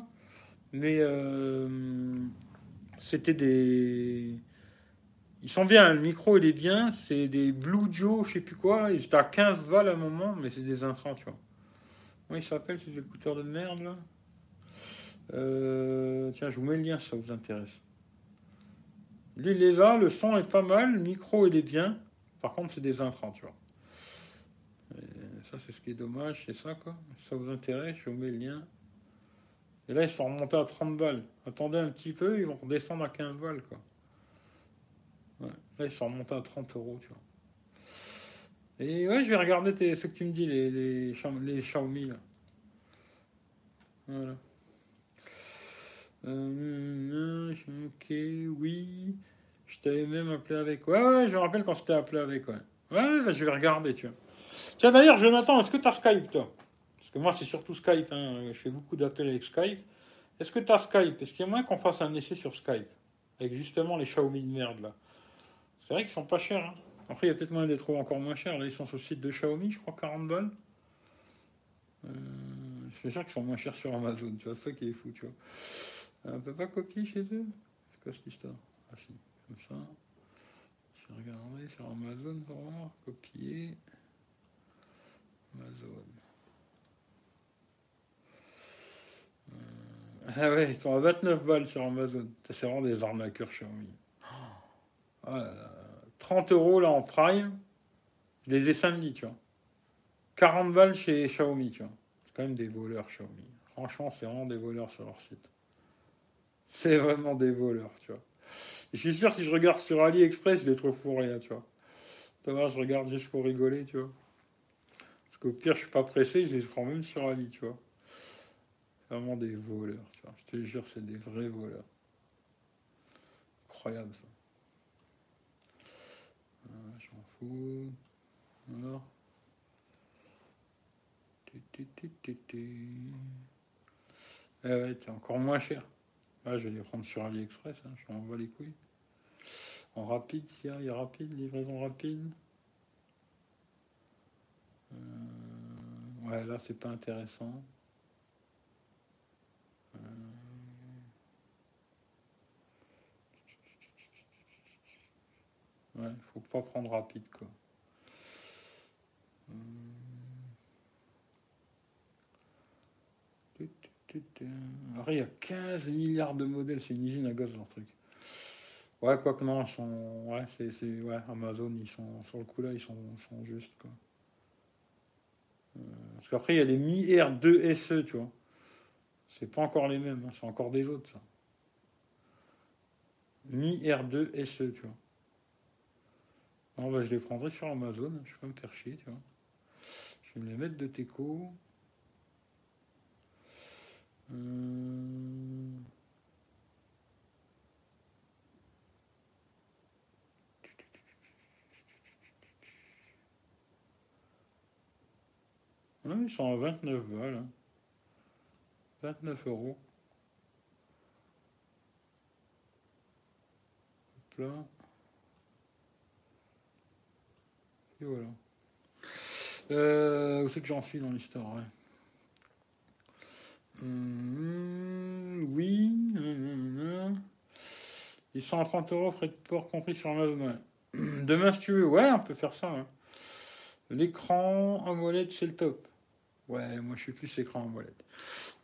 Mais c'était des. Ils sont bien, le micro il est bien. C'est des Blue Joe, je sais plus quoi. Ils étaient à 15 balles à un moment, mais c'est des intrants, tu vois. Comment ils s'appellent ces écouteurs de merde, là? Euh, Tiens, je vous mets le lien ça vous intéresse. Lui, il les a, le son est pas mal, le micro il est bien. Par contre, c'est des intrants, tu vois. Et ça, c'est ce qui est dommage, c'est ça, quoi. Si ça vous intéresse, je vous mets le lien. Et là, ils sont remontés à 30 balles. Attendez un petit peu, ils vont redescendre à 15 balles, quoi. Ouais. Là, ils sont remontés à 30 euros, tu vois. Et ouais, je vais regarder ce que tu me dis, les, les, Xiaomi-. Voilà. Euh, ok, oui. Je t'avais même appelé avec. Ouais, ouais, je me rappelle quand je t'ai appelé avec, ouais. Ouais, bah, je vais regarder, tu vois. Tiens, d'ailleurs, Jonathan, est-ce que tu as Skype, toi? Moi, c'est surtout Skype. hein. Je fais beaucoup d'appels avec Skype. Est-ce que tu as Skype? Est-ce qu'il y a moyen qu'on fasse un essai sur Skype? Avec justement les Xiaomi de merde, là. C'est vrai qu'ils sont pas chers. hein. Après, il y a peut-être moyen de les trouver encore moins chers. Là, ils sont sur le site de Xiaomi, je crois, 40 balles. Euh, je suis sûr qu'ils sont moins chers sur Amazon. Tu vois, ça qui est fou, tu vois. On ne peut pas copier chez eux? C'est quoi cette histoire? Ah si, comme ça. Je vais regarder sur Amazon pour voir. Copier. Amazon. Ah ouais, ils sont à 29 balles sur Amazon. C'est vraiment des arnaqueurs Xiaomi. Oh 30 euros là en prime. Je les ai samedi, tu vois. 40 balles chez Xiaomi, tu vois. C'est quand même des voleurs Xiaomi. Franchement, c'est vraiment des voleurs sur leur site. C'est vraiment des voleurs, tu vois. je suis sûr, si je regarde sur AliExpress, je les trouve pour rien, tu vois. je regarde juste pour rigoler, tu vois. Parce qu'au pire, je suis pas pressé, je les prends même sur Ali, tu vois. Vraiment des voleurs, tu vois. Je te jure, c'est des vrais voleurs. Incroyable, ça. Ah, J'en fous. Alors. Eh ouais, c'est encore moins cher. Ah, je vais les prendre sur AliExpress, hein, je m'envoie les couilles. En rapide, il y a, il y a rapide, livraison rapide. Euh, ouais, là, c'est pas intéressant. Ouais, faut pas prendre rapide, quoi. Euh, alors, il y a 15 milliards de modèles, c'est une usine à gaz, leur truc. Ouais, quoi que non, ils sont. Ouais, c'est. Ouais, Amazon, ils sont. Sur le coup là, ils sont, sont justes, quoi. Euh, parce qu'après, il y a les Mi R2 SE, tu vois. C'est pas encore les mêmes, hein, c'est encore des autres, ça. Mi R2 SE, tu vois. Non, bah, je les prendrai sur Amazon, je vais pas me faire chier, tu vois. Je vais me les mettre de Teco. Hum... ils sont à 29 balles. Hein. 29 euros. Hop là. Et voilà. Euh, où c'est que j'en suis dans l'histoire. Mmh, oui. Ils sont à 30 euros, frais de port compris sur Amazon. [CLEARS THROAT] Demain, si tu veux, ouais, on peut faire ça. Hein. L'écran molette, c'est le top. Ouais, moi je suis plus écran molette.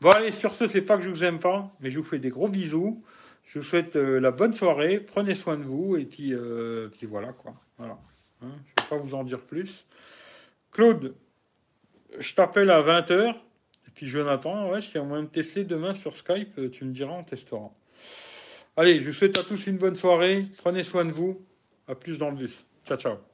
Bon, allez, sur ce, c'est pas que je vous aime pas, mais je vous fais des gros bisous. Je vous souhaite euh, la bonne soirée. Prenez soin de vous. Et puis, euh, voilà, quoi. Voilà. Hein, pas vous en dire plus. Claude, je t'appelle à 20h. Puis Jonathan, ouais, s'il y a moyen de tester demain sur Skype, tu me diras, on testera. Allez, je vous souhaite à tous une bonne soirée. Prenez soin de vous. À plus dans le bus. Ciao, ciao.